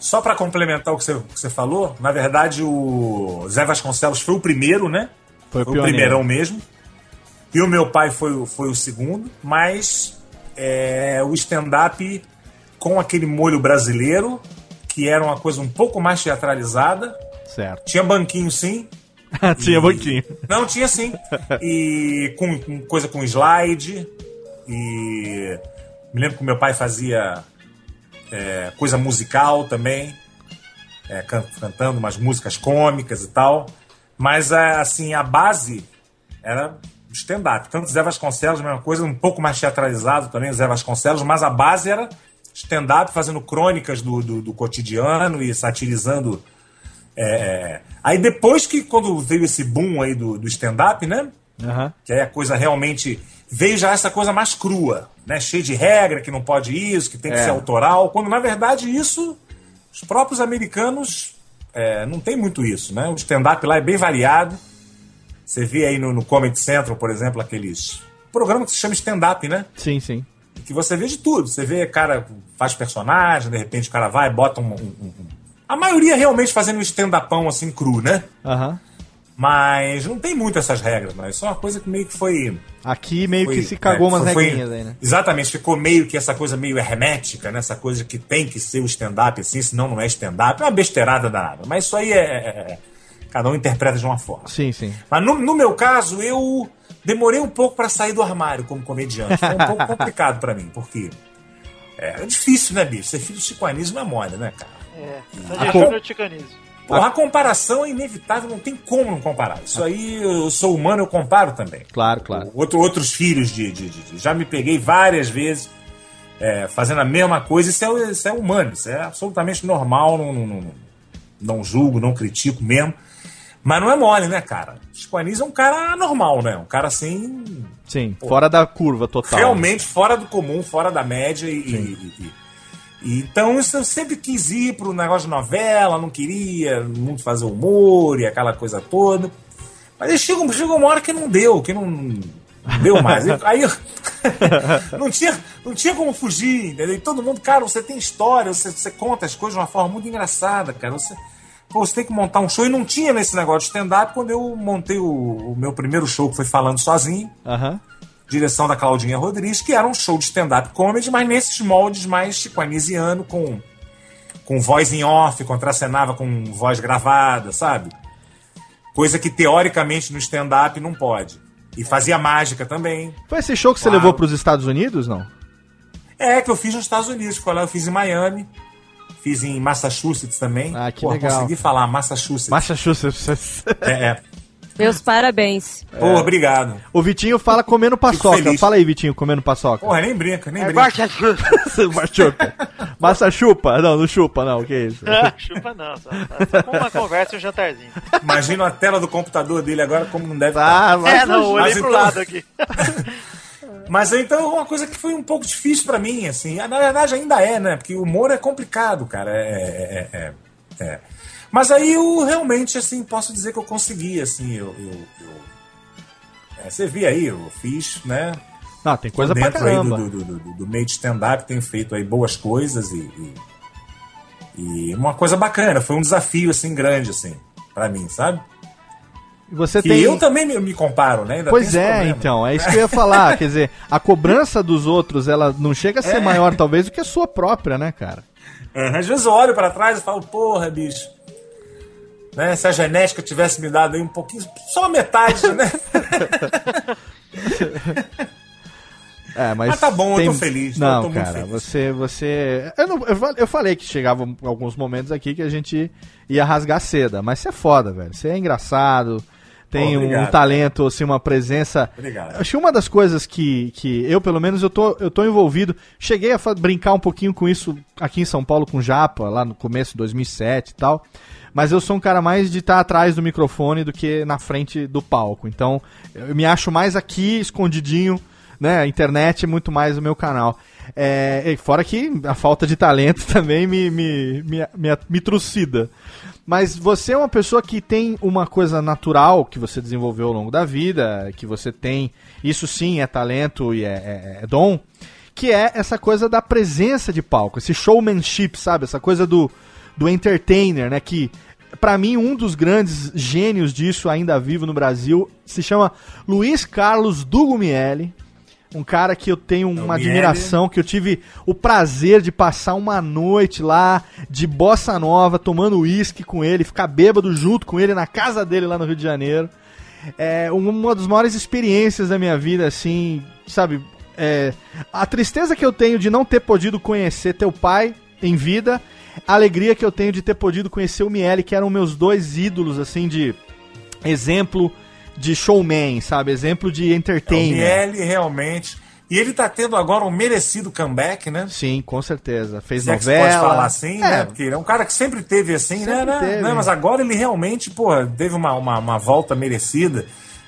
Só pra complementar o que você, o que você falou, na verdade o Zé Vasconcelos foi o primeiro, né? Foi o o primeirão mesmo. E o meu pai foi, o- foi o segundo, mas é, o stand-up com aquele molho brasileiro, que era uma coisa um pouco mais teatralizada. Certo. Tinha banquinho sim. [laughs] Tinha banquinho. Não, tinha sim. E com, com coisa com slide. E me lembro que meu pai fazia é, coisa musical também. é, can- cantando umas músicas cômicas e tal. Mas é, assim, a base era stand-up. Tanto Zé Vasconcelos, a mesma coisa, um pouco mais teatralizado também, o Zé Vasconcelos, mas a base era stand-up, fazendo crônicas do, do, do cotidiano e satirizando. É, Aí depois que, quando veio esse boom aí do, do stand-up, né? Aham. Que aí a coisa realmente veio já essa coisa mais crua, né? Cheio de regra, que não pode isso, que tem que É. ser autoral, quando na verdade isso, os próprios americanos é, não tem muito isso, né? O stand-up lá é bem variado. Você vê aí no, no Comedy Central, por exemplo, aqueles programa que se chama stand-up, né? Sim, sim. Que você vê de tudo. Você vê cara faz personagem, de repente o cara vai e bota um, um- um- A maioria realmente fazendo um stand-upão assim cru, né? Aham. Mas não tem muito essas regras, mas é uma coisa que meio que foi. Aqui meio foi- que se cagou é, umas foi- foi- regrinhas aí, né? Exatamente, ficou meio que essa coisa meio hermética, né? Essa coisa que tem que ser o stand-up assim, senão não é stand-up. É uma besteirada danada. Mas isso aí é, é- é- Cada um interpreta de uma forma. Sim, sim. Mas no, no meu caso, eu demorei um pouco pra sair do armário como comediante. Foi um pouco [laughs] complicado pra mim, porque. É, difícil, né, bicho? Ser filho de Chico Anísio não é mole, né, cara? É, Ticanismo. Porra, a comparação é inevitável, não tem como não comparar. Isso aí, eu sou humano, eu comparo também. Claro, claro. Outro, outros filhos de, de- de- de- Já me peguei várias vezes é, fazendo a mesma coisa. Isso é, isso é humano, isso é absolutamente normal. Não, não, não, não julgo, não critico mesmo. Mas não é mole, né, cara? Chico Anísio é um cara normal, né? Um cara assim. Sim, fora da curva total. Realmente fora do comum, fora da média e. então isso eu sempre quis ir pro negócio de novela, não queria muito fazer humor e aquela coisa toda. Mas chegou, chegou uma hora que não deu, que não, não deu mais. [laughs] Aí [laughs] não, tinha, não tinha como fugir, entendeu? E todo mundo, cara, você tem história, você, você conta as coisas de uma forma muito engraçada, cara. Você, pô, você tem que montar um show. E não tinha nesse negócio de stand-up quando eu montei o, o meu primeiro show, que foi falando sozinho Aham. Direção da Claudinha Rodrigues, que era um show de stand-up comedy, mas nesses moldes mais chiquanisiano, com, com voz em off, contracenava com voz gravada, sabe? Coisa que teoricamente no stand-up não pode. E fazia mágica também. Foi esse show que você Claro. levou pros Estados Unidos, não? É, que eu fiz nos Estados Unidos. Foi lá, eu fiz em Miami, fiz em Massachusetts também. Ah, que Pô, legal. consegui falar, Massachusetts. Massachusetts. É, é. Meus parabéns. Pô, obrigado. O Vitinho fala comendo paçoca. Fala aí, Vitinho, comendo paçoca. Porra, nem brinca, nem É brinca. Machuca. [laughs] Massa chupa? Não, não chupa, não. Que isso? Ah, chupa não, só, uma conversa e um jantarzinho. Imagina a tela do computador dele agora como não deve Ah, estar. mas- É, não, olhei Mas pro então- lado aqui. [laughs] Mas então é uma coisa que foi um pouco difícil pra mim, assim. Na verdade ainda é, né? Porque o humor é complicado, cara. É, é, é, é, é. Mas aí eu realmente, assim, posso dizer que eu consegui, assim. Eu, eu, eu- é, você vê aí, eu fiz, né? Não, tem coisa pra caramba. do, do, do, do- meio de stand-up, tenho feito aí boas coisas e, e, e uma coisa bacana. Foi um desafio, assim, grande, assim, pra mim, sabe? E você Que tem. eu também me, me comparo, né? Ainda Pois tem é, então, é isso que eu ia falar. Quer dizer, a cobrança dos outros, ela não chega a ser É. maior, talvez, do que a sua própria, né, cara? Às vezes eu olho pra trás e falo, porra, bicho. Né, se a genética tivesse me dado aí um pouquinho, só a metade, né? É, mas, Mas tá bom, eu tô feliz, eu Não, tô muito cara, feliz. você, você, eu, não- eu eu falei que chegavam alguns momentos aqui que a gente ia rasgar seda, mas você é foda, velho. Você é engraçado, tem um Obrigado. talento, assim, uma presença. Obrigado. Acho que uma das coisas que, que eu, pelo menos, eu tô, eu tô envolvido. Cheguei a brincar um pouquinho com isso aqui em São Paulo com o Japa, lá no começo de 2007 e tal. Mas eu sou um cara mais de estar atrás do microfone do que na frente do palco. Então, eu me acho mais aqui, escondidinho, né? A internet é muito mais o meu canal. É, fora que a falta de talento [laughs] também me, me, me, me, me trucida. Mas você é uma pessoa que tem uma coisa natural que você desenvolveu ao longo da vida, que você tem, isso sim é talento e é, é- é dom, que é essa coisa da presença de palco, esse showmanship, sabe? Essa coisa do, do entertainer, né? Que, pra mim, um dos grandes gênios disso ainda vivo no Brasil se chama Luiz Carlos Dugumiele. Um cara que eu tenho uma Miele. admiração, que eu tive o prazer de passar uma noite lá de bossa nova, tomando uísque com ele, ficar bêbado junto com ele na casa dele lá no Rio de Janeiro. É uma das maiores experiências da minha vida, assim, sabe? É, a tristeza que eu tenho de não ter podido conhecer teu pai em vida, a alegria que eu tenho de ter podido conhecer o Miele, que eram meus dois ídolos, assim, de exemplo de showman, sabe? Exemplo de É, O entertainer. Miele realmente. E ele tá tendo agora um merecido comeback, né? Sim, com certeza. Fez Se é que novela. pode falar assim, É, né? Porque ele é um cara que sempre teve assim, né? Sempre né? teve. né? Mas agora ele realmente, pô, teve uma, uma, uma volta merecida.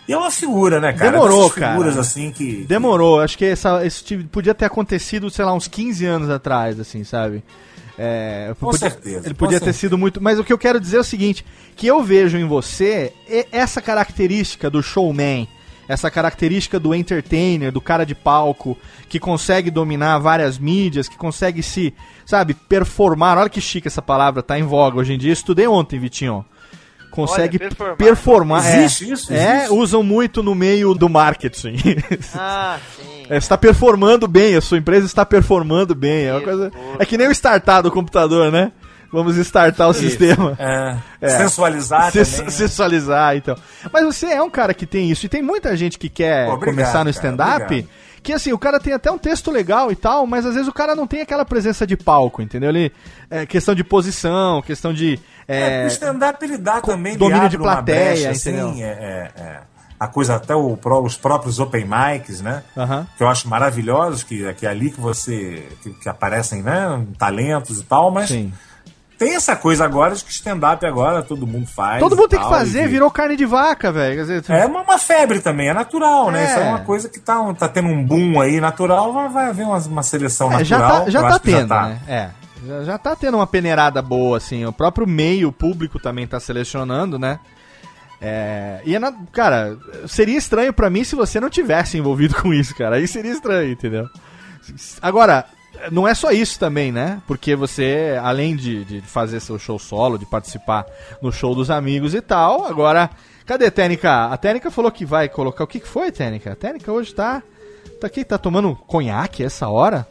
E é uma figura, né, cara? Demorou, figuras cara. assim que. Demorou, acho que essa, esse tipo- podia ter acontecido, sei lá, uns 15 anos atrás, assim, sabe? É, Com podia- certeza, Ele podia ter certeza. sido muito. Mas o que eu quero dizer é o seguinte: que eu vejo em você essa característica do showman, essa característica do entertainer, do cara de palco, que consegue dominar várias mídias, que consegue se, sabe, performar. Olha que chique essa palavra, tá em voga hoje em dia. Estudei ontem, Vitinho. Consegue Olha, performar. performar. é. Existe isso? É, Existe? usam muito no meio do marketing. [laughs] Ah, sim. É, você está performando bem, a sua empresa está performando bem. É, uma coisa... é que nem o startar do computador, né? Vamos startar o Isso. sistema. É, É. Sensualizar Se- também. né? Sensualizar, então. Mas você é um cara que tem isso. E tem muita gente que quer obrigado, começar no stand-up. Que assim, o cara tem até um texto legal e tal, mas às vezes o cara não tem aquela presença de palco, entendeu? Ele, é questão de posição, questão de. É, É, o stand-up ele dá também, domínio de plateia, brecha, assim, é, é, é. a coisa, até o, os próprios open mics, né? Aham. Que eu acho maravilhosos, que, que é ali que você. que, que aparecem, né? Talentos e tal, mas Sim. tem essa coisa agora de que stand-up agora todo mundo faz. Todo mundo tem que tal, fazer, e- virou carne de vaca, velho. Dizer, É uma, uma febre também, é natural, né? É. Isso é uma coisa que tá, tá tendo um boom aí natural, vai, vai haver uma, uma seleção É, já natural. tá, já tá que tendo, tá. né? É. Já, já tá tendo uma peneirada boa, assim. O próprio meio público também tá selecionando, né? É, e, é na- cara, seria estranho pra mim se você não tivesse envolvido [laughs] com isso, cara. Aí seria estranho, entendeu? Agora, não é só isso também, né? Porque você, além de, de fazer seu show solo, de participar no show dos amigos e tal, agora. Cadê a Tênica? A Tênica falou que vai colocar. O que, que foi, Tênica? A Tênica hoje tá. Tá aqui, tá tomando conhaque essa hora?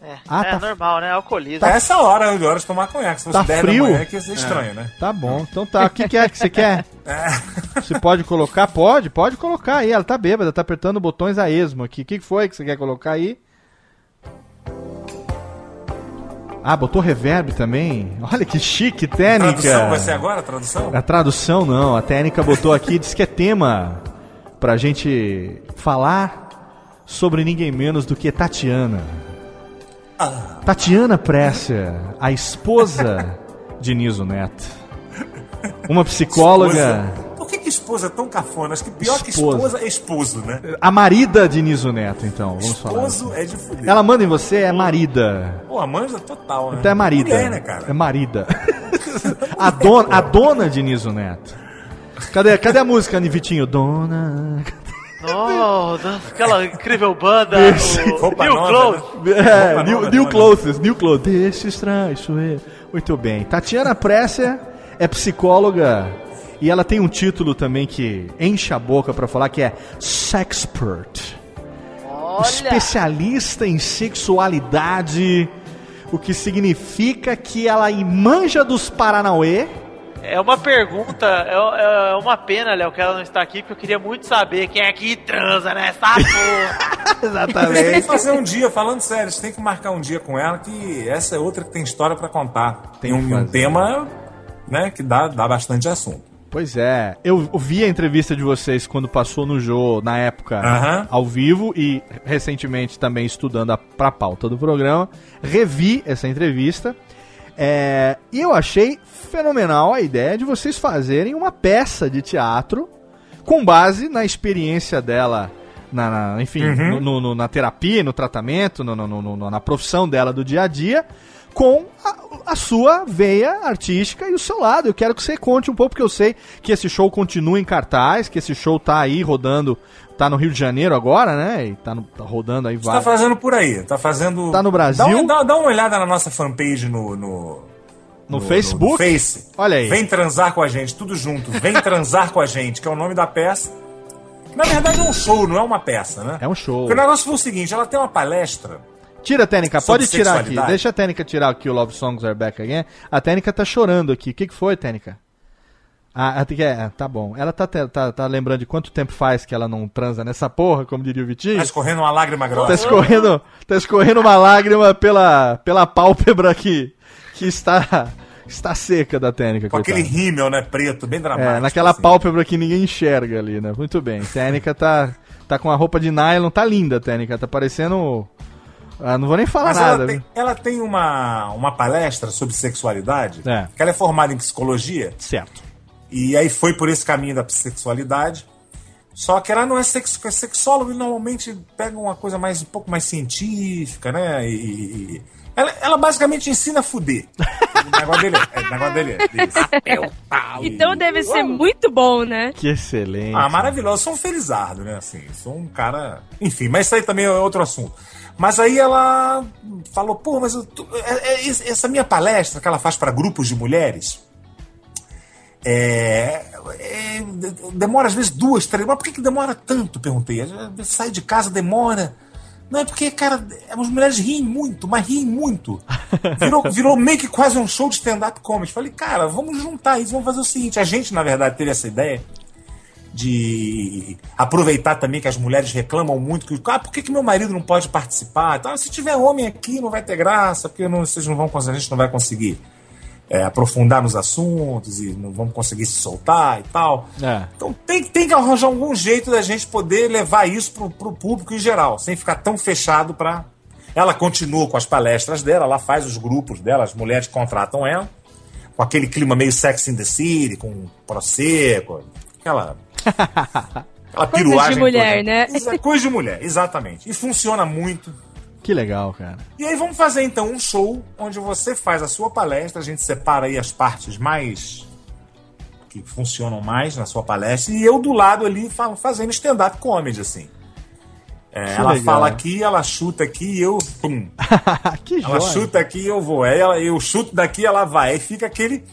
É, Ah, é tá- normal, né? Alcoolismo. Tá essa hora, de hora de tomar conhaque. Se fosse Tá 10 frio? da manhã, que ia ser estranho, né? Tá bom, então tá. O que, que é que você quer? [laughs] Você pode colocar? Pode, pode colocar aí. Ela tá bêbada, tá apertando botões a esmo aqui. O que que foi que você quer colocar aí? Ah, botou reverb também? Olha que chique, técnica. Tradução vai ser agora, a tradução? A tradução não, a técnica botou aqui, diz que é tema pra gente falar sobre ninguém menos do que Tatiana. Tatiana Pressia, a esposa de Niso Neto. Uma psicóloga, Esposa. Por que, que esposa é tão cafona? Acho que pior que Esposa. esposa é esposo, né? a marida de Niso Neto, então, vamos falar. Esposo é de fuder. Ela manda em você, é marida. Pô, a manja total, né? Então é marida. Mulher, né, cara? É marida. [laughs] a, dona, a dona de Niso Neto. Cadê, cadê a música, Vitinho? Dona. Nossa, aquela incrível banda. [laughs] O New nova, Clothes. É, New, nova, new né? Clothes, New Clothes. Deixa estranho, isso é. Muito bem. Tatiana Presser é psicóloga e ela tem um título também que enche a boca pra falar que é Sexpert. Olha, Especialista em sexualidade, o que significa que ela manja dos Paranauê. É uma pergunta, é, é uma pena, Léo, que ela não está aqui, porque eu queria muito saber quem é que transa nessa [laughs] porra. Vocês têm que Exatamente. fazer um dia, falando sério, vocês têm que marcar um dia com ela, que essa é outra que tem história pra contar. Tem Tem um, um tema, né, que dá, dá bastante assunto. Pois é, eu vi a entrevista de vocês quando passou no Jô, na época, Aham. ao vivo, e recentemente também estudando a, pra pauta do programa. Revi essa entrevista. É, e eu achei fenomenal a ideia de vocês fazerem uma peça de teatro com base na experiência dela, na, na- enfim, Uhum. no- no- na terapia, no tratamento, no- no- na profissão dela do dia a dia, com a, a sua veia artística e o seu lado. Eu quero que você conte um pouco, porque eu sei que esse show continua em cartaz, que esse show tá aí rodando, tá no Rio de Janeiro agora, né? E tá, no- tá rodando aí Você tá vários. fazendo por aí, tá fazendo. Tá no Brasil? Dá, uma- dá- dá uma olhada na nossa fanpage no. No, No Facebook? no Face. Olha aí. Vem transar com a gente, tudo junto. Vem [laughs] transar com a gente, que é o nome da peça. Na verdade é um show, não é uma peça, né? É um show. Porque o negócio foi o seguinte: ela tem uma palestra. Tira a Sobre pode tirar aqui. Deixa a técnica tirar aqui o Love Songs Are Back Again. A técnica tá chorando aqui. O que, que foi, técnica? Ah, a Técnica- é, tá bom. Ela tá, tá, tá lembrando de quanto tempo faz que ela não transa nessa porra, como diria o Vitinho? Tá escorrendo uma lágrima Tá grossa. escorrendo, tá escorrendo uma lágrima pela, pela pálpebra que, que está, está seca da técnica. Com aquele rímel, né, preto, bem dramático. É, naquela assim. pálpebra que ninguém enxerga ali, né? Muito bem. Técnica tá, tá com a roupa de nylon, tá linda a técnica, tá parecendo. Ah, não vou nem falar Mas nada. ela tem, ela tem uma, uma palestra sobre sexualidade, É. que ela é formada em psicologia. Certo. E aí foi por esse caminho da sexualidade. Só que ela não é sex, é sexóloga e normalmente pega uma coisa mais um pouco mais científica, né? E, e- e- ela, ela basicamente ensina a fuder. [laughs] o negócio dele é, o negócio dele é. Então deve ser muito bom, né? Que excelente. Ah, maravilhoso. Eu sou um felizardo, né? Assim, sou um cara. Enfim, mas isso aí também é outro assunto. Mas aí ela falou, pô, mas eu é- é- essa minha palestra que ela faz para grupos de mulheres. É, é, de- demora às vezes duas, três. Mas por que, que demora tanto? Perguntei. Sai de casa, demora. Não, é porque, cara, as mulheres riem muito, mas riem muito. [laughs] Virou, virou meio que quase um show de stand-up comedy. Falei, cara, vamos juntar isso, vamos fazer o seguinte. A gente, na verdade, teve essa ideia de aproveitar também que as mulheres reclamam muito que ah, por que, que meu marido não pode participar? Então, se tiver homem aqui não vai ter graça, porque não, vocês não vão conseguir, a gente não vai conseguir é, aprofundar nos assuntos e não vamos conseguir se soltar e tal. É. Então tem, tem que arranjar algum jeito da gente poder levar isso pro, pro público em geral, sem ficar tão fechado para Ela continua com as palestras dela, ela faz os grupos dela, as mulheres contratam ela, com aquele clima meio Sex in the City, com prosecco, aquela. [laughs] aquela Coisa de piruagem mulher, toda. né? Exa- Coisa de mulher, exatamente. E funciona muito. Que legal, cara. E aí vamos fazer então um show onde você faz a sua palestra, a gente separa aí as partes mais que funcionam mais na sua palestra e eu do lado ali fa- fazendo stand-up comedy assim. É, ela legal. fala aqui, ela chuta aqui e eu pum. [laughs] que ela joia. chuta aqui e eu vou. Ela, eu chuto daqui, ela vai. Aí fica aquele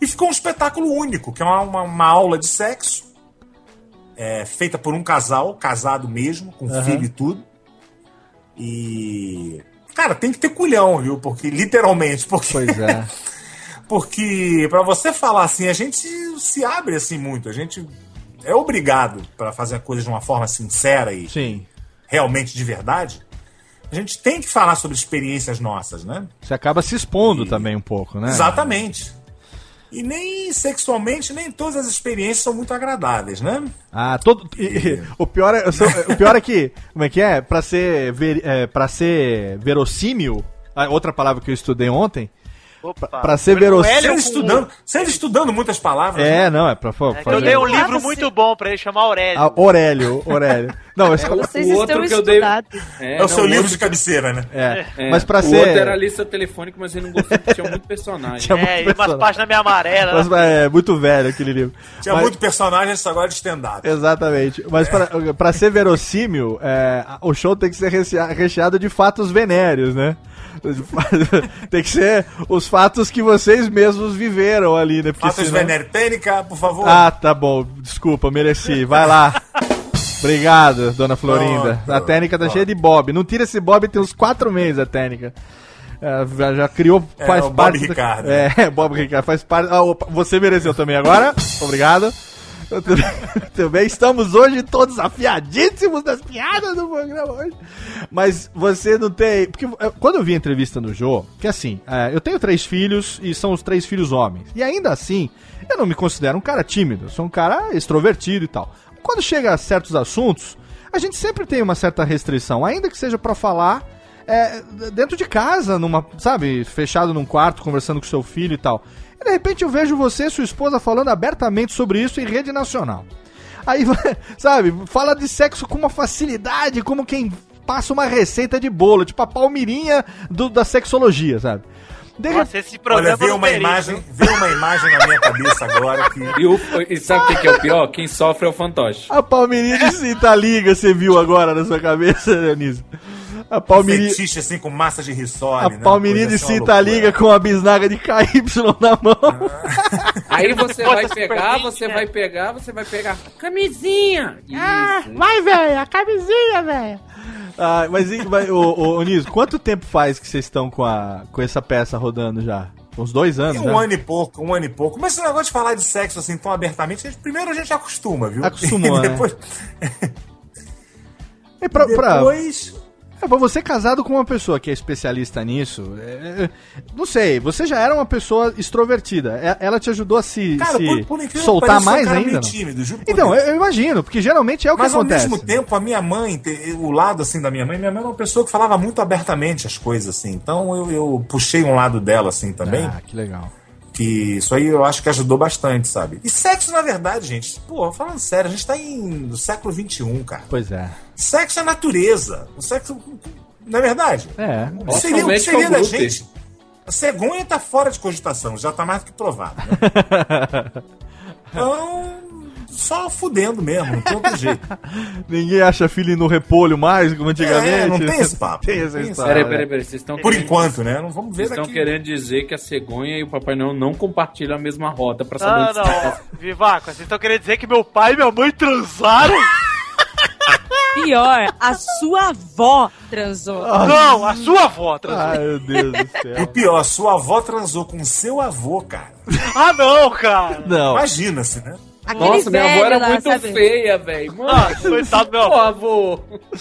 e ficou um espetáculo único, que é uma, uma, uma aula de sexo é, feita por um casal, casado mesmo, com Aham. filho e tudo. E. Cara, tem que ter culhão, viu? Porque, literalmente, porque. Pois é. [laughs] porque, pra você falar assim, a gente se abre assim muito. A gente é obrigado pra fazer a coisa de uma forma sincera e Sim. realmente de verdade. A gente tem que falar sobre experiências nossas, né? Você acaba se expondo também um pouco, né? Exatamente. E nem sexualmente, nem todas as experiências são muito agradáveis, né? Ah, todo. e- o, pior é, o pior é que. Como é que é? Pra ser, ver, é, pra ser verossímil. ah, Outra palavra que eu estudei ontem. Opa. Pra ser Você verossímil. estudando, você estudando muitas palavras. É, né? não, é pra. pra É eu dei um livro muito bom pra ele chamar Aurélio. Ah, Aurélio, Aurélio. Não, esse Vocês O estão outro que eu dei- estudados. É, o seu livro de cabeceira, né? É. É, Mas pra o ser. outro era a lista telefônica, mas ele não gostou porque tinha muito personagem. Tinha muito É, e umas personagem. páginas meio amarelas. Mas, é muito velho aquele livro. Tinha Mas- muito personagem, isso agora é de stand-up. Exatamente. Mas pra, pra ser verossímil, é, o show tem que ser recheado, recheado de fatos venéreos, né? [laughs] tem que ser os fatos que vocês mesmos viveram ali, né? Porque Fatos senão- Venere Tênica, por favor. Ah, tá bom. Desculpa, mereci. Vai lá. [laughs] Obrigado, dona Florinda. Pronto, a técnica tá pronto. cheia de bob. Não tira esse bob, tem uns quatro meses a técnica. É, já, criou, É, faz Bob parte. da- Ricardo. É, [laughs] Bob Ricardo, faz parte. Ah, opa, você mereceu também agora. Obrigado. [laughs] Também estamos hoje todos afiadíssimos das piadas do programa hoje. Mas você não tem. Porque eh, quando eu vi a entrevista no Jô, que assim, eh, eu tenho três filhos e são os três filhos homens. E ainda assim, eu não me considero um cara tímido, eu sou um cara extrovertido e tal. Quando chega a certos assuntos, a gente sempre tem uma certa restrição, ainda que seja pra falar é, dentro de casa, numa, sabe, fechado num quarto, conversando com seu filho e tal. E de repente eu vejo você e sua esposa falando abertamente sobre isso em rede nacional. Aí, [laughs] sabe, fala de sexo com uma facilidade, como quem passa uma receita de bolo, tipo a palmirinha do- da sexologia, sabe? De Nossa, esse Olha, programa veio não uma imagem, viu? veio uma imagem na minha cabeça agora que. E, o, e sabe o que, é o pior? Quem sofre é o fantoche. A palmirinha de cinta liga, você viu agora na sua cabeça, Dionísio? A palmirinha, Fetiche assim com massa de rissole, a né? palmirinha de assim, uma cinta loucura. liga com a bisnaga de [laughs] KY na mão. Aí você Bota vai pegar, você né? vai pegar, você vai pegar camisinha. Ah, vai, velho, a camisinha, velho. Ah, mas, mas, ô, ô, ô, Niso, quanto tempo faz que vocês estão com, a, com essa peça rodando já? Uns dois anos, Um né? ano e pouco, um ano e pouco. Mas esse negócio de falar de sexo assim tão abertamente, a gente- primeiro a gente acostuma, viu? Acostumou, [laughs] E né? depois, E pra, pra, depois é, pra você casado com uma pessoa que é especialista nisso, é, é, não sei, você já era uma pessoa extrovertida. É- Ela te ajudou a se, Cara, se por- por incrível soltar um mais cara ainda? tímido, então, eu, eu imagino, porque geralmente é o que Mas ao acontece. mesmo tempo, a minha mãe, o lado assim da minha mãe, minha mãe era uma pessoa que falava muito abertamente as coisas assim. Então eu, eu puxei um lado dela assim também. Ah, que legal. Que isso aí eu acho que ajudou bastante, sabe? E sexo, na verdade, gente, pô, falando sério, a gente tá em, no século XXI, cara. Pois é. Sexo é natureza. O sexo. Não é verdade? É. O que seria, o que seria da gente? A cegonha tá fora de cogitação, já tá mais do que provado. Né? [laughs] Então, só fudendo mesmo, não tem outro [laughs] jeito. Ninguém acha filho no repolho mais, como antigamente. É, não tem esse [laughs] papo. Tem essa história. Peraí, né? peraí, peraí. Vocês estão Por querendo- enquanto, né? Não vamos ver Vocês estão daqui. querendo dizer que a cegonha e o Papai Noel não compartilham a mesma rota pra saber Não, não. Vivaco, vocês estão querendo dizer que meu pai e minha mãe transaram? [laughs] Pior, a sua avó transou. Não, a sua avó transou. Ai, meu Deus do E o céu. pior, sua avó transou com seu avô, cara. Ah, não, cara. Não. Imagina-se, né? Aquele Nossa, minha avó velho era lá, muito sabe? feia, velho. Mano, Ah, coitado do meu avô.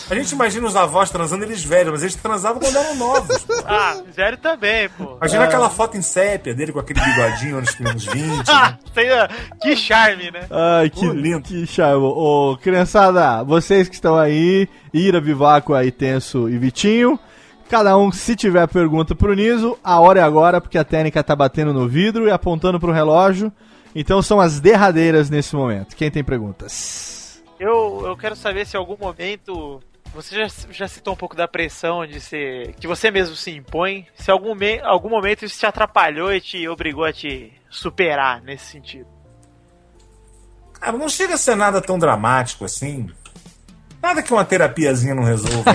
A gente imagina os avós transando, eles velhos, mas eles transavam quando eram novos. pô. Ah, sério também, pô. Imagina aquela foto em sépia dele com aquele bigodinho nos anos 20. né? [laughs] Ah, que charme, né? Ai, que Pô, lindo. Que charme. Ô, criançada, vocês que estão aí, Ira, Vivaco, aí, Tenso e Vitinho, cada um, se tiver pergunta pro Niso, a hora é agora, porque a técnica tá batendo no vidro e apontando pro relógio. Então são as derradeiras nesse momento. Quem tem perguntas? Eu, eu quero saber se em algum momento. Você já, já citou um pouco da pressão de ser. que você mesmo se impõe. Se algum, me, algum momento isso te atrapalhou e te obrigou a te superar nesse sentido. Cara, não chega a ser nada tão dramático assim. Nada que uma terapiazinha não resolva.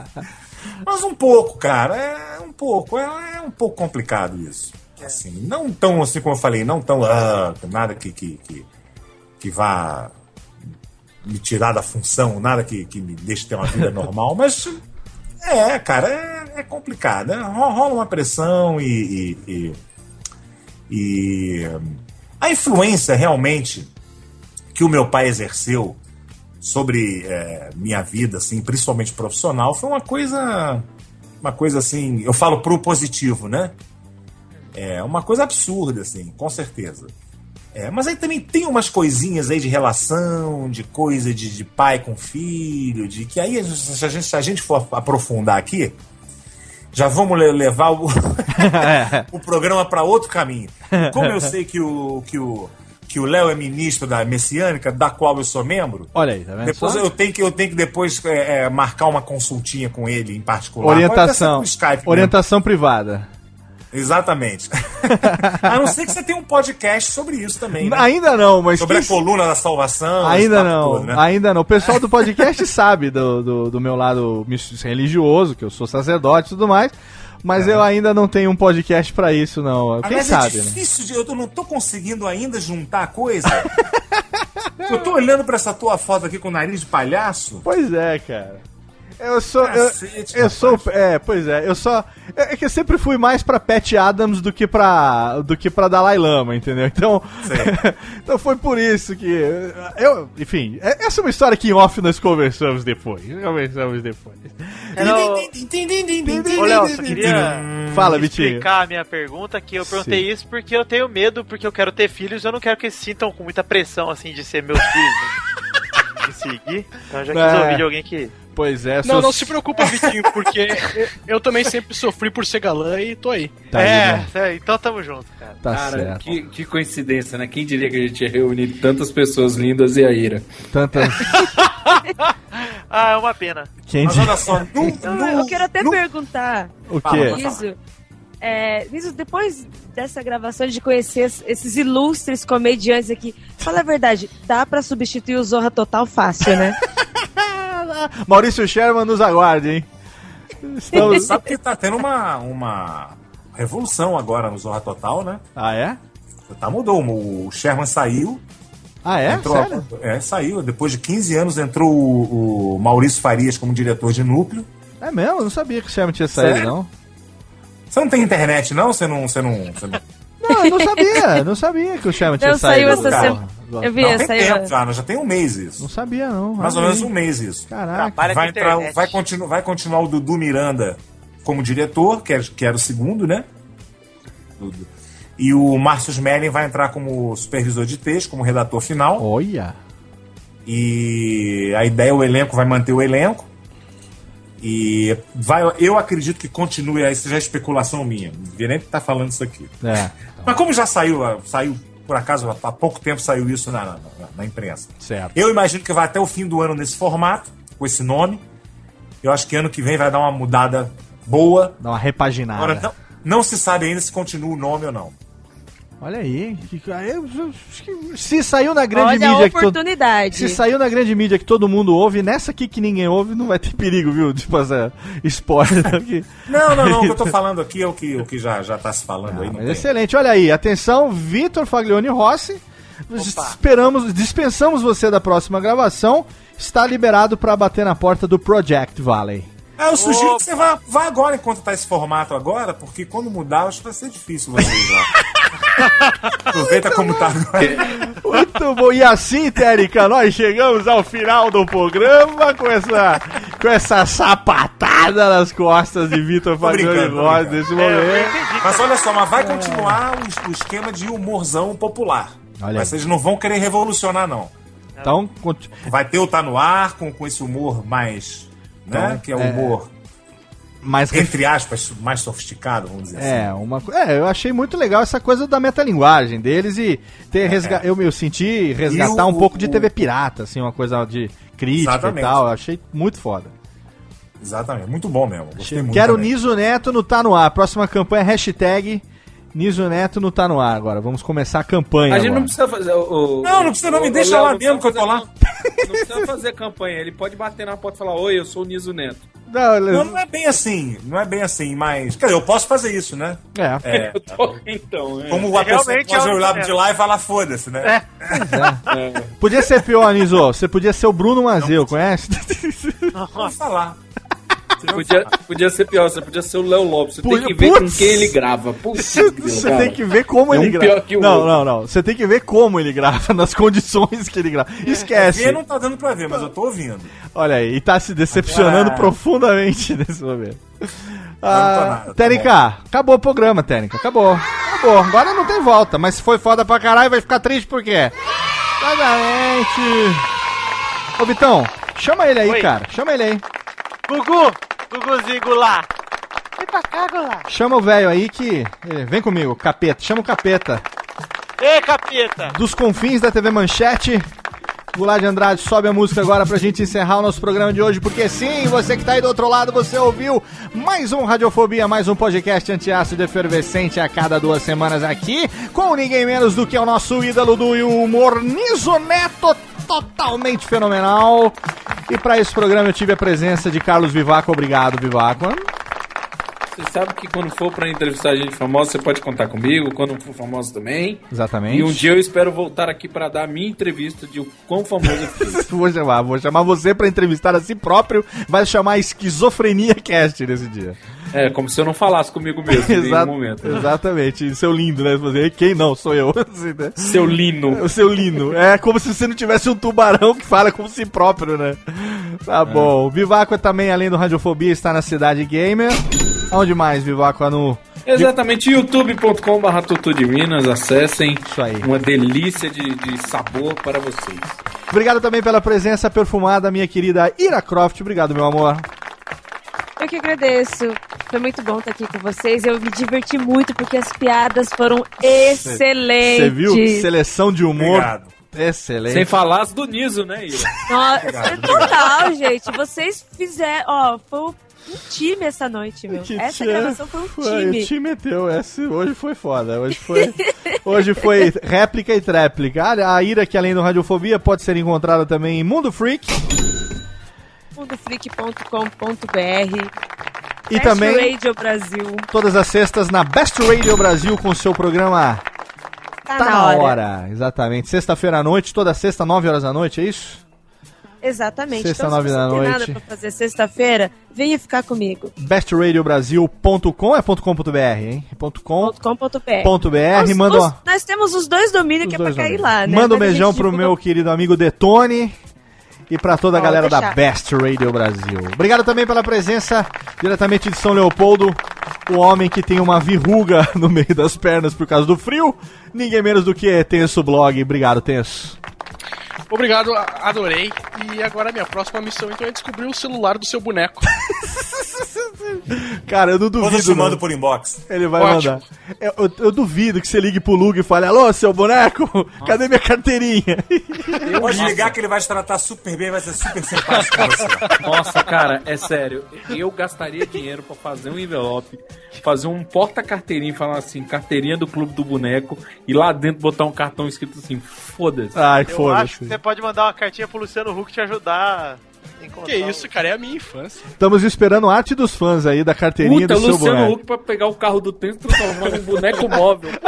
[laughs] Mas um pouco, cara. É um pouco. É, é um pouco complicado isso. Assim, não tão assim como eu falei, não tão. ah, nada que, que, que, que vá me tirar da função, nada que, que me deixe ter uma vida normal, mas. É, cara, é, é complicado. né? Ro- Rola uma pressão e- e- e e a influência realmente que o meu pai exerceu sobre é, minha vida, assim, principalmente profissional, foi uma coisa, uma coisa assim, eu falo pro positivo, né? É uma coisa absurda, assim, com certeza. É, mas aí também tem umas coisinhas aí de relação, de coisa de, de pai com filho, de que aí, se a gente, se a gente for aprofundar aqui, já vamos le- levar o, [laughs] [laughs] o programa para outro caminho. Como eu sei que o que o que o Léo é ministro da Messiânica, da qual eu sou membro, Olha aí, tá vendo? depois só? eu tenho que eu tenho que depois é, é, marcar uma consultinha com ele em particular. Orientação. Skype mesmo. Orientação privada. Exatamente. [laughs] a não ser que você tenha um podcast sobre isso também. Né? Ainda não, mas sobre quem a coluna da salvação. Ainda não, todo, né? ainda não. O pessoal do [laughs] podcast sabe do, do, do meu lado religioso, que eu sou sacerdote e tudo mais. Mas eu ainda não tenho um podcast pra isso, não. Quem Aliás, sabe, é né? difícil de. Eu não tô conseguindo ainda juntar a coisa. [laughs] eu tô olhando pra essa tua foto aqui com o nariz de palhaço. Pois é, cara. Eu sou. Eu, Cacete, eu sou. É, pois é, eu só. É que eu sempre fui mais pra Pat Adams do que pra. do que pra Dalai Lama, entendeu? Então. [laughs] então foi por isso que. Eu. Enfim, é- essa é uma história que em off nós conversamos depois. Conversamos depois. Ô, Léo, só queria Fala, Vitinho. explicar a minha pergunta, que eu perguntei isso porque eu tenho medo, porque eu quero ter filhos, eu não quero que eles sintam com muita pressão, assim, de ser meus filhos. né? [laughs] De seguir. Então eu já quis É. ouvir de alguém que... Pois é, Não, seus- não se preocupa, Vitinho, porque eu- eu também sempre sofri por ser galã e tô aí. Tá aí, é, né? é, então tamo junto, cara. Tá Cara, certo. que, que coincidência, né? Quem diria que a gente ia reunir tantas pessoas lindas e a ira? Tantas. [laughs] Ah, é uma pena. Quem Mas olha só, no, Eu, no- eu quero até perguntar. O quê? Isso. É, isso, depois dessa gravação de conhecer es- esses ilustres comediantes aqui, fala a verdade, dá pra substituir o Zorra Total fácil, né? [laughs] Maurício Sherman nos aguarde, hein? Estamos. Sabe que tá tendo uma, uma revolução agora no Zorra Total, né? Ah, é? Tá, mudou. O Sherman saiu. Ah, é? entrou, Sério? É, saiu. Depois de 15 anos entrou o, o Maurício Farias como diretor de núcleo. É mesmo? Eu não sabia que o Sherman tinha saído, Sério? não. Você não tem internet, não? Você não. Você não, você não... Não, eu não sabia. Não sabia que o Sherman tinha Não, saiu saído. essa Porra. semana. Eu vi, não, tem saiu. tempo já, já tem um mês isso. Não sabia, não. Mais ou menos aí. um mês isso. Caraca. Vai, entrar, vai, continu, vai continuar o Dudu Miranda como diretor, que era, que era o segundo, né? Dudu. E o Márcio Smelling vai entrar como supervisor de texto, como redator final. Olha. E a ideia, o elenco vai manter o elenco. E vai, eu acredito que continue, aí, isso já é especulação minha. Não devia nem estar falando isso aqui. É, Mas como já saiu, saiu por acaso, há pouco tempo saiu isso na, na, na imprensa. certo. Eu imagino que vai até o fim do ano nesse formato, com esse nome. Eu acho que ano que vem vai dar uma mudada boa. Dá uma repaginada. Agora, não, não se sabe ainda se continua o nome ou não. Olha aí. que- Se saiu na grande Olha a mídia que todo... oportunidade. Se saiu na grande mídia que todo mundo ouve, nessa aqui que ninguém ouve, não vai ter perigo, viu? De fazer spoiler. [laughs] aqui. Não, não, não. O que eu tô [laughs] falando aqui é o que, o que já, já tá se falando aí. Não Mas tem. excelente, olha aí. Atenção, Vitor Faglione Rossi. Esperamos, dispensamos você da próxima gravação. Está liberado para bater na porta do Project Valley. Ah, eu sugiro que você vá, vá agora enquanto tá esse formato agora, porque quando mudar, acho que vai ser difícil você lá. [laughs] Aproveita como tá agora. Muito bom. E assim, Térica, nós chegamos ao final do programa com essa, com essa sapatada nas costas de Vitor Rossi brincando. nesse momento. Mas olha só, mas vai continuar o, o esquema de humorzão popular. Olha mas vocês não vão querer revolucionar, não. Então, Vai ter o Tá No Ar com, com esse humor mais. Né? Então, que é o é, humor, mais ref- entre aspas, mais sofisticado, vamos dizer É, assim. uma É, eu achei muito legal essa coisa da metalinguagem deles e ter resga... eu, eu senti resgatar É. O- um pouco de o- TV pirata, assim, uma coisa de crítica Exatamente. e tal. Eu achei muito foda. Exatamente. Muito bom mesmo. Gostei muito. Quero também. Niso Neto no Tá No Ar. Próxima campanha, hashtag Niso Neto no Tá No Ar agora. Vamos começar a campanha A gente agora. não precisa fazer. O, o- Não, não precisa não, me o- deixa o Léo lá não mesmo que eu tô precisa lá. fazer- Não precisa fazer campanha, ele pode bater na porta e falar: Oi, eu sou o Niso Neto. Não, Não, não é bem assim. Não é bem assim, mas. Quer dizer, eu posso fazer isso, né? É. É, Eu tô, então, é. como a pessoa Realmente pode é o olhar que de lá e falar foda-se, né? [laughs] É. Podia ser pior, Niso. Você podia ser o Bruno Mazeu, conhece? Pode [laughs] falar. Você podia, podia ser pior, você podia ser o Léo Lopes. Você tem que ver com quem ele grava. Você tem que ver como É ele um grava. pior que o não, não, não. Você tem que ver como ele grava, [laughs] nas condições que ele grava. Esquece. Ver não tá dando pra ver, mas eu tô ouvindo. Olha aí, e tá se decepcionando Ah. profundamente [laughs] nesse momento. Ah, nada, tá Tênica, acabou o programa, Tênica. Acabou. Acabou. Agora não tem volta, mas se foi foda pra caralho, vai ficar triste por quê? Exatamente. Ô, Vitão, chama ele aí, Oi. cara. Chama ele aí. Gugu! Guguzinho Gulá! Vem pra cá, Gulá! Chama o velho aí que. eh, Vem comigo, capeta. Chama o capeta. Ei, capeta! Dos confins da TV Manchete. Goulart de Andrade sobe a música agora pra gente encerrar o nosso programa de hoje, porque sim, você que tá aí do outro lado, você ouviu mais um Radiofobia, mais um podcast antiácido efervescente a cada duas semanas aqui, com ninguém menos do que o nosso ídolo do humor Niso Neto, totalmente fenomenal. E pra esse programa eu tive a presença de Carlos Vivaco, obrigado Vivaco. Você sabe que quando for pra entrevistar gente famosa, você pode contar comigo, quando for famoso também. Exatamente. E um dia eu espero voltar aqui pra dar a minha entrevista de o quão famoso eu fiquei. [laughs] vou chamar, vou chamar você pra entrevistar a si próprio. Vai chamar Esquizofrenia Cast nesse dia. É, como se eu não falasse comigo mesmo em nenhum momento. Exatamente. Seu lindo, né? Você, quem não? Sou eu. [laughs] Assim, né? Seu lino. O seu lino. É como se você não tivesse um tubarão que fala com si próprio, né? Tá bom. Viváqua também, além do Radiofobia, está na Cidade Gamer. Onde mais, Viváqua? No... Exatamente, youtube.com.br Tutu de Minas, acessem. Isso aí. Uma delícia de, de sabor para vocês. Obrigado também pela presença perfumada, minha querida Ira Croft. Obrigado, meu amor. Eu que agradeço. Foi muito bom estar aqui com vocês. Eu me diverti muito porque as piadas foram excelentes. Você viu? Seleção de humor. Obrigado. Excelente. Sem falar as do Niso, né, Ira? Nossa, total, gente. Vocês fizeram. Ó, foi um time essa noite, meu. Que Essa gravação foi um Foi, time. o time meteu. Esse, hoje foi foda. Hoje foi, hoje foi réplica e tréplica. A, a Ira, que além do Radiofobia, pode ser encontrada também em Mundo Freak. mundofreak.com.br E Best também Radio Brasil. todas as sextas na Best Radio Brasil com seu programa Tá, Tá na hora. hora. Exatamente. Sexta-feira à noite, toda sexta, 9 horas da noite, é isso? Exatamente. Sexta, então, nove se você da noite. nada pra fazer sexta-feira, venha ficar comigo. bestradiobrasil.com é .com.br, hein? .com. .com.br. Ponto BR, manda Nós temos os dois domínios que é pra dois cair lá, né? Manda um Mas beijão pro divulga- meu querido amigo Detone e pra toda a galera da. Best Radio Brasil. Obrigado também pela presença diretamente de São Leopoldo, o homem que tem uma verruga [laughs] no meio das pernas por causa do frio, ninguém menos do que Tenso Blog. Obrigado, Tenso. Obrigado, adorei. E agora a minha próxima missão então é descobrir o celular do seu boneco. [laughs] Cara, eu não duvido. Eu te mando por inbox. Ele vai Ótimo. mandar. Eu, eu- eu duvido que você ligue pro Lug e fale: Alô, seu boneco, cadê minha carteirinha? Pode ligar que ele vai te tratar super bem, vai ser super simpático com você. Nossa, cara, é sério. Eu gastaria dinheiro pra fazer um envelope, fazer um porta-carteirinha e falar assim, carteirinha do Clube do Boneco, e lá dentro botar um cartão escrito assim, foda-se. Ai, Eu que você pode mandar uma cartinha pro Luciano Huck te ajudar. Que isso, cara, é a minha infância. Estamos esperando arte dos fãs aí da carteirinha Puta, do seu Luciano boneco. Huck pra pegar o carro do tempo e transformar num boneco móvel. [laughs]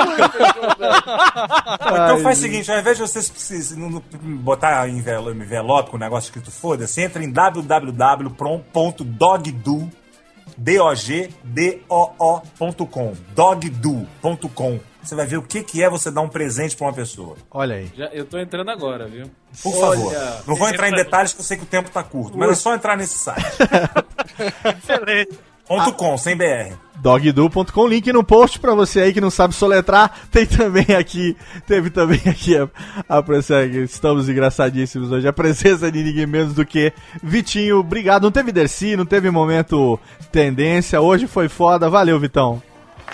Então faz o seguinte, ao invés de você se- se- não- não botar envelo- envelope com o negócio escrito foda-se, entra em www.dogdo, D-O-G-D-O-O.com, dogdo.com. Você vai ver o que, que é você dar um presente pra uma pessoa. Olha aí. Já, eu tô entrando agora, viu? Por Olha, favor. Não vou entrar em detalhes que eu sei que o tempo tá curto, mas é só entrar nesse site. [laughs] Excelente. Ponto .com, sem BR. Dogdu.com, link no post pra você aí que não sabe soletrar. Tem também aqui, teve também aqui a, a presença, estamos engraçadíssimos hoje, a presença de ninguém menos do que Vitinho. Obrigado. Não teve Dercy, não teve momento tendência. Hoje foi foda. Valeu, Vitão.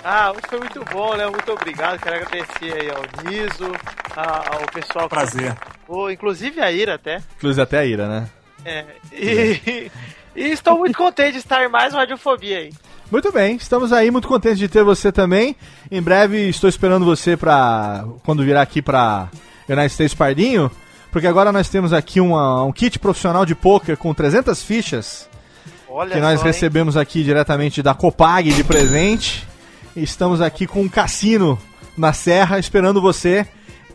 Ah, hoje foi muito bom, né? Muito obrigado. Quero agradecer aí ao Niso, ao pessoal. que Prazer. participou, Inclusive a Ira até. Inclusive até a ira, né? É, e, [laughs] e estou muito contente de estar em mais uma radiofobia aí. Muito bem, estamos aí, muito contentes de ter você também. Em breve estou esperando você pra. quando virar aqui pra United States Pardinho, porque agora nós temos aqui uma- um kit profissional de poker com 300 fichas Olha que nós só, recebemos aqui diretamente da Copag de presente. Estamos aqui com um cassino na Serra esperando você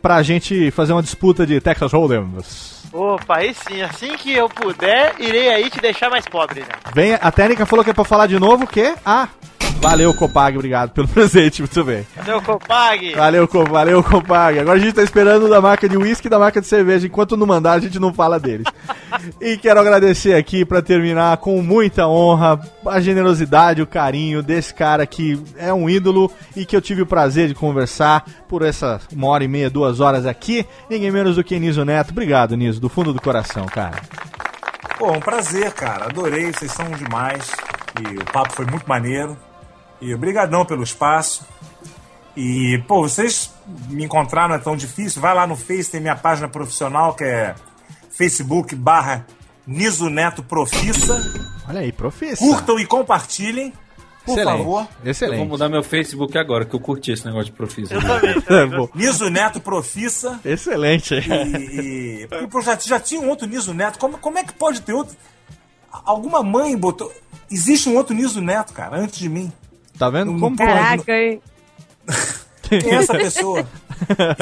pra gente fazer uma disputa de Texas Hold'em. Opa, aí sim, assim que eu puder, irei aí te deixar mais pobre, né? Vem, a técnica falou que é pra falar de novo, o quê? Ah, valeu Copag, obrigado pelo [laughs] presente, muito bem. O Copag? Valeu, Co- valeu, Copag. Agora a gente tá esperando da marca de uísque e da marca de cerveja. Enquanto não mandar, a gente não fala deles. [laughs] e quero agradecer aqui pra terminar com muita honra a generosidade, o carinho desse cara que é um ídolo e que eu tive o prazer de conversar por essa uma hora e meia, duas horas aqui. Ninguém menos do que Niso Neto. Obrigado, Niso, do fundo do coração, cara. Pô, um prazer, cara. Adorei, vocês são demais. E o papo foi muito maneiro. E obrigadão pelo espaço. E, pô, vocês me encontraram não é tão difícil. Vai lá no Face, tem minha página profissional que é Facebook barra Niso Neto Profissa. Olha aí, professor. Curtam e compartilhem, por Excelente. favor. Eu vou mudar meu Facebook agora, que eu curti esse negócio de profissão. É, bom. Niso Neto Profissa. Excelente. E, e pô, já, já tinha um outro Niso Neto. Como, como é que pode ter outro? Alguma mãe botou. Existe um outro Niso Neto, cara, antes de mim. Tá vendo? Como Caraca, hein? Quem é essa pessoa?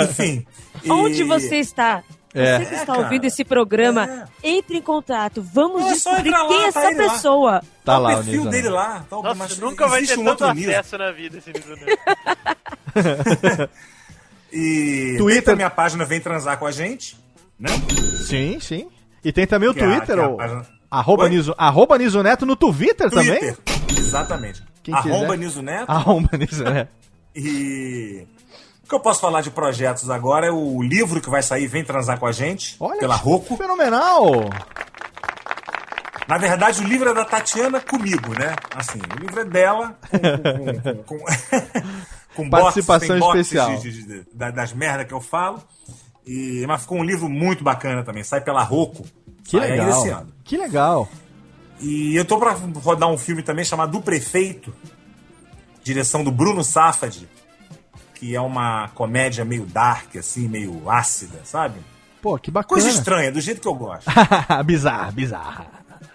Enfim. e- Onde você está? É. Você que está É, ouvindo esse programa, entre em contato. Vamos É descobrir lá, quem é tá essa ele lá. pessoa. Tá o lá o perfil dele lá. Tá, Nossa, mas nunca vai ter um tanto acesso na vida esse Niso [laughs] Neto. E Twitter. minha página Vem Transar com a gente, né? Sim, sim. E tem também o Que é a- Twitter, é a página- arroba? Niso, arroba Niso Neto no Twitter, também? Twitter. Exatamente. Quem Arromba quiser. Niso Neto. Arroba Niso Neto. E o que eu posso falar de projetos agora é o livro que vai sair Vem Transar com a gente, Olha pela que Rocco. Fenomenal! Na verdade, o livro é da Tatiana comigo, né? Assim, o livro é dela, com, com, com, com, [laughs] Participação boxes, especial. de- de- de- da- das merdas que eu falo. E, mas ficou um livro muito bacana também, sai pela Rocco. Que Sai ainda legal. Que legal. E eu tô pra rodar um filme também chamado Do Prefeito, direção do Bruno Safad, que é uma comédia meio dark, assim, meio ácida, sabe? Pô, que bacana. Coisa estranha, do jeito que eu gosto. [laughs] bizarra, bizarra.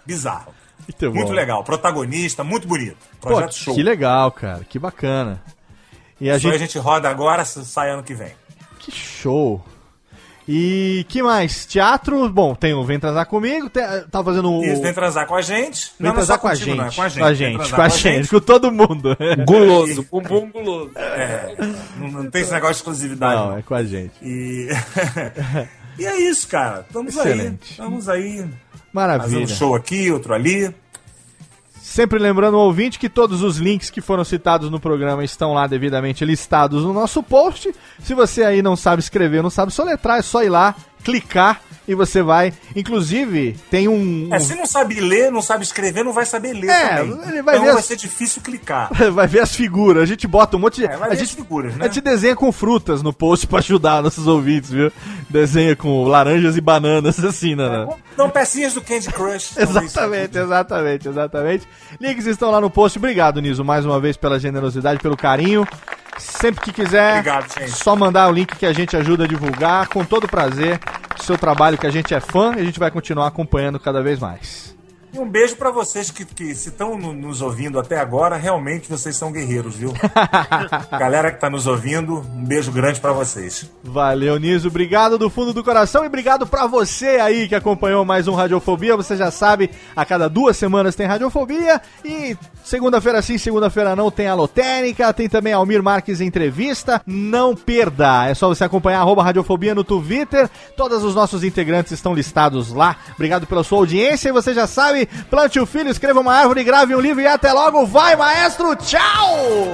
Bizarro. Muito, Muito legal. Protagonista, muito bonito. Pô, Projeto show. que legal, cara. Que bacana. E a gente... a gente roda agora, sai ano que vem. Que show. E que mais? Teatro, bom, tem o Vem Transar Comigo, tem, tá fazendo o... Isso, vem transar com a gente. Vem Não, não é transar só com a, contigo, gente, não, é com a gente. Com a gente, com a gente, com todo mundo. [laughs] Guloso, bumbum guloso. É, não, não tem esse negócio de exclusividade. Não, é com a gente. E... [laughs] e é isso, cara. Estamos aí. Excelente. Estamos aí. Fazendo Maravilha. um show aqui, outro ali. Sempre lembrando ao ouvinte que todos os links que foram citados no programa estão lá devidamente listados no nosso post. Se você aí não sabe escrever, não sabe soletrar, é só ir lá, clicar e você vai. Inclusive, tem um. É, se não sabe ler, não sabe escrever, não vai saber ler É, também. ele vai então ver vai as- ser difícil clicar. [laughs] Vai ver as figuras, a gente bota um monte de. É, vai a, ver gente, as figuras, a né? gente desenha com frutas no post [laughs] pra ajudar nossos ouvintes, viu? Desenha com laranjas e bananas, [laughs] assim, né? né? Não, pecinhas do Candy Crush. Exatamente, exatamente, exatamente. Links estão lá no post. Obrigado, Niso, mais uma vez pela generosidade, pelo carinho. Sempre que quiser, Obrigado, gente. só mandar o link que a gente ajuda a divulgar, com todo prazer. Seu trabalho que a gente é fã e a gente vai continuar acompanhando cada vez mais. E um beijo pra vocês que, que se estão no- nos ouvindo até agora, realmente vocês são guerreiros, viu? [laughs] Galera que tá nos ouvindo, um beijo grande pra vocês. Valeu, Niso. Obrigado do fundo do coração e obrigado pra você aí que acompanhou mais um Radiofobia. Você já sabe, a cada duas semanas tem Radiofobia e segunda-feira sim, segunda-feira não tem a Lotérica, tem também Almir Marques Entrevista. Não perda. É só você acompanhar arroba Radiofobia no Twitter. Todos os nossos integrantes estão listados lá. Obrigado pela sua audiência e você já sabe, plante o filho, escreva uma árvore, grave um livro e até logo. Vai, maestro! Tchau!